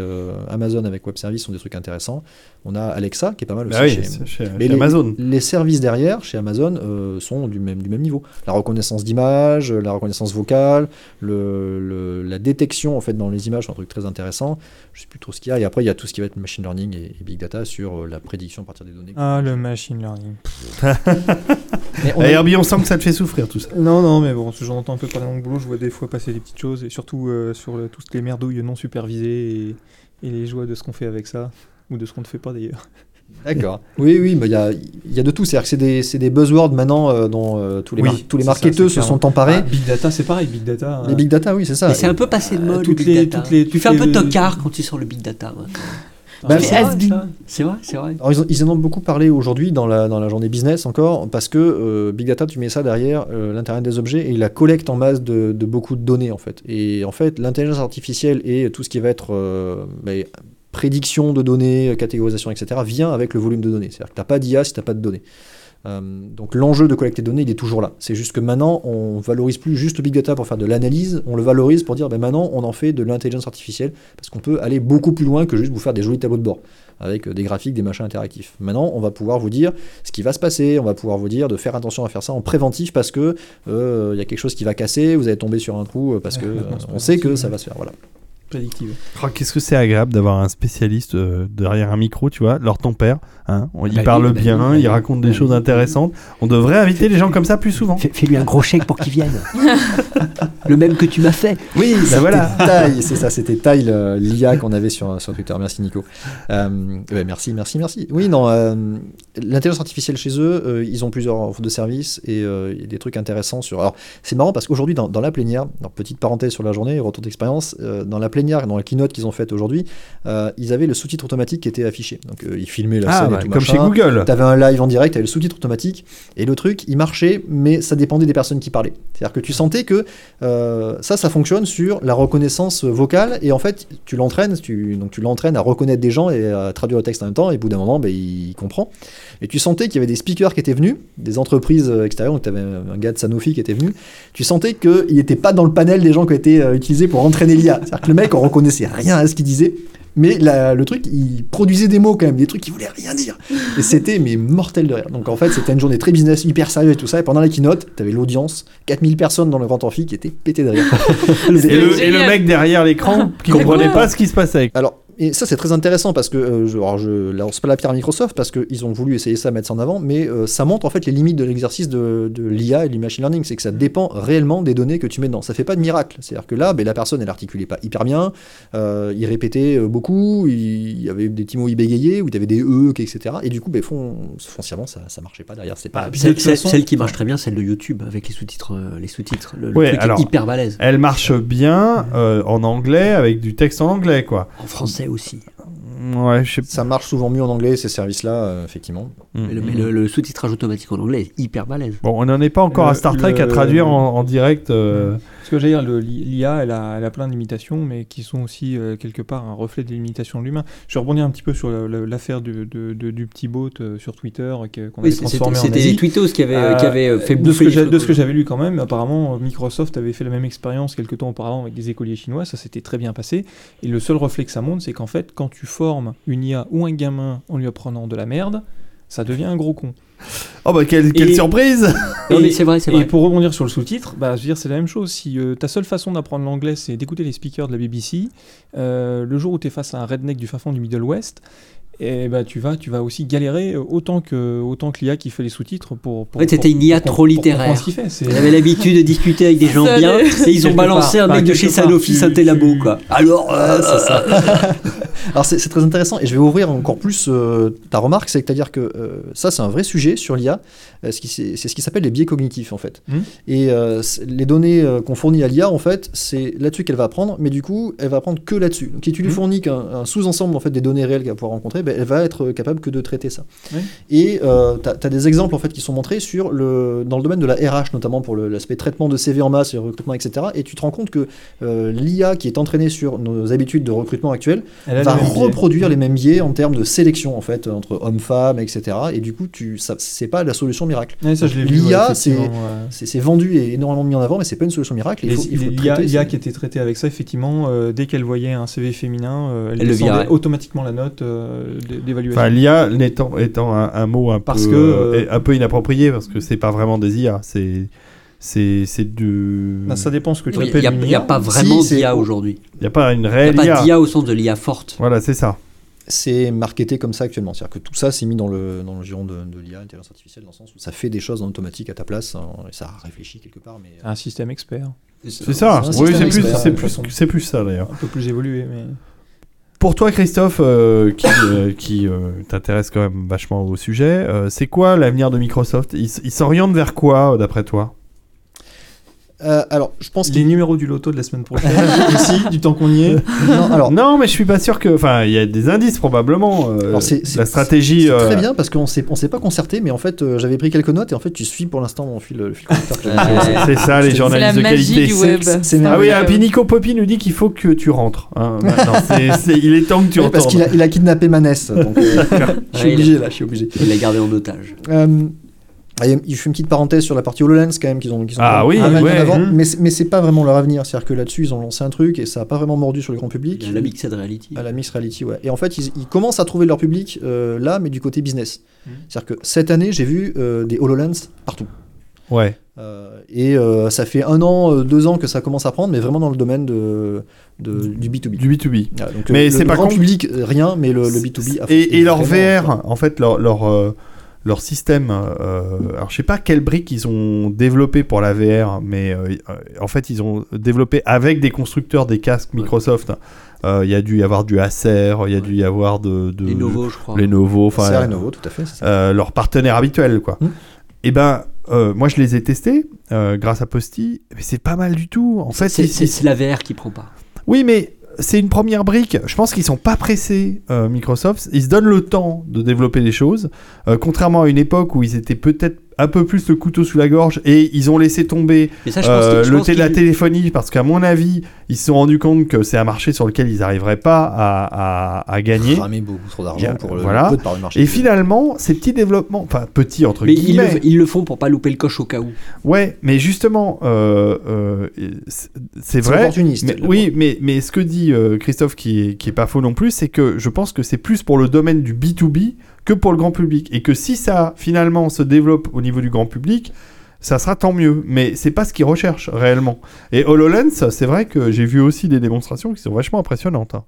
Amazon avec Web Services sont des trucs intéressants. On a Alexa qui est pas mal aussi Bah oui, chez, mais chez les, Amazon. les services derrière, chez Amazon, sont du même, du même niveau. La reconnaissance d'image, la reconnaissance vocale, le, le- la détection en fait dans les images, c'est un truc très intéressant. Je sais plus trop ce qu'il y a. Et après, il y a tout ce qui va être machine learning et, et big data sur euh, la prédiction à partir des données. Ah, le machine learning. Mais on Herbie, on sent que ça te fait souffrir tout ça. Non, non, mais bon, j'en entends un peu parler dans le boulot, je vois des fois passer des petites choses, et surtout euh, sur le- toutes les merdouilles non supervisées et, et les joies de ce qu'on fait avec ça, ou de ce qu'on ne fait pas d'ailleurs. D'accord. Oui, oui, mais il y a, il y a de tout. C'est-à-dire que c'est des, c'est des buzzwords maintenant euh, dont euh, tous les, Oui, mar- tous les marketeurs se sont emparés. Ah, big data, c'est pareil, big data. les big data, oui, c'est ça. Mais c'est un peu passé de euh, mode, toutes le big les- data. toutes les- tu toutes fais un peu tocard quand tu sors le big data. maintenant. Bah, Mais c'est vrai. C'est vrai, c'est vrai. Alors, ils, en- ils en ont beaucoup parlé aujourd'hui dans la, dans la journée business encore, parce que euh, Big Data, tu mets ça derrière euh, l'Internet des objets et il la collecte en masse de, de beaucoup de données en fait. Et en fait, l'intelligence artificielle et tout ce qui va être euh, bah, prédiction de données, catégorisation, etc., vient avec le volume de données. C'est-à-dire que tu n'as pas d'IA si tu n'as pas de données. Euh, donc l'enjeu de collecter des données, il est toujours là. C'est juste que maintenant, on valorise plus juste le big data pour faire de l'analyse, on le valorise pour dire, ben maintenant, on en fait de l'intelligence artificielle, parce qu'on peut aller beaucoup plus loin que juste vous faire des jolis tableaux de bord, avec euh, des graphiques, des machins interactifs. Maintenant, on va pouvoir vous dire ce qui va se passer, on va pouvoir vous dire de faire attention à faire ça en préventif, parce que euh, il y a quelque chose qui va casser, vous allez tomber sur un trou, euh, parce que euh, on sait que ça va se faire. Voilà. Prédictive. Oh, Qu'est-ce que c'est agréable d'avoir un spécialiste euh, derrière un micro, tu vois, leur ton père. Hein On- il Bah parle oui, bah bien, bah il raconte des Bah choses intéressantes. On devrait inviter les gens comme ça plus souvent. Fais- Fais-lui un gros chèque pour qu'il vienne. le même que tu m'as fait. Oui, c'était voilà. C'est ça, c'était euh, l'IA qu'on avait sur, sur Twitter. Merci Nico. Euh, ouais, merci, merci, merci. Oui, non, euh, l'intelligence artificielle chez eux, euh, ils ont plusieurs offres de services et euh, il y a des trucs intéressants sur. Alors, c'est marrant parce qu'aujourd'hui, dans, dans la plénière, alors, petite parenthèse sur la journée, retour d'expérience, euh, dans la plénière, dans la keynote qu'ils ont faite aujourd'hui, ils avaient le sous-titre automatique qui était affiché. Donc, ils filmaient la Ah, scène et tout comme machin. chez Google. T'avais un live en direct, t'avais le sous-titre automatique, et le truc, il marchait, mais ça dépendait des personnes qui parlaient. C'est-à-dire que tu sentais que ça, ça fonctionne sur la reconnaissance vocale, et en fait, tu l'entraînes, tu, donc tu l'entraînes à reconnaître des gens et à traduire le texte en même temps, et au bout d'un moment, ben, il comprend. Et tu sentais qu'il y avait des speakers qui étaient venus, des entreprises euh, extérieures, donc t'avais un gars de Sanofi qui était venu, tu sentais qu'il n'était pas dans le panel des gens qui ont été euh, utilisés pour entraîner l'IA. C'est-à-dire que le mec, on reconnaissait rien à ce qu'il disait, mais la- le truc, il produisait des mots quand même, des trucs qui voulaient rien dire. Et c'était mais mortel de rire. Donc en fait, c'était une journée très business, hyper sérieuse et tout ça. Et pendant la keynote, t'avais l'audience, 4000 personnes dans le grand amphi qui étaient pétées de rire. Et le, et le mec derrière l'écran qui comprenait pas ce qui se passait. Alors, et ça c'est très intéressant parce que euh, je, alors je lance pas la pierre à Microsoft parce qu'ils ont voulu essayer ça, mettre ça en avant, mais euh, ça montre en fait les limites de l'exercice de, de l'IA et du machine learning, c'est que ça dépend réellement des données que tu mets dedans. Ça fait pas de miracle. C'est-à-dire que là, ben, la personne elle articulait pas hyper bien, euh, il répétait beaucoup, il, y avait des petits mots il bégayait, ou il y avait des e, etc. Et du coup, ben, fond, foncièrement, ça, ça marchait pas derrière. C'est pas. Ah, Celle, celle- façon- celle qui marche très bien, celle de YouTube avec les sous-titres. les sous-titres. Le, le Ouais, truc alors- est hyper balèze. Elle marche bien euh, en anglais avec du texte en anglais, quoi. En français aussi. Ouais, je sais Ça marche souvent mieux en anglais ces services-là, euh, effectivement. pas. Mais le, mais le- le sous-titrage automatique en anglais est hyper balèze. Bon, on n'en est pas encore Le- à Star Trek à le- traduire en, en direct. euh, Ce que j'allais dire, l'IA, elle a, elle a plein de limitations, mais qui sont aussi euh, quelque part un reflet des limitations de l'humain. Je vais rebondir un petit peu sur l'affaire du, de- de- du petit bot euh, sur Twitter qu'on Oui, avait transformé en c'était les tweetos qui avaient, qui avaient fait de ce bouffer que de ce que j'avais lu quand même, apparemment Microsoft avait fait la même expérience quelques temps auparavant avec des écoliers chinois, ça s'était très bien passé. Et le seul reflet que ça montre, c'est qu'en fait, quand tu formes une IA ou un gamin en lui apprenant de la merde, ça devient un gros con. Oh bah quelle, quelle Et- surprise Non, Et- mais c'est vrai, c'est Et vrai. pour rebondir sur le sous-titre, bah, je veux dire, c'est la même chose. Si euh, ta seule façon d'apprendre l'anglais, c'est d'écouter les speakers de la BBC, euh, le jour où tu es face à un redneck du fin fond du Middle West, et bah, tu, vas, tu vas aussi galérer euh, autant que, autant que l'IA qui fait les sous-titres pour. pour Ouais, t'étais pour- une IA pour- trop pour littéraire. fait. C'est- Ils avaient l'habitude de discuter avec des gens Ça, bien, et ils ont balancé part, un bah, mec de quelque chez part, Sanofi Saint-Élabo, tu- quoi. Alors, euh, Alors c'est c'est très intéressant et je vais ouvrir encore plus euh, ta remarque, c'est-à-dire que euh, ça c'est un vrai sujet sur l'IA, euh, ce qui- c'est c'est ce qui s'appelle les biais cognitifs en fait. Mhm. Et euh, les données euh, qu'on fournit à l'IA en fait, c'est là-dessus qu'elle va apprendre, mais du coup elle va apprendre que là-dessus. Donc si tu lui Mhm. fournis qu'un un sous-ensemble en fait des données réelles qu'elle va pouvoir rencontrer, ben, elle va être capable que de traiter ça. Et euh, tu as, des exemples en fait qui sont montrés sur le, dans le domaine de la RH notamment pour l'aspect traitement de CV en masse et recrutement etc. Et tu te rends compte que euh, l'IA qui est entraînée sur nos habitudes de recrutement actuelles va les mêmes biais. reproduire les mêmes biais en termes de sélection en fait entre hommes-femmes, etc. Et du coup, tu, ça, c'est pas la solution miracle. L'IA, c'est- ouais. Vendu et énormément mis en avant, mais c'est pas une solution miracle. et il faut, L'IA qui était traitée avec ça, effectivement, euh, dès qu'elle voyait un CV féminin, euh, elle, Elle le descendait automatiquement la note euh, d'évaluation. Enfin, l'IA étant, étant un, un mot un Parce peu, que, euh, euh, un peu inapproprié parce que c'est pas vraiment des IA, c'est c'est c'est du. Ben, ça dépend ce que tu il appelles n'y il y a pas vraiment d'IA aujourd'hui. Il y a pas une Il n'y a réelle pas IA. d'IA au sens de l'IA forte. Voilà, c'est ça. C'est marketé comme ça actuellement. C'est-à-dire que tout ça, c'est mis dans le, dans le giron de, de l'IA, l'intelligence artificielle, dans le sens où ça fait des choses en automatique à ta place, hein, et ça réfléchit quelque part. Mais, Un système expert, C'est ça. Oui, c'est plus, plus, plus ça d'ailleurs. un peu plus évolué, mais Pour toi, Christophe, euh, qui, euh, qui euh, t'intéresse quand même vachement au sujet, euh, c'est quoi l'avenir de Microsoft? Il, s'oriente vers quoi, euh, d'après toi? Euh, alors, je pense les qu'il numéros du loto de la semaine prochaine aussi, du temps qu'on y est. non, alors, Non, mais je suis pas sûr que. Enfin, il y a des indices probablement. euh, Alors, la stratégie. c'est très euh, bien parce qu'on s'est, on s'est pas concerté, mais en fait, euh, j'avais pris quelques notes et en fait, tu suis pour l'instant mon fil, le fil que. C'est ça, les la journalistes de magie qualité. du C'est- web. Ah Ah oui, et puis Nico Poppy nous dit qu'il faut que tu rentres. hein, il est temps que tu Oui, rentres. parce qu'il a, il a kidnappé ma NES, donc euh, je suis obligé là, je suis obligé. Il l'a gardé en otage. Ah, il il fait une petite parenthèse sur la partie HoloLens quand même qu'ils ont, qu'ils ont Ah oui, ouais. avant, Mhm. mais, c'est- mais c'est pas vraiment leur avenir. C'est-à-dire que là-dessus, ils ont lancé un truc et ça a pas vraiment mordu sur le grand public. La Mixed Reality. À la Mixed Reality, ouais. Et en fait, ils, ils commencent à trouver leur public euh, là, mais du côté business. Mhm. C'est-à-dire que cette année, j'ai vu euh, des HoloLens partout. Ouais. Euh, et euh, ça fait un an, euh, deux ans que ça commence à prendre, mais vraiment dans le domaine de, de- du B2B. Du B2B. Voilà, donc, Mais le, c'est le pas grand public, rien, mais le, le B2B. a- Et, et leur VR, en fait, leur, leur, euh, leur système, euh, alors je sais pas quelle brique ils ont développé pour la VR, mais euh, en fait, ils ont développé avec des constructeurs des casques Microsoft. Euh, Il y a dû y avoir du Acer, il y a dû y avoir de, de Lenovo, je crois. Lenovo, enfin, C'est Lenovo, tout à fait. ça. euh, leurs partenaires habituels, quoi. Hmm. Et ben, euh, moi, je les ai testés euh, grâce à Posty, mais c'est pas mal du tout. En fait, c'est la VR qui prend pas. oui, mais c'est une première brique. Je pense qu'ils sont pas pressés, euh, Microsoft. Ils se donnent le temps de développer des choses, Euh, contrairement à une époque où ils étaient peut-être un peu plus le couteau sous la gorge et ils ont laissé tomber ça, euh, que- le té- la téléphonie parce qu'à mon avis, ils se sont rendus compte que c'est un marché sur lequel ils n'arriveraient pas à, à- à gagner. Beaucoup trop d'argent pour le voilà. peu de part du marché. Et finalement, ces petits développements, enfin petits entre Mais ils guillemets, le, ils le font pour pas louper le coche au cas où. ouais, mais justement, euh, euh, c'est vrai. opportuniste. Mais, oui, mais, mais ce que dit euh, Christophe, qui est, qui est pas faux non plus, c'est que je pense que c'est plus pour le domaine du B2B que pour le grand public. Et que si ça, finalement, se développe au niveau du grand public, ça sera tant mieux. Mais c'est pas ce qu'ils recherchent réellement. Et HoloLens, c'est vrai que j'ai vu aussi des démonstrations qui sont vachement impressionnantes. hein.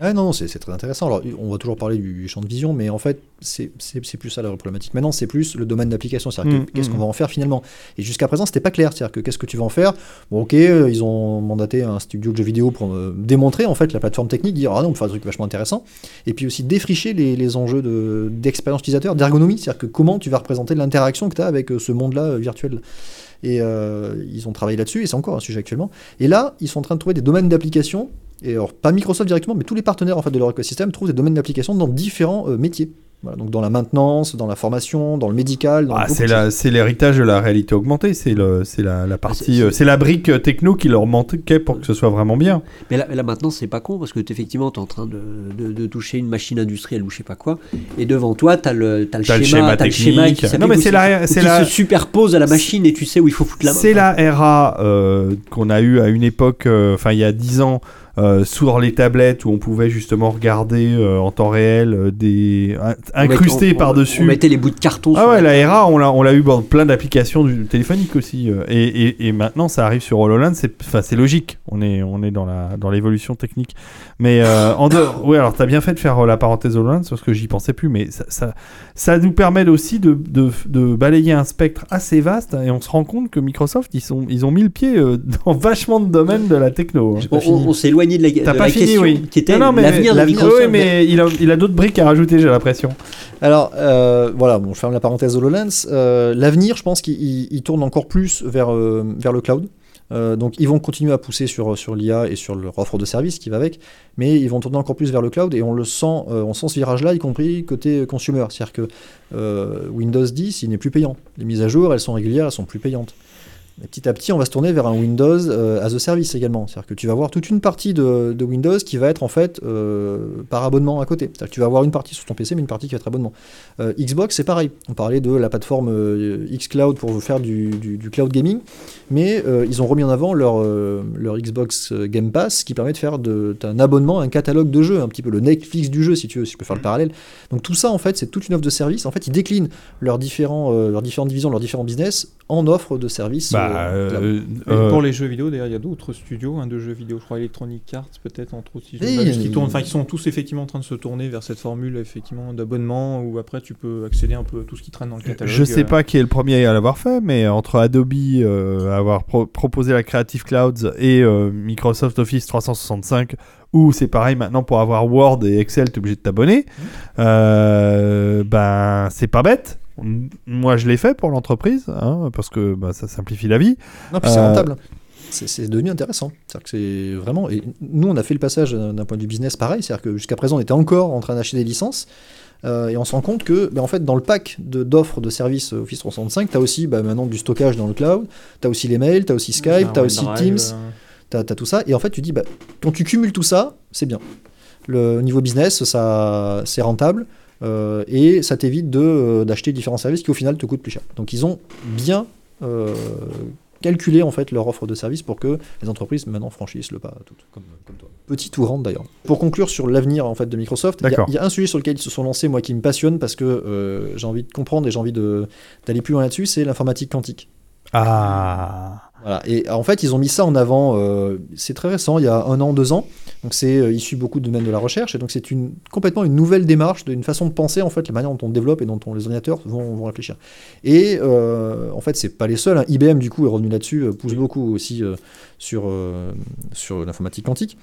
Ah non, c'est très intéressant. Alors, on va toujours parler du champ de vision, mais en fait, c'est plus ça la problématique. Maintenant, c'est plus le domaine d'application. C'est-à-dire Mm, que qu'est-ce mm, qu'on va en faire finalement Et jusqu'à présent, c'était pas clair. C'est-à-dire que qu'est-ce que tu vas en faire? Bon, ok, euh, ils ont mandaté un studio de jeux vidéo pour euh, démontrer en fait la plateforme technique, dire ah non, on peut faire un truc vachement intéressant. Et puis aussi défricher les, les enjeux de- d'expérience utilisateur, d'ergonomie. C'est-à-dire que comment tu vas représenter l'interaction que tu as avec euh, ce monde-là euh, virtuel. Et euh, ils ont travaillé là-dessus, et c'est encore un sujet actuellement. Et là, ils sont en train de trouver des domaines d'application. Et alors, pas Microsoft directement, mais tous les partenaires en fait, de leur écosystème trouvent des domaines d'application dans différents euh, métiers. Voilà, donc dans la maintenance, dans la formation, dans le médical. Dans Ah, c'est l'héritage de la réalité augmentée. C'est le- c'est la, la partie, c'est- euh, c'est la brique euh, techno qui leur manquait pour que ce soit vraiment bien. Mais là, là, maintenant, c'est pas con parce que t'es- effectivement, tu es en train de, de- de toucher une machine industrielle ou je sais pas quoi. Et devant toi, tu as le, t'as le T'as le schéma, t'as le schéma qui Non, mais c'est la- qui la- se superpose à la machine et tu sais où il faut foutre la main. C'est la RA euh, qu'on a eu à une époque, euh, enfin il y a 10 ans, euh, sur les tablettes où on pouvait justement regarder euh, en temps réel euh, des incrustés par-dessus. On mettait les bouts de carton. Ah sur ouais, la- la RA, on l'a, on l'a eu dans plein d'applications du téléphonique aussi. euh, Et, et, et maintenant, ça arrive sur HoloLens, c'est, enfin, c'est logique. On est, on est dans, la, dans l'évolution technique. Mais euh, en dehors, oui, alors t'as bien fait de faire euh, la parenthèse HoloLens parce que j'y pensais plus. Mais ça, ça, ça nous permet aussi de, de, de balayer un spectre assez vaste et on se rend compte que Microsoft, ils, sont, ils ont mis le pied euh, dans vachement de domaines de la techno. hein. On, fini. on- on s'est éloigné de la, T'as de pas la fini, question oui. qui était Non, non, mais l'avenir de Microsoft. Oui, mais il a, il a d'autres briques à rajouter, j'ai l'impression. Alors, euh, voilà, bon, je ferme la parenthèse HoloLens. Euh, L'avenir, je pense qu'il il- il tourne encore plus vers, euh, vers le cloud. Euh, donc, ils vont continuer à pousser sur, sur l'IA et sur leur offre de services qui va avec, mais ils vont tourner encore plus vers le cloud et on le sent, euh, on sent ce virage-là, y compris côté consumer. C'est-à-dire que euh, Windows 10, il n'est plus payant. Les mises à jour, elles sont régulières, elles sont plus payantes. Et petit à petit, on va se tourner vers un Windows euh, as a service également. C'est-à-dire que tu vas avoir toute une partie de, Windows qui va être en fait euh, par abonnement à côté. C'est-à-dire que tu vas avoir une partie sur ton PC, mais une partie qui va être abonnement. Euh, Xbox, c'est pareil. On parlait de la plateforme xCloud pour faire du, cloud gaming, mais ils ont remis en avant leur, Xbox Game Pass qui permet de faire un abonnement, un catalogue de jeux, un petit peu le Netflix du jeu, si tu veux, si je peux faire le parallèle. Donc tout ça, en fait, c'est toute une offre de service. En fait, ils déclinent leurs, différents, leurs différentes divisions, leurs différents business en offre de services. Bah, euh, euh, euh, pour les jeux vidéo, d'ailleurs, il y a d'autres studios, un de jeux vidéo, je crois Electronic Arts, peut-être, entre autres, si je Oui, me trompe, il- qui tournent, enfin, ils sont tous effectivement en train de se tourner vers cette formule, effectivement, d'abonnement, où après tu peux accéder un peu à tout ce qui traîne dans le catalogue. Je sais pas qui est le premier à l'avoir fait, mais entre Adobe euh, avoir pro- proposé la Creative Clouds et euh, Microsoft Office 365, où c'est pareil maintenant pour avoir Word et Excel, t'es obligé de t'abonner. euh, ben c'est pas bête. Moi je l'ai fait pour l'entreprise, hein, parce que bah, ça simplifie la vie. Non, puis c'est Euh, rentable. C'est c'est devenu intéressant. C'est-à-dire que c'est vraiment. Et nous, on a fait le passage d'un point de vue business pareil. C'est-à-dire que jusqu'à présent, on était encore en train d'acheter des licences. euh, et on se rend compte que, ben, en fait, dans le pack d'offres de, services Office 365, tu as aussi ben, maintenant du stockage dans le cloud, tu as aussi les mails, tu as aussi C'est Skype, tu as aussi Teams, euh, tu as, tout ça. Et en fait, tu dis, bah, quand tu cumules tout ça, c'est bien. Le au niveau business, ça, c'est rentable. Euh, et ça t'évite de, euh, d'acheter différents services qui au final te coûtent plus cher. Donc ils ont bien euh, calculé en fait leur offre de services pour que les entreprises maintenant franchissent le pas toutes, comme, comme toi. Petit ou rentre d'ailleurs. Pour conclure sur l'avenir en fait de Microsoft, il y a- y, un sujet sur lequel ils se sont lancés moi qui me passionne parce que euh, j'ai envie de comprendre et j'ai envie d'aller plus loin là-dessus, c'est l'informatique quantique. Ah. Voilà. Et en fait, ils ont mis ça en avant, euh, c'est très récent, il y a un an, deux ans. Donc c'est euh, issu beaucoup de domaines de la recherche. Et donc c'est une, complètement une nouvelle démarche, une façon de penser, en fait, la manière dont on développe et dont on- les ordinateurs vont, vont réfléchir. Et euh, en fait, c'est pas les seuls. hein. IBM, du coup, est revenu là-dessus, pousse beaucoup aussi sur, sur l'informatique quantique.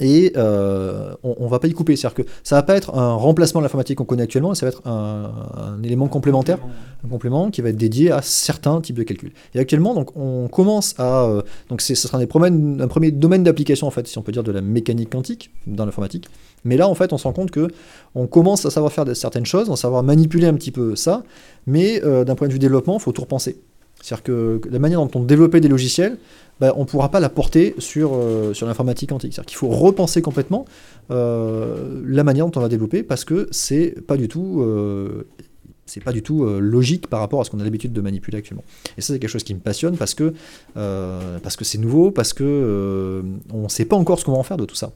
Et euh, on, on va pas y couper, c'est-à-dire que ça va pas être un remplacement de l'informatique qu'on connaît actuellement, ça va être un, un élément complémentaire un complément qui va être dédié à certains types de calculs. Et actuellement, donc, on commence à. euh, donc, ce sera un, des promènes- un premier domaine d'application, en fait, si on peut dire, de la mécanique quantique dans l'informatique. Mais là, en fait, on se rend compte que on commence à savoir faire certaines choses, à savoir manipuler un petit peu ça, mais euh, d'un point de vue développement, il faut tout repenser. C'est-à-dire que la manière dont on développait des logiciels, ben, on ne pourra pas la porter sur, euh, l'informatique quantique. C'est-à-dire qu'il faut repenser complètement euh, la manière dont on va développer parce que c'est pas du tout euh, pas du tout logique par rapport à ce qu'on a l'habitude de manipuler actuellement. Et ça, c'est quelque chose qui me passionne parce que parce c'est nouveau, parce que on ne sait pas encore ce qu'on va en faire de tout ça.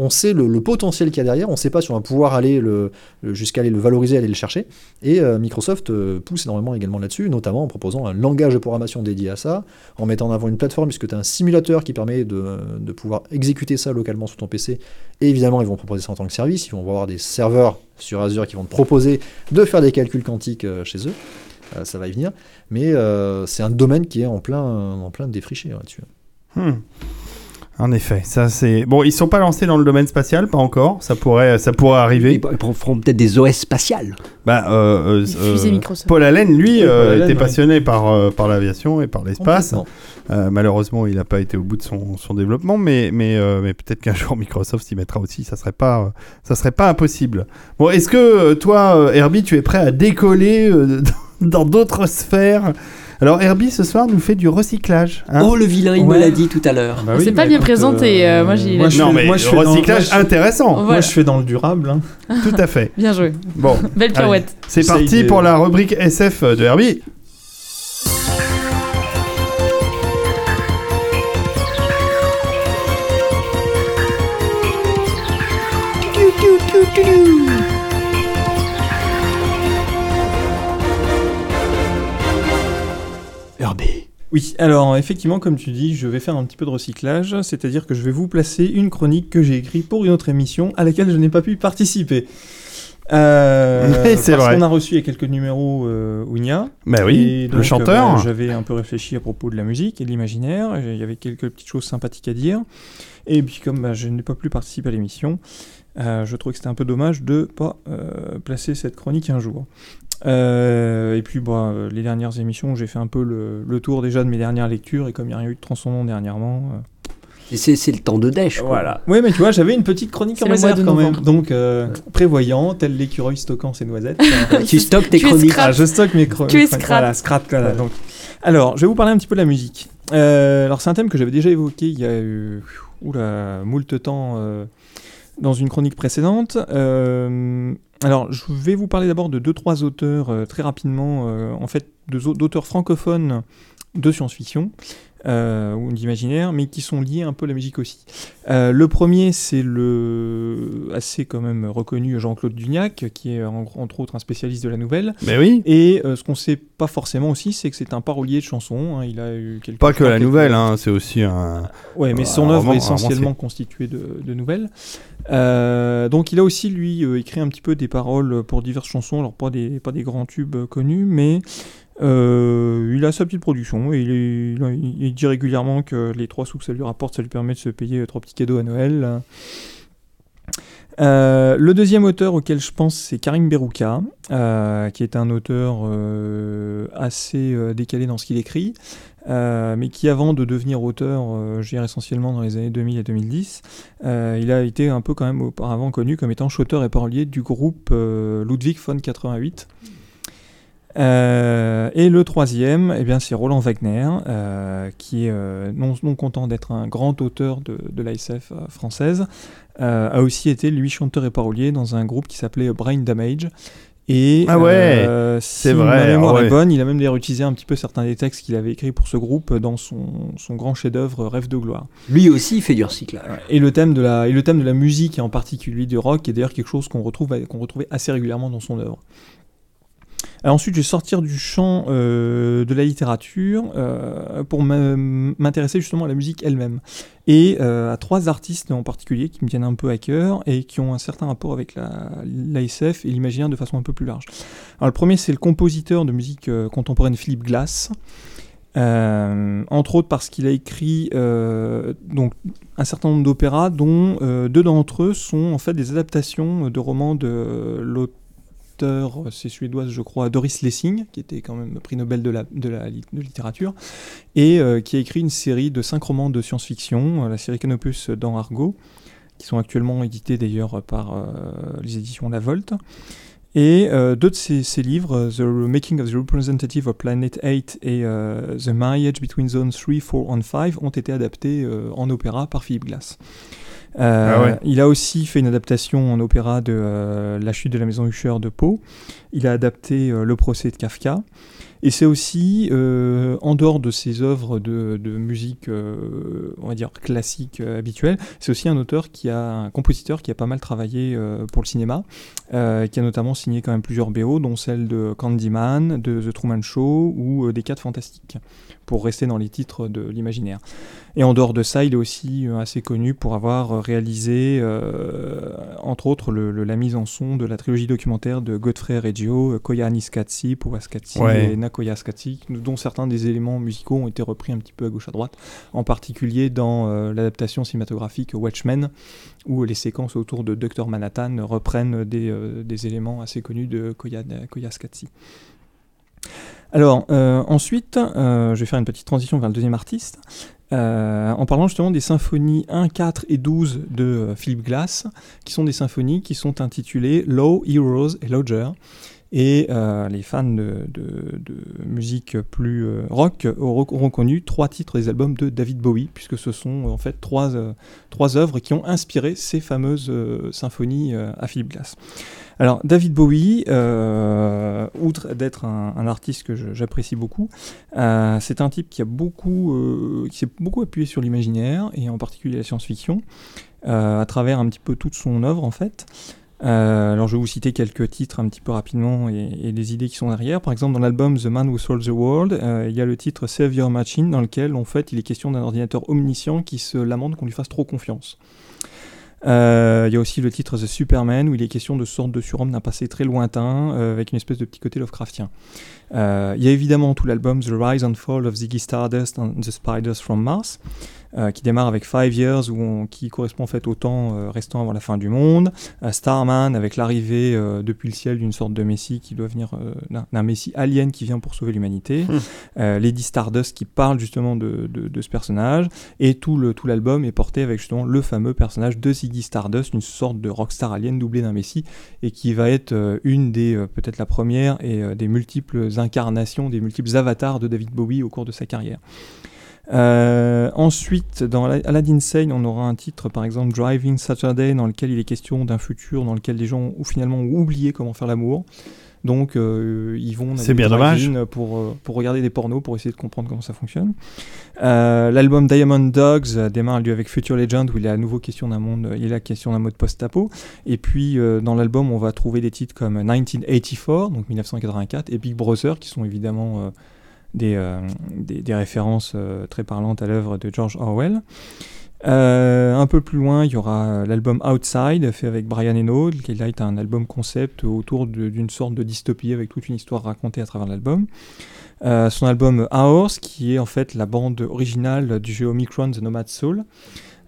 On sait le, potentiel qu'il y a derrière, on ne sait pas si on va pouvoir aller le, le- jusqu'à aller le valoriser, aller le chercher. Et euh, Microsoft euh, pousse énormément également là-dessus, notamment en proposant un langage de programmation dédié à ça, en mettant en avant une plateforme, puisque tu as un simulateur qui permet de, pouvoir exécuter ça localement sur ton PC. Et évidemment, ils vont proposer ça en tant que service. Ils vont avoir des serveurs sur Azure qui vont te proposer de faire des calculs quantiques euh, chez eux. Ça va y venir. Mais c'est un domaine qui est en plein, en plein défriché là-dessus. Hmm. En effet, ça c'est bon. Ils sont pas lancés dans le domaine spatial, pas encore. Ça pourrait, ça pourrait arriver. Ils ils feront peut-être des OS spatiales. Bah, euh, euh, euh, Microsoft. Paul Allen, lui, Oui, Paul euh, Allen, était ouais. passionné par euh, par l'aviation et par l'espace. Euh, malheureusement, il n'a pas été au bout de son, son développement, mais mais euh, mais peut-être qu'un jour Microsoft s'y mettra aussi. Ça serait pas euh, ça serait pas impossible. Bon, est-ce que toi, Herbie, tu es prêt à décoller euh, dans d'autres sphères Alors Herbie, ce soir, nous fait du recyclage. hein oh, le vilain, il me l'a dit tout à l'heure. Bah On s'est pas bah bien écoute, présenté, euh, moi, j'ai- moi, je non, fais- mais moi, je fais dans- recyclage intéressant. Voilà. Moi, je fais dans le durable. hein. Tout à fait. Bien joué. Bon, Belle pirouette. c'est parti de- pour la rubrique SF de Herbie. Oui, alors effectivement, comme tu dis, je vais faire un petit peu de recyclage, c'est-à-dire que je vais vous placer une chronique que j'ai écrite pour une autre émission à laquelle je n'ai pas pu participer. Euh, c'est parce vrai. qu'on a reçu il y a quelques numéros euh, Ounia. Bah oui, Et le donc, chanteur. euh, bah, J'avais un peu réfléchi à propos de la musique et de l'imaginaire. Il y avait quelques petites choses sympathiques à dire. Et puis comme bah, je n'ai pas pu participer à l'émission, euh, je trouve que c'était un peu dommage de pas euh, placer cette chronique un jour. Euh, et puis bah, euh, les dernières émissions, j'ai fait un peu le, le tour déjà de mes dernières lectures et comme il n'y a rien eu de transcendant dernièrement. euh, Et C'est c'est le temps de Dash. quoi. voilà. Oui, mais tu vois, j'avais une petite chronique en réserve quand même. Donc euh, prévoyant, tel l'écureuil stockant ses noisettes. Tu stockes tes Tu chroniques. ah, je stocke mes chroniques. Tu es scrap. Voilà, scrap, voilà, donc. Alors, je vais vous parler un petit peu de la musique. Euh, alors, c'est un thème que j'avais déjà évoqué il y a eu, oula, moult temps euh, dans une chronique précédente. Euh, alors, je vais vous parler d'abord de deux, trois auteurs euh, très rapidement, euh, en fait, d'auteurs francophones de science-fiction. Euh, ou d'imaginaire, mais qui sont liés un peu à la musique aussi. Euh, le premier, c'est le assez quand même reconnu Jean-Claude Dugnac, qui est en- entre autres un spécialiste de la nouvelle. Mais oui. Et euh, ce qu'on sait pas forcément aussi, c'est que c'est un parolier de chansons. hein. Il a eu quelques Pas que la nouvelle, hein, c'est aussi un. Ouais, mais son œuvre est essentiellement constituée de, de nouvelles. Euh, donc il a aussi lui écrit un petit peu des paroles pour diverses chansons, alors pas des pas des grands tubes connus, mais euh, il a sa petite production et il, dit régulièrement que les trois sous que ça lui rapporte, ça lui permet de se payer trois petits cadeaux à Noël. Euh, le deuxième auteur auquel je pense, c'est Karim Berouka, euh, qui est un auteur assez décalé dans ce qu'il écrit, mais qui avant de devenir auteur, je dirais essentiellement dans les années 2000 et 2010, euh, il a été un peu quand même auparavant connu comme étant chanteur et parolier du groupe Ludwig von 88. Euh, et le troisième, eh bien, c'est Roland Wagner, euh, qui est euh, non, non content d'être un grand auteur de, de l'ASF française, euh, a aussi été lui chanteur et parolier dans un groupe qui s'appelait Brain Damage. Et Ah ouais, euh, c'est si vrai, ma mémoire ah ouais. est bonne, il a même d'ailleurs utilisé un petit peu certains des textes qu'il avait écrits pour ce groupe dans son, son grand chef-d'œuvre Rêve de gloire. Lui aussi, il fait du recyclage. Et le thème de la, et le thème de la musique, et en particulier du rock, est d'ailleurs quelque chose qu'on retrouve, qu'on retrouvait assez régulièrement dans son œuvre. Alors ensuite, je vais sortir du champ euh, de la littérature euh, pour m'intéresser justement à la musique elle-même et euh, à trois artistes en particulier qui me tiennent un peu à cœur et qui ont un certain rapport avec la- l'ASF et l'imaginaire de façon un peu plus large. Alors le premier, c'est le compositeur de musique euh, contemporaine Philippe Glass. Euh, entre autres parce qu'il a écrit euh, donc un certain nombre d'opéras dont euh, deux d'entre eux sont en fait des adaptations de romans de l'auteur, c'est suédoise je crois, Doris Lessing, qui était quand même prix Nobel de la, de la de littérature, et euh, qui a écrit une série de cinq romans de science-fiction, euh, la série Canopus dans Argo, qui sont actuellement édités d'ailleurs par euh, les éditions La Volte. Et euh, deux de ces, livres, euh, The Making of the Representative of Planet 8 et euh, The Marriage Between Zones 3, 4 and 5, ont été adaptés euh, en opéra par Philip Glass. Euh, Ah ouais. Il a aussi fait une adaptation en opéra de euh, La chute de la maison Usher de Poe. Il a adapté euh, Le procès de Kafka. Et c'est aussi, en dehors de ses œuvres de, de musique, on va dire, classique habituelle, c'est aussi un auteur qui a, un compositeur qui a pas mal travaillé pour le cinéma, qui a notamment signé quand même plusieurs BO, dont celle de Candyman, de The Truman Show ou des 4 Fantastiques, pour rester dans les titres de l'imaginaire. Et en dehors de ça, il est aussi euh, assez connu pour avoir euh, réalisé, euh, entre autres, le- le- la mise en son de la trilogie documentaire de Godfrey Reggio, Koya Niskatsi, Pouaskatsi Ouais. et Nakoya Skatsi, dont certains des éléments musicaux ont été repris un petit peu à gauche à droite, en particulier dans euh, l'adaptation cinématographique Watchmen, où les séquences autour de Dr Manhattan reprennent des, euh, des éléments assez connus de Koya, Koya Skatsi. Alors, euh, ensuite, euh, je vais faire une petite transition vers le deuxième artiste. Euh, en parlant justement des symphonies 1, 4 et 12 de Philip Glass, qui sont des symphonies qui sont intitulées Low, Heroes et Lodger. Et les fans de, musique plus rock auront connu trois titres des albums de David Bowie, puisque ce sont en fait trois, œuvres qui ont inspiré ces fameuses symphonies à Philip Glass. Alors, David Bowie, euh, outre d'être un, artiste que j'apprécie beaucoup, euh, c'est un type euh, qui s'est beaucoup appuyé sur l'imaginaire et en particulier la science-fiction à travers un petit peu toute son œuvre en fait. Alors je vais vous citer quelques titres un petit peu rapidement et, les idées qui sont derrière. Par exemple dans l'album The Man Who Sold the World, il y a le titre Save Your Machine dans lequel en fait il est question d'un ordinateur omniscient qui se lamente qu'on lui fasse trop confiance. Euh, il y a aussi le titre The Superman où il est question de sorte de surhomme d'un passé très lointain euh, avec une espèce de petit côté Lovecraftien. Euh, il y a évidemment tout l'album The Rise and Fall of Ziggy Stardust and the Spiders from Mars euh, qui démarre avec Five Years où on- qui correspond en fait au temps euh, restant avant la fin du monde. Euh, Starman avec l'arrivée depuis le ciel d'une sorte de messie qui doit venir d'un- messie alien qui vient pour sauver l'humanité. Euh, Lady Stardust qui parle justement de, de- de ce personnage et tout l'album est porté avec justement le fameux personnage de Ziggy Stardust, une sorte de rockstar alien doublé d'un messie et qui va être une des peut-être la première et des multiples incarnations, des multiples avatars de David Bowie au cours de sa carrière. Euh, ensuite, dans Ala- Aladdin Sane, on aura un titre, par exemple Driving Saturday, dans lequel il est question d'un futur dans lequel les gens ont finalement ont oublié comment faire l'amour. Donc, euh, ils vont C'est bien drive-in pour, euh, pour regarder des pornos, pour essayer de comprendre comment ça fonctionne. Euh, L'album Diamond Dogs démarre lui avec Future Legend, où il est à nouveau question d'un monde, il est la question d'un mode post-apo. Et puis, euh, dans l'album, on va trouver des titres comme 1984, donc 1984, et Big Brother, qui sont évidemment des, euh, des, des références euh, très parlantes à l'œuvre de George Orwell. Euh, un peu plus loin, il y aura l'album Outside, fait avec Brian Eno, qui est un album concept autour d'une sorte de dystopie avec toute une histoire racontée à travers l'album. Son album Hours, qui est en fait la bande originale du jeu Omicron The Nomad Soul,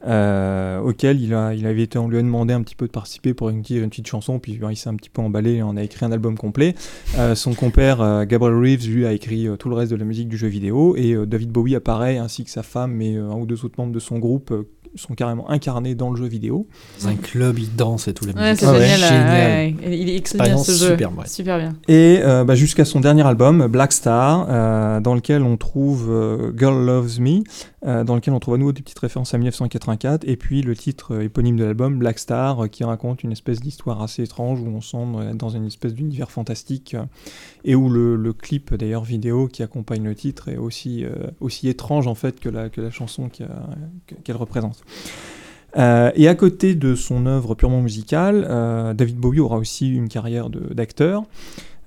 euh, auquel il, a, il avait été, on lui a demandé un petit peu de participer pour une, petite- une petite chanson, puis ben, il s'est un petit peu emballé et on a écrit un album complet. Euh, son compère euh, Gabriel Reeves, lui, a écrit euh, tout le reste de la musique du jeu vidéo, et euh, David Bowie apparaît, ainsi que sa femme et euh, un ou deux autres membres de son groupe euh, sont carrément incarnés dans le jeu vidéo. Dans un club, il danse et tout. La Ouais, musique. c'est Ah génial. génial. ouais, ouais. Il est excellent ce jeu. ouais. Super bien. Et euh, bah, jusqu'à son dernier album, Black Star, euh, dans lequel on trouve euh, Girl Loves Me, euh, dans lequel on trouve à nouveau des petites références à 1984, et puis le titre euh, éponyme de l'album, Black Star, euh, qui raconte une espèce d'histoire assez étrange où on semble être dans une espèce d'univers fantastique, et où le, clip d'ailleurs vidéo qui accompagne le titre est aussi, aussi étrange en fait que la, que la chanson qu'elle représente. Et à côté de son œuvre purement musicale, David Bowie aura aussi une carrière d'acteur.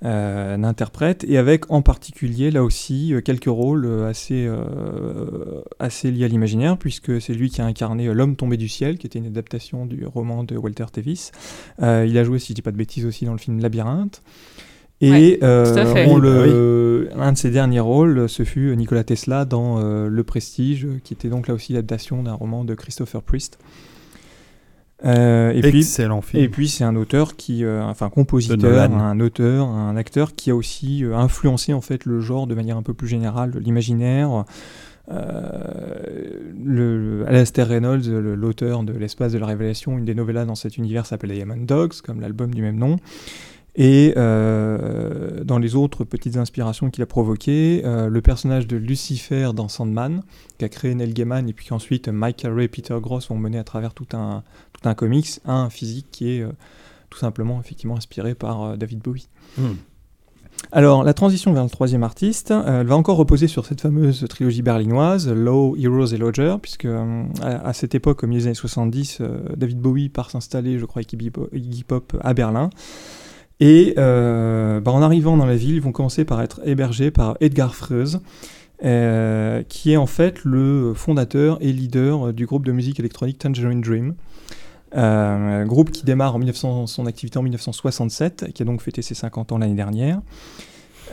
Euh, d'interprète, et avec en particulier, là aussi, euh, quelques rôles euh, assez, euh, assez liés à l'imaginaire, puisque c'est lui qui a incarné L'homme tombé du ciel, qui était une adaptation du roman de Walter Tevis. Euh, il a joué, si je dis pas de bêtises, aussi dans le film Labyrinthe. Et Ouais, euh, tout à fait. on le, un de ses derniers rôles, ce fut Nikola Tesla dans euh, Le Prestige, qui était donc là aussi l'adaptation d'un roman de Christopher Priest. Euh, et puis, film. et puis c'est un auteur qui, euh, enfin compositeur, un auteur, un acteur qui a aussi euh, influencé en fait le genre de manière un peu plus générale, l'imaginaire. Le, Alastair Reynolds, le- l'auteur de L'espace de la révélation, une des novellas dans cet univers s'appelle Diamond Dogs, comme l'album du même nom. Et euh, dans les autres petites inspirations qu'il a provoquées, euh, le personnage de Lucifer dans Sandman, qu'a créé Neil Gaiman, et puis qu'ensuite Mike Carey et Peter Gross ont mené à travers tout un, tout un comics, a un physique qui est euh, tout simplement effectivement inspiré par David Bowie. Hmm. Alors, la transition vers le troisième artiste, euh, elle va encore reposer sur cette fameuse trilogie berlinoise, Low, Heroes et Lodger, puisque euh, à, à cette époque, au milieu des années 70, euh, David Bowie part s'installer, je crois, avec Iggy Pop à Berlin. Et euh, bah, en arrivant dans la ville, ils vont commencer par être hébergés par Edgar Freuse, euh, qui est en fait le fondateur et leader du groupe de musique électronique Tangerine Dream. Euh, groupe qui démarre en 1900 son activité en 1967, qui a donc fêté ses 50 ans l'année dernière.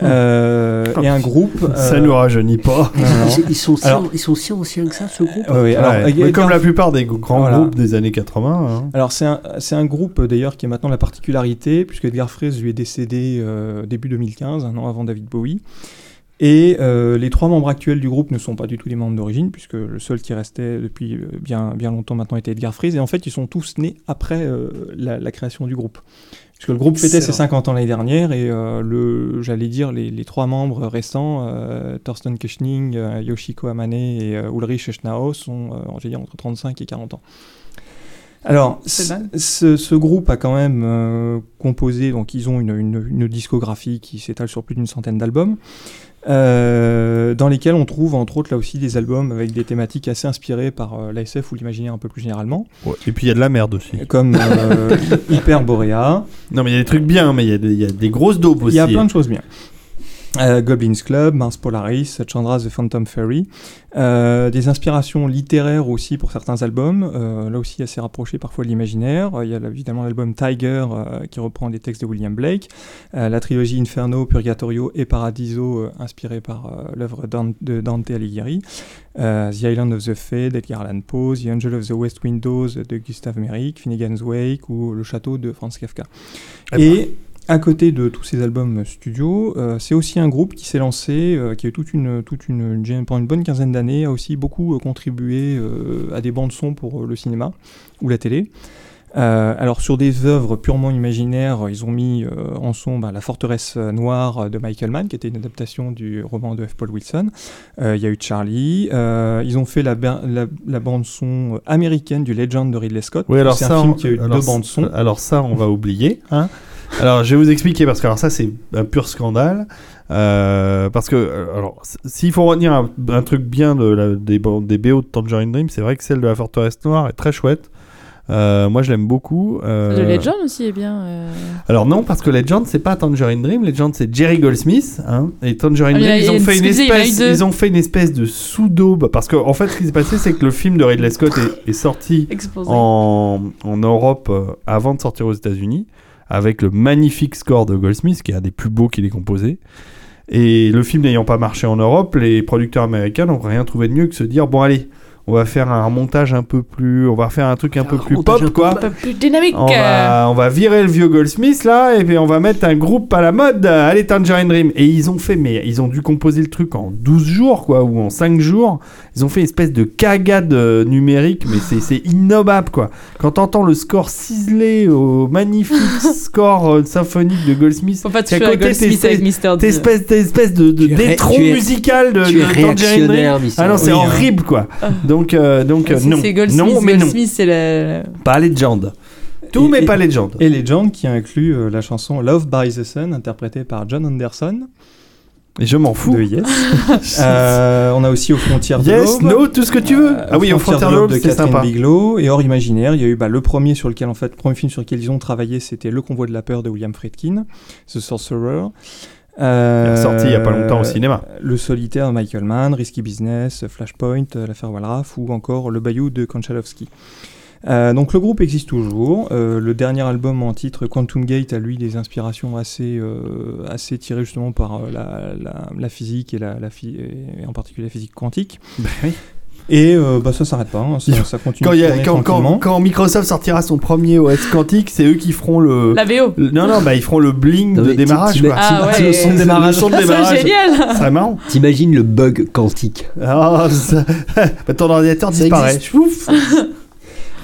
Euh, et un groupe. Ça euh, nous rajeunit pas. Ils, sont si, Alors- ils sont si anciens que ça, ce groupe alors, Ouais. Mais comme la plupart des grands Voilà. groupes des années 80. hein. Alors c'est un, groupe euh, d'ailleurs qui a maintenant la particularité, puisque Edgar Fres lui est décédé euh, début 2015, un an avant David Bowie. Et euh, les trois membres actuels du groupe ne sont pas du tout les membres d'origine, puisque le seul qui restait depuis euh, bien, bien longtemps maintenant était Edgar Fries. Et en fait, ils sont tous nés après euh, la, la création du groupe. Puisque le groupe fêtait ses Excellent. 50 ans l'année dernière, et euh, le, j'allais dire les, les trois membres restants, euh, Thorsten Kuchning, euh, Yoshiko Amane et Ulrich Schnau, sont j'allais dire, entre 35 et 40 ans. Alors, ce, ce groupe a quand même composé, donc ils ont une, une- une discographie qui s'étale sur plus d'une centaine d'albums, euh, dans lesquels on trouve entre autres là aussi des albums avec des thématiques assez inspirées par euh, l'ASF ou l'imaginaire un peu plus généralement, Ouais. Et puis il y a de la merde aussi. comme euh, Hyper Borea. Non, mais il y a des trucs bien, mais il y, a des- il y a des grosses daubes aussi. Il y a plein de choses bien. Euh, Goblin's Club, Mars Polaris, Chandra's The Phantom Fairy. Euh, des inspirations littéraires aussi pour certains albums, euh, là aussi assez rapprochés parfois de l'imaginaire. Euh, Il y a évidemment l'album Tiger euh, qui reprend des textes de William Blake. Euh, la trilogie Inferno, Purgatorio et Paradiso euh, inspirée par l'œuvre de Dante Alighieri. Euh, the Island of the Fade d'Edgar Allan Poe, The Angel of the West Windows de Gustav Meyrink, Finnegan's Wake ou Le Château de Franz Kafka. Eh ben. Et à côté de tous ces albums studio, euh, c'est aussi un groupe qui s'est lancé, euh, qui a eu toute une, toute une, pendant une bonne quinzaine d'années, a aussi beaucoup euh, contribué à des bandes son pour le cinéma ou la télé. Euh, alors sur des œuvres purement imaginaires, ils ont mis euh, en son bah, La forteresse noire de Michael Mann, qui était une adaptation du roman de F. Paul Wilson. Euh, Il y a eu Charlie. Ils ont fait la, ba- la, la bande son américaine du Legend de Ridley Scott. Oui, alors c'est ça, un film on- qui a eu alors deux bandes son. Alors ça, on va oublier. Hein alors, je vais vous expliquer parce que alors ça, c'est un pur scandale. Euh, parce que euh, alors, s'il faut retenir un, un truc bien de la- des, des BO de Tangerine Dream, c'est vrai que celle de la forteresse noire est très chouette. Euh, moi, je l'aime beaucoup. Euh, Le Legend aussi est bien. euh. Alors non, parce que Legend, c'est pas Tangerine Dream. Legend, c'est Jerry Goldsmith. Hein, et Tangerine Ah, Dream, ils ont fait une espèce, ils ont fait une espèce de sous-daube. Parce que en fait, ce qui s'est passé, c'est que le film de Ridley Scott est, est sorti en, en Europe avant de sortir aux États-Unis, avec le magnifique score de Goldsmith, qui est un des plus beaux qu'il ait composé. Et le film n'ayant pas marché en Europe, les producteurs américains n'ont rien trouvé de mieux que se dire bon allez, on va faire un montage un peu plus, on va faire un truc un peu Un plus pop quoi. Un peu plus dynamique. On va, on va virer le vieux Goldsmith là et puis on va mettre un groupe à la mode. Allez Tangerine Dream. Et ils ont fait, mais ils ont dû composer le truc en 12 jours quoi ou en 5 jours. Ils ont fait une espèce de cagade euh, numérique, mais c'est, c'est innommable quoi. Quand t'entends le score ciselé au magnifique score euh, symphonique de Goldsmith, Faut pas c'est à toucher à côté Goldsmith avec D. espèce, de, de d'étron musical de, de Tangerine Dream. Ah non, c'est horrible quoi. Ah. Donc, euh, donc Ah, euh, si non, c'est Goldsmith, non, mais non, Goldsmith, c'est le. pas Legend. Tout Et- mais et- pas Legend. Et Legend qui inclut euh, la chanson Love by the Sun interprétée par John Anderson. Et je m'en fous. de Yes. Euh, on a aussi aux frontières de Yes, l'aube. no, tout ce que tu veux. Euh, ah oui, aux frontières de l'aube, de c'est Catherine sympa. Bigelow et Hors Imaginaire. Il y a eu bah, le premier sur lequel en fait, le premier film sur lequel ils ont travaillé, c'était Le Convoi de la peur de William Friedkin, The Sorcerer. Euh, Il est sorti il y a pas longtemps au cinéma. Le solitaire de Michael Mann, Risky Business, Flashpoint, euh, l'affaire Walraff ou encore Le Bayou de Konchalovsky. Euh, donc le groupe existe toujours. Euh, le dernier album en titre Quantum Gate a lui des inspirations assez, euh, assez tirées justement par euh, la, la- la physique et, la, la phy- et en particulier la physique quantique. Bah oui. Et euh, bah, ça s'arrête pas, hein, ça, ça continue. Quand, il y de a- tourner quand, quand, tranquillement. quand Microsoft sortira son premier OS quantique, c'est eux qui feront le. La VO. le- Non, non, bah ils feront le bling Non, de démarrage, quoi. Ah C'est ouais. le son de C'est démarrage. le son de démarrage. c'est génial. Ce serait marrant. T'imagines le bug quantique Ah, ça- bah, ton ordinateur Ça disparaît. Ouf.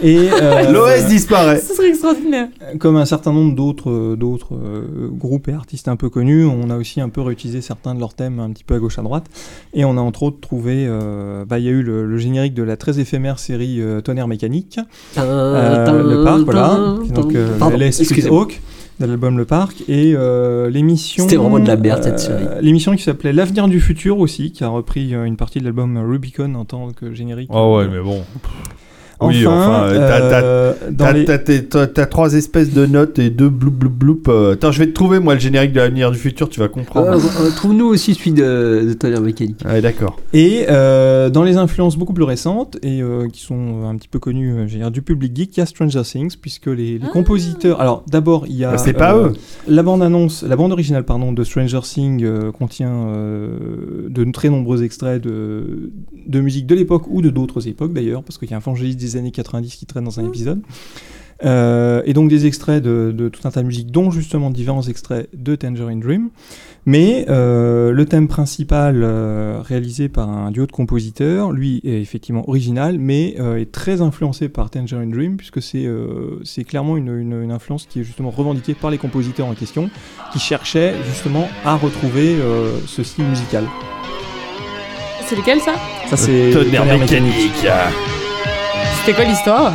Et euh, L'OS disparaît. Ce serait extraordinaire. comme un certain nombre d'autres euh, d'autres euh, groupes et artistes un peu connus, on a aussi un peu réutilisé certains de leurs thèmes un petit peu à gauche à droite. Et on a entre autres trouvé, euh, bah, il y a eu le, le générique de la très éphémère série euh, Tonnerre mécanique, euh, le parc, voilà, donc euh, LS. Hawk de l'album Le Parc et euh, l'émission. C'était vraiment de la merde, cette série. L'émission qui s'appelait L'avenir du futur aussi, qui a repris euh, une partie de l'album Rubicon en tant que générique. Oh ouais, mais bon. Oui, Enfin, enfin, euh, t'as- t'as- dans T'as les- trois espèces de notes et deux bloup bloup bloup. euh. Attends, je vais te trouver moi le générique de l'avenir du futur, tu vas comprendre. Euh, euh, Trouve-nous aussi celui de, de tonnerre mécanique. Ouais, d'accord. Et euh, dans les influences beaucoup plus récentes et euh, qui sont un petit peu connues euh, dire, du public geek, il y a Stranger Things puisque les, les compositeurs. Alors d'abord il y a. Bah, c'est pas euh, eux. La bande annonce, la bande originale pardon de Stranger Things euh, contient euh, de très nombreux extraits de, de musique de l'époque ou de d'autres époques d'ailleurs parce qu'il y a un évangéliste des années 90 qui traîne dans un épisode. Euh, et donc des extraits de, de tout un tas de musique, dont justement différents extraits de Tangerine Dream. Mais euh, le thème principal, euh, réalisé par un duo de compositeurs, lui est effectivement original, mais euh, est très influencé par Tangerine Dream, puisque c'est euh, c'est clairement une, une- une influence qui est justement revendiquée par les compositeurs en question, qui cherchaient justement à retrouver euh, ce style musical. C'est lequel ça? Ça c'est Tonnerre Tonnerre mécanique. C'était quoi l'histoire?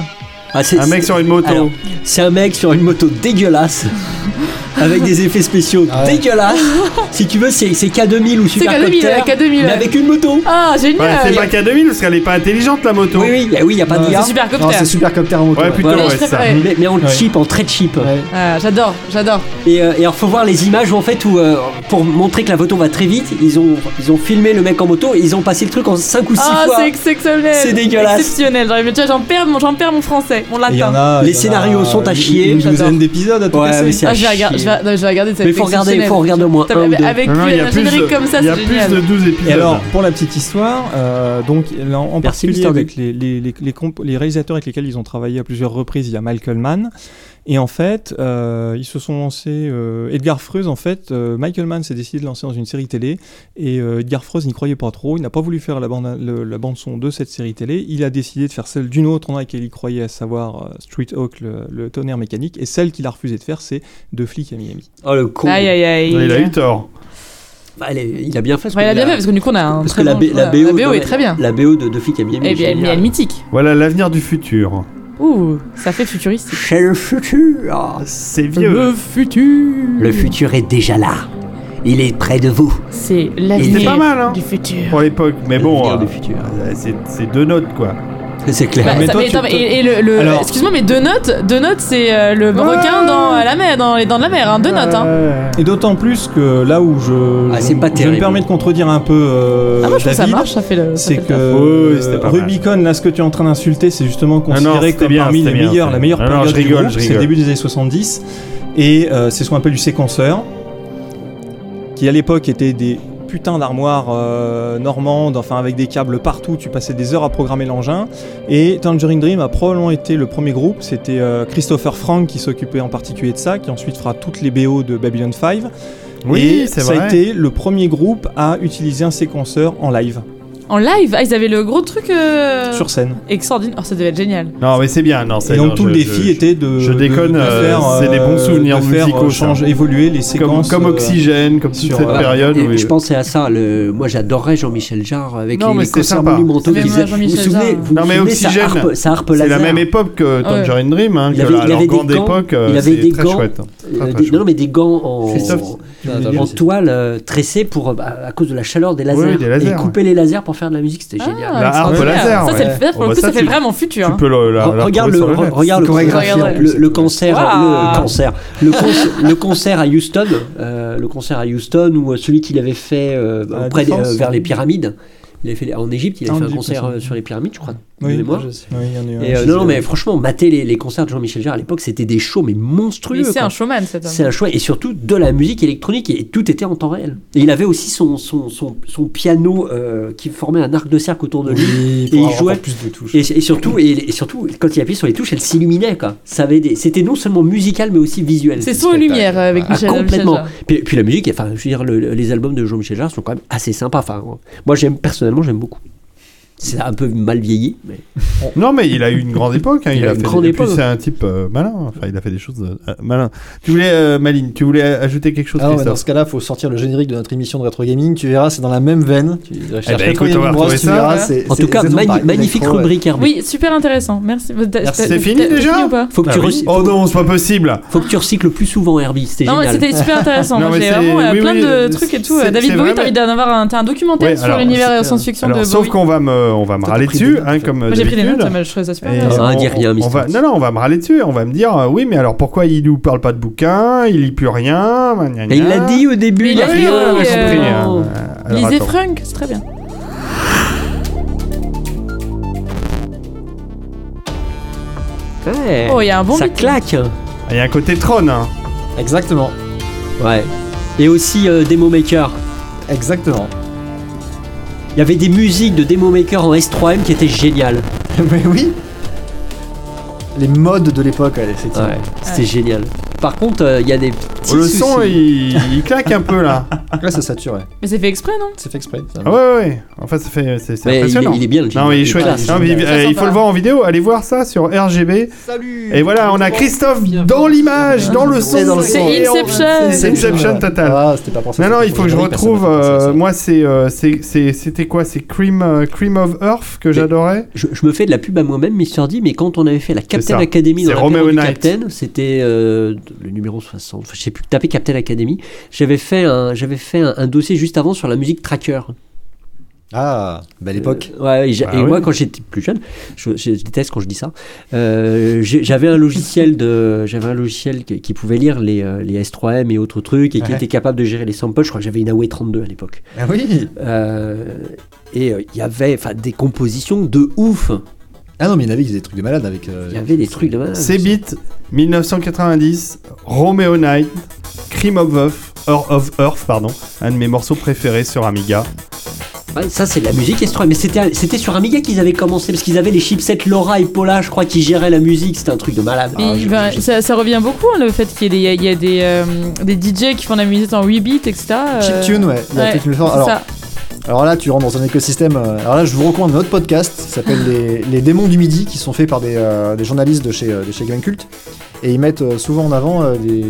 Ah, c'est- Un mec sur une moto. Alors, c'est un mec sur une moto dégueulasse. avec des effets spéciaux Ah ouais. dégueulasses. si tu veux, c'est c'est K2000 ou C'est Super K2000, Copter, ouais, K2000. mais ouais. avec une moto. Ah, Ouais, génial c'est pas K2000 parce qu'elle est pas intelligente la moto. Oui, oui, il oui, y a pas de Ouais, gars. C'est super Non, copter. c'est Supercopter en moto. Ouais, ouais. plutôt, Voilà, ouais, ça. Mais, mais en Ouais. cheap, en très cheap. Ouais. Ah, j'adore, j'adore. Et, euh, et alors faut voir les images où en fait où euh, pour montrer que la moto va très vite, ils ont ils ont filmé le mec en moto et ils ont passé le truc en 5 ou 6 Ah, fois. c'est exceptionnel. C'est dégueulasse. Exceptionnel. J'arrive- tu vois, J'en perds, mon- j'en perds mon français, mon latin. a, Les il y en a scénarios sont à une- chier, Une j'adore. douzaine d'épisodes à tout Ouais, casser. Je vais regarder, je chier. vais, non, je vais regarder cette Mais faut regarder, faut regarder au moins Putain, un ou mais deux. Avec Non, non, il y a un plus générique de- comme ça, Il y a c'est plus génial. de 12 épisodes. Et alors, pour la petite histoire, euh, donc là, en Merci, particulier Mr. Avec les, les, les, les, comp- les réalisateurs avec lesquels ils ont travaillé à plusieurs reprises, il y a Michael Mann. Et en fait, euh, ils se sont lancés. euh, Edgar Freuse, en fait, euh, Michael Mann s'est décidé de lancer dans une série télé. Et euh, Edgar Freuse n'y croyait pas trop. Il n'a pas voulu faire la bande, le- la bande son de cette série télé. Il a décidé de faire celle d'une autre dans laquelle il croyait, à savoir euh, Street Hawk, le, le tonnerre mécanique. Et celle qu'il a refusé de faire, c'est De flic à Miami. Oh le con. Aïe, aïe, aïe. Il a eu tort. Bah, elle est- il a bien fait. parce Ouais, il a que bien fait parce que du coup on a un parce très que la, B- BO, la BO non, est très bien. La BO de, de Flic à Miami. Et est bien, elle est mythique. Voilà l'avenir du futur. Ouh, ça fait futuristique. C'est le futur. C'est vieux. Le futur. Le futur est déjà là. Il est près de vous. C'est C'était l'avenir pas mal, hein. du futur. Pour l'époque. Mais bon, L'avenir euh, du futur. euh, c'est- c'est deux notes quoi. C'est clair. Bah, Mais ça- toi, mais tu attends, te- et, et le, le- Alors- excuse-moi, mais deux notes, deux notes, c'est euh, le requin dans euh, la mer, dans les dents de la mer, hein, deux notes. Hein. Et d'autant plus que là où je, Ah, je- c'est pas je me permets de contredire un peu euh, Ah moi je trouve que ça David, marche, ça fait le. ça c'est que. Rubicon, là, ce que tu es en train d'insulter, c'est justement Ah non, considéré comme bien, parmi les bien, meilleurs, la meilleure période je du rigole, C'est le début des années 70. Et euh, c'est ce qu'on appelle du séquenceur, qui à l'époque était des putains d'armoires euh, normandes, enfin avec des câbles partout, tu passais des heures à programmer l'engin. Et Tangerine Dream a probablement été le premier groupe, c'était euh, Christopher Frank qui s'occupait en particulier de ça, qui ensuite fera toutes les BO de Babylon 5. Oui, c'est ça vrai. a été le premier groupe à utiliser un séquenceur en live, En live, ah, ils avaient le gros truc euh... sur scène. extraordinaire. Oh, ça devait être génial. Non, mais c'est bien. Non, c'est Et donc tout le je- défi je- était de, je déconne, de euh, faire, c'est des bons euh, souvenirs de faire, musicaux, euh, ça. changer, évoluer les Comme, séquences. comme euh, Oxygène, comme toute sur, cette euh, période. Et où- je pensais à ça. Le... Moi, j'adorerais Jean-Michel Jarre avec Non, mais les c'était concerts sympa. monumentaux qu'il faisait. Vous vous Jean-Michel souvenez, Jarre. vous Non, vous mais souvenez, sa Oxygène, harpe, C'est la laser. même époque que Tangerine Dream. Hein, Il que avait- la- il leur avait des grande gants, époque, euh, il avait c'est des très gants. chouette. Très, Euh, très des- chouette. non, mais des gants en. Christophe, en toile euh, tressée pour, euh, bah, à cause de la chaleur des lasers. Oui, des lasers, et couper les lasers pour faire de la musique, c'était Ah, génial. La harpe extraordinaire. laser, Ça, c'est fait, pour Oh, le bah, coup, ça, ça, fait vraiment futur. Tu hein. peux le, la, la regarde le, le, le, concert, Waouh. le concert, le, con- le concert à Houston, euh, le concert à Houston ou celui qu'il avait fait euh, auprès euh, vers les pyramides. Il avait fait en Égypte, il avait en fait un concert sur les pyramides, je crois. Oui, mémoire. je sais. Oui, il y en a eu un Et, euh, non, non, mais franchement, mater les, les concerts de Jean-Michel Jarre à l'époque, c'était des shows mais monstrueux. Mais c'est quoi. un showman, cet homme. C'est un choix et surtout de la musique électronique et tout était en temps réel. Et il avait aussi son, son, son, son piano euh, qui formait un arc de cercle autour de lui. Oui, Et il jouait- plus de touches. Et, et surtout, et, et surtout, quand il appuyait sur les touches, elle s'illuminait. quoi. Ça avait des- C'était non seulement musical mais aussi visuel. C'est ce son lumière euh, avec Ah, Michel complètement. Michel Jarre. Puis, puis la musique, enfin, je veux dire, le- les albums de Jean-Michel Jarre sont quand même assez sympas. Enfin, moi, j'aime personnellement, j'aime beaucoup. C'est un peu mal vieilli, mais Non, mais il a eu une grande époque. hein, Il Il, a a une fait grande et puis époque. C'est un type euh, malin. Enfin, il a fait des choses euh, malin. Tu voulais, euh, Maline, tu voulais ajouter quelque chose, Ah ouais, dans ce cas-là, faut sortir le générique de notre émission de Retro Gaming. Tu verras, c'est dans la même veine. Tu cherches ben, Retro écoute, on va Gaming Bros, retrouver tu ça. verras, c'est- en tout cas, magnifique rubrique Herbie. Oui, super intéressant. Merci. C'est fini déjà Faut que, Ah tu oui. recy- Oh non, c'est pas possible. faut que tu recycles plus souvent Herbie, c'était Non, mais génial. c'était super intéressant. Non, j'ai vraiment euh, oui, plein oui, de c'est- trucs et tout. Euh, David Bowie, t'as envie d'en avoir un, documentaire Ouais, sur l'univers euh, science-fiction de sauf Bowie. qu'on va me, on va me râler dessus, hein, comme Moi, j'ai pris des notes, mais je trouvais ça super Et. Ah, on- dis rien, on va, non, non, on va me râler dessus. On va me dire, euh, oui, mais alors pourquoi il nous parle pas de bouquin Il lit plus rien. gna, gna, Mais il l'a dit au début, il il a euh, j'ai compris, euh, Lisez attends. Frank, c'est très bien. Ouais. Oh, il y a un bon ça claque. Il y a un côté trône. hein. Exactement. Ouais. Et aussi euh, Demo Maker. Exactement. Il y avait des musiques de Demo Maker en S3M qui étaient géniales. Mais oui. Les modes de l'époque, ouais, effectivement. Ouais, c'était génial. Par contre, euh, il y a des petits Le soucis. son, il, il claque un peu là. Là, ça sature, ouais. Mais c'est fait exprès, non? C'est fait exprès. ça. Ah ouais, ouais, ouais. Enfin, ça fait, c'est c'est il, est, impressionnant. il est bien le Non, il est chouette. classe. Non, mais, Très euh, il faut le voir en vidéo. Allez voir ça sur RGB. Salut Et voilà, on a Christophe dans l'image, dans le son. C'est C'est Inception. C'est Inception total. Ah, c'était pas pour ça. Non, non, il faut que je retrouve. euh, moi, c'est, c'est, c'est- c'était quoi? C'est Cream, Cream of Earth que j'adorais? Je, je me fais de la pub à moi-même, Mister D, mais quand on avait fait la Captain. Academy C'est dans l'apéro Romeo du Knight. Captain, c'était euh, le numéro 60, enfin, je sais plus, tapé Captain Academy, j'avais fait, un, j'avais fait un, un dossier juste avant sur la musique tracker. Ah, belle époque. Euh, ouais, et, oui. moi, quand j'étais plus jeune, je, je déteste quand je dis ça. euh, j'avais un logiciel de, j'avais un logiciel qui, qui pouvait lire les, euh, les S3M et autres trucs et qui Ouais. était capable de gérer les samples. Je crois que j'avais une AOE 32 à l'époque. Ah oui. Euh, et il y avait, enfin, des compositions de ouf. Ah non, mais il y en avait qui faisaient des trucs de malade avec. euh, Il y avait des trucs de malade. Cbit 1990, Romeo Knight, Cream of Earth, Earth of Earth, pardon, un de mes morceaux préférés sur Amiga. Ouais, ça c'est de la musique S3, mais c'était c'était sur Amiga qu'ils avaient commencé parce qu'ils avaient les chipsets Laura et Paula, je crois, qui géraient la musique. C'était un truc de malade. Mais Ah, je- je- ça, ça revient beaucoup, hein, le fait qu'il y ait des, il y a des, euh, des DJ qui font de la musique en 8 bits, etc. euh, Chiptune, ouais. Il y a ouais, peut-être une forme- c'est Alors, ça. Alors là, tu rentres dans un écosystème. euh, Alors là, je vous recommande notre podcast qui s'appelle les, les démons du midi, qui sont faits par des, euh, des journalistes de chez, euh, de chez Game Cult. Et ils mettent euh, souvent en avant euh, des,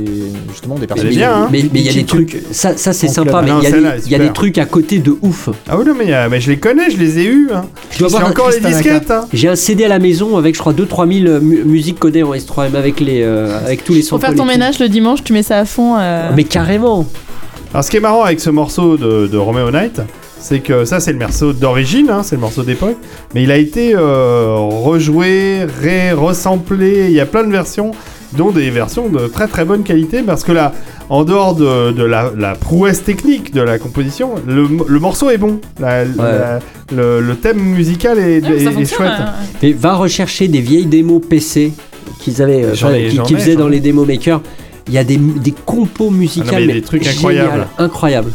justement des personnes. Hein. mais il y a des trucs, ça, ça c'est sympa, mais il y, a des- y a trucs à côté de ouf. Ah oui, non, mais, euh, mais je les connais, je les ai eus. Hein. Je dois J'ai avoir un- encore les disquettes. Hein. J'ai un CD à la maison avec, je crois, 2-3 000 euh, mu- musiques codées en S3M avec, les, euh, avec tous les Pour samples. faire ton ménage le dimanche, tu mets ça à fond. euh, Mais carrément. Alors, ce qui est marrant avec ce morceau de, de Romeo Knight, c'est que ça, c'est le morceau d'origine, hein, c'est le morceau d'époque, mais il a été euh, rejoué, ré resamplé. Il y a plein de versions, dont des versions de très très bonne qualité, parce que là, en dehors de, de la, la prouesse technique de la composition, le, le morceau est bon. La- la- le, le thème musical est, ouais, est- ça est fonctionne, chouette. hein. Mais va rechercher des vieilles démos PC qu'ils avaient, euh, ai- qui, qui faisaient dans les démos makers. Il y a des, des compos musicales, Ah non, mais il y a des trucs incroyables.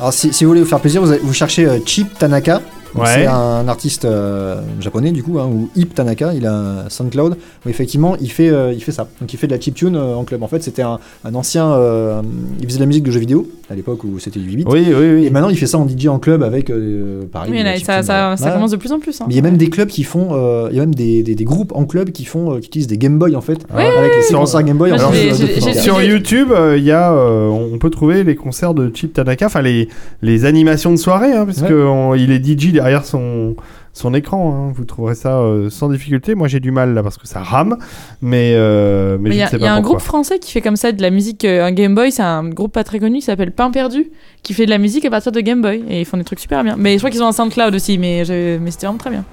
Alors, si, vous voulez vous faire plaisir, vous, vous cherchez euh, Chip Tanaka. Ouais. C'est un artiste euh, japonais du coup, hein, ou Hip Tanaka, il a un SoundCloud, où effectivement il fait, euh, il fait ça. Donc il fait de la chiptune euh, en club. En fait, c'était un, un ancien. euh, il faisait de la musique de jeux vidéo à l'époque où c'était du 8 bits. Oui, oui, oui. Et maintenant il fait ça en DJ en club avec euh, pareil. Oui, là, ça, ça, ça ouais. commence de plus en plus. hein. Mais il y a même des clubs qui font, euh, il y a même des, des, des groupes en club qui font, euh, qui utilisent des Game Boy en fait, Ouais, avec les Game Boy. de- Sur YouTube, euh, il y a, euh, on peut trouver les concerts de Chip Tanaka, enfin les, les animations de soirée, hein, parce Ouais. que on- il est DJ derrière son son écran. hein. Vous trouverez ça euh, sans difficulté. Moi, j'ai du mal là parce que ça rame, mais euh, mais, je y ne a, sais il y a pas un groupe français qui fait comme ça de la musique, euh, un Game Boy, c'est un groupe pas très connu qui s'appelle Pain Perdu, qui fait de la musique à partir de Game Boy et ils font des trucs super bien. Mais je crois qu'ils ont un SoundCloud aussi, mais, je- mais c'était vraiment très bien.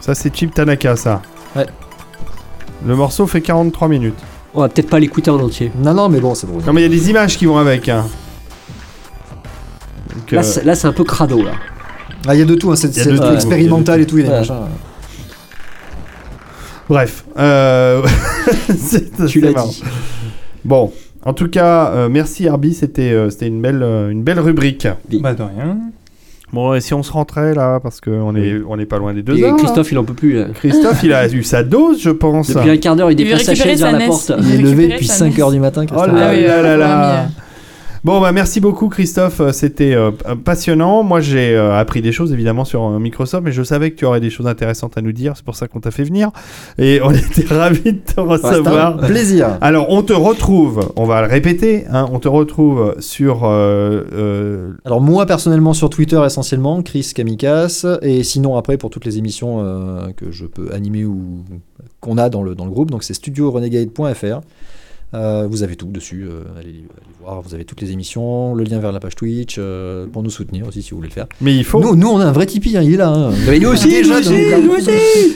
Ça, c'est Chip Tanaka, ça. Ouais. Le morceau fait 43 minutes. On va peut-être pas l'écouter en entier. Non, non, mais bon, c'est drôle. Non, mais il y a des images qui vont avec. hein. Donc, Là, c'est- là, c'est un peu crado là. Ah, il y a de tout, hein, c'est tout, expérimental et tout, il y a des Ouais. machins. Bref. euh, c'est- Tu l'as marrant. dit. Bon. En tout cas, euh, merci Herbie, c'était euh, c'était une belle euh, une belle rubrique. Bah, de rien. Bon, et si on se rentrait là, parce qu'on est on est pas loin des deux Et heures. là. Christophe, il en peut plus. là. Christophe, il a eu sa dose, je pense. Depuis un quart d'heure, il déplace sa chaise vers la porte. Il Il est levé depuis sa 5 NES. heures du matin, Oh Christophe. là Ah oui, là euh, là là. Bon, bah merci beaucoup Christophe, Euh, c'était euh, p- passionnant. Moi j'ai euh, appris des choses évidemment sur euh, Microsoft, mais je savais que tu aurais des choses intéressantes à nous dire, c'est pour ça qu'on t'a fait venir. Et on était ravis de te C'est un recevoir. plaisir. Alors on te retrouve, on va le répéter, hein, on te retrouve sur... euh, euh, Alors moi personnellement sur Twitter essentiellement, Chris Kamikas, et sinon après pour toutes les émissions euh, que je peux animer ou qu'on a dans le, dans le groupe, donc c'est studiorenegade.fr. Euh, vous avez tout dessus, euh, allez, allez voir, vous avez toutes les émissions, le lien vers la page Twitch, euh, pour nous soutenir aussi si vous voulez le faire. Mais il faut... Nous, nous on a un vrai Tipeee, hein, il est là. hein. Mais nous aussi, nous aussi, donc, nous aussi.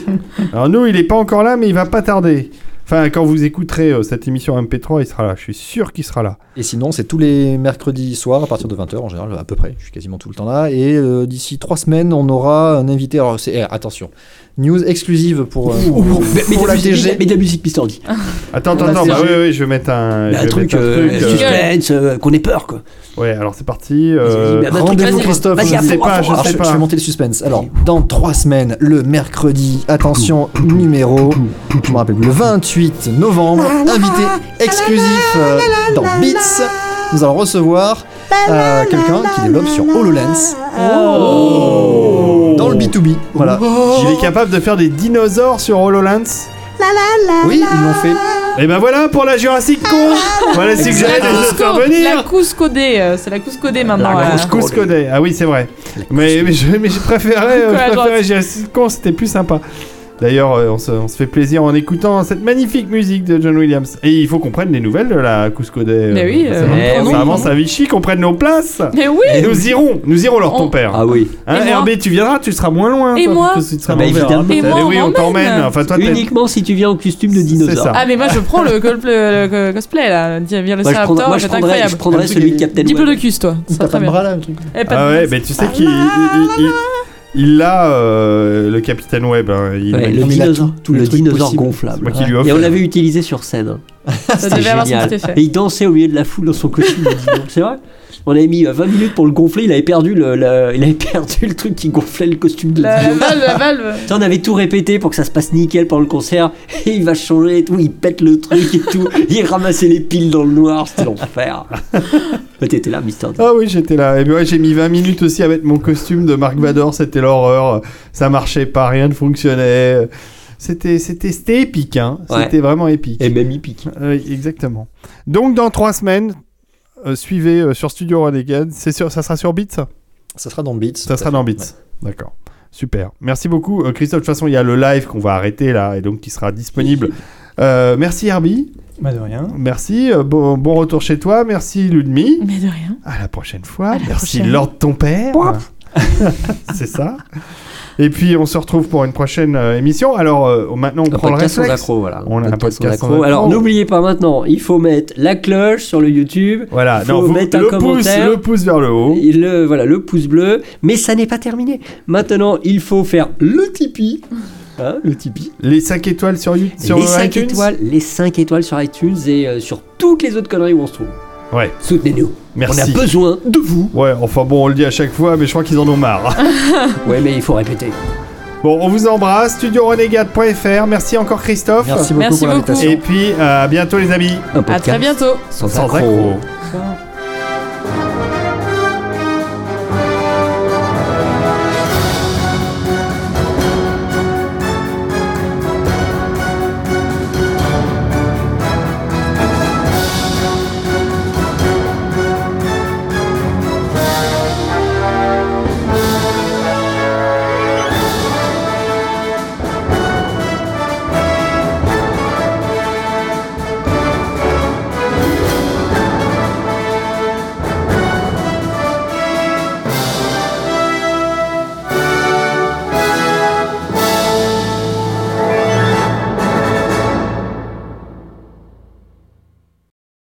Alors nous, il est pas encore là, mais il va pas tarder. Enfin, quand vous écouterez euh, cette émission MP3, il sera là. Je suis sûr qu'il sera là. Et sinon, c'est tous les mercredis soirs à partir de 20h en général, à peu près. Je suis quasiment tout le temps là. Et euh, d'ici trois semaines, on aura un invité. Alors, c'est, eh, attention, news exclusive pour, euh, pour, Mais, mais pour de la TG. mais de la musique Mister D. Attends, attends, attends. Bah, oui, oui, je vais mettre un... Un truc, mettre un euh, truc, euh, suspense, euh, qu'on ait peur quoi. Ouais, alors c'est parti. Euh, un truc, Rendez-vous, Christophe. vas-y, je sais pas, je Alors, sais je, pas. je vais monter le suspense. Alors, dans trois semaines, le mercredi, attention, numéro, je me rappelle le 28 novembre, invité exclusif dans Beats. Nous allons recevoir quelqu'un qui développe sur HoloLens Oh B2B. Voilà. Il est capable de faire des dinosaures sur HoloLens. Oui, ils l'ont fait. Et ben voilà pour la Jurassic Con Voilà ce que C'est j'allais la te faire la euh, c'est la maintenant. La euh. grosse Cusco Day. Ah oui, c'est vrai. Mais, mais, je, mais je préférais, euh, je préférais Jurassic Con, c'était plus sympa. D'ailleurs, euh, on, se, on se fait plaisir en écoutant cette magnifique musique de John Williams. Et il faut qu'on prenne des nouvelles de la Cusco Day. Mais oui, ça, euh, ça avance à Vichy, qu'on prenne nos places. Mais oui Et nous irons, nous irons leur ton On- père. Ah oui. Hein, Et Herbé, tu viendras, tu seras moins loin. Et toi, moi tu seras Ah bah verre, évidemment. Et moi, Mais oui, on t'emmène. Enfin, toi, t'es- Uniquement si tu viens en costume de C'est dinosaure. ça. Ah mais moi je prends le, col- le, le cosplay là, Viens le je c'est prendrais, incroyable. je prendrais celui de Captain. Diplodocus toi, ça très bien. truc Eh, pas de Ah ouais, mais tu sais qu'il il, il- il- il a euh, le Capitaine Web. hein, il- Ouais, le dinosaure, tout- le dinosaure gonflable. Moi qui lui offre. Et on l'avait utilisé sur scène. hein. ça C'était devait avoir son génial. effet. Et il dansait au milieu de la foule dans son costume. C'est vrai? On avait mis euh, 20 minutes pour le gonfler, il avait perdu le, le- il avait perdu le truc qui gonflait le costume de La dino. valve, la valve. On avait tout répété pour que ça se passe nickel pendant le concert. Et il va changer et tout, il pète le truc et tout. Il ramassait les piles dans le noir, c'était l'enfer. T'étais là, Mister D. Ah oui, j'étais là. Et puis ouais, j'ai mis 20 minutes aussi avec mon costume de Marc Vador, c'était l'horreur. Ça marchait pas, rien ne fonctionnait. C'était, c'était, c'était épique, hein. Ouais. C'était vraiment épique. Et même hippique. Oui, exactement. Donc dans trois semaines, euh, suivez euh, sur Studio Renegade. C'est sur, ça sera sur Beats? Ça, Ça sera dans Beats. Ça sera dans Beats. D'accord. Super. Merci beaucoup. Euh, Christophe, de toute façon, il y a le live qu'on va arrêter là et donc qui sera disponible. Euh, merci Herbie. Bah, de rien. Merci. euh, bon, bon retour chez toi. Merci Ludmi. Mais de rien. À la prochaine fois. À la Merci prochaine. Lord ton père. C'est ça. Et puis on se retrouve pour une prochaine euh, émission. Alors euh, maintenant on Un prend le réflexe. accro, voilà. On a un podcast accro. Alors n'oubliez pas maintenant, il faut mettre la cloche sur le YouTube. Voilà. Faut Non, vous- mettre un le pouce, le pouce vers le haut. Le, voilà, le pouce bleu. Mais ça n'est pas terminé. Maintenant, il faut faire le Tipeee. Hein, le Tipeee. Les 5 étoiles sur, sur les 5 iTunes. étoiles, les 5 étoiles sur iTunes et euh, sur toutes les autres conneries où on se trouve. Ouais. Soutenez-nous. Merci. On a besoin de vous. Ouais, enfin bon, on le dit à chaque fois, mais je crois qu'ils en ont marre. Ouais, mais il faut répéter. bon, on vous embrasse. StudioRenegade.fr. Merci encore Christophe. Merci beaucoup Merci pour beaucoup. l'invitation. Et puis euh, à bientôt les amis. Un À très bientôt. sans, Sans accro.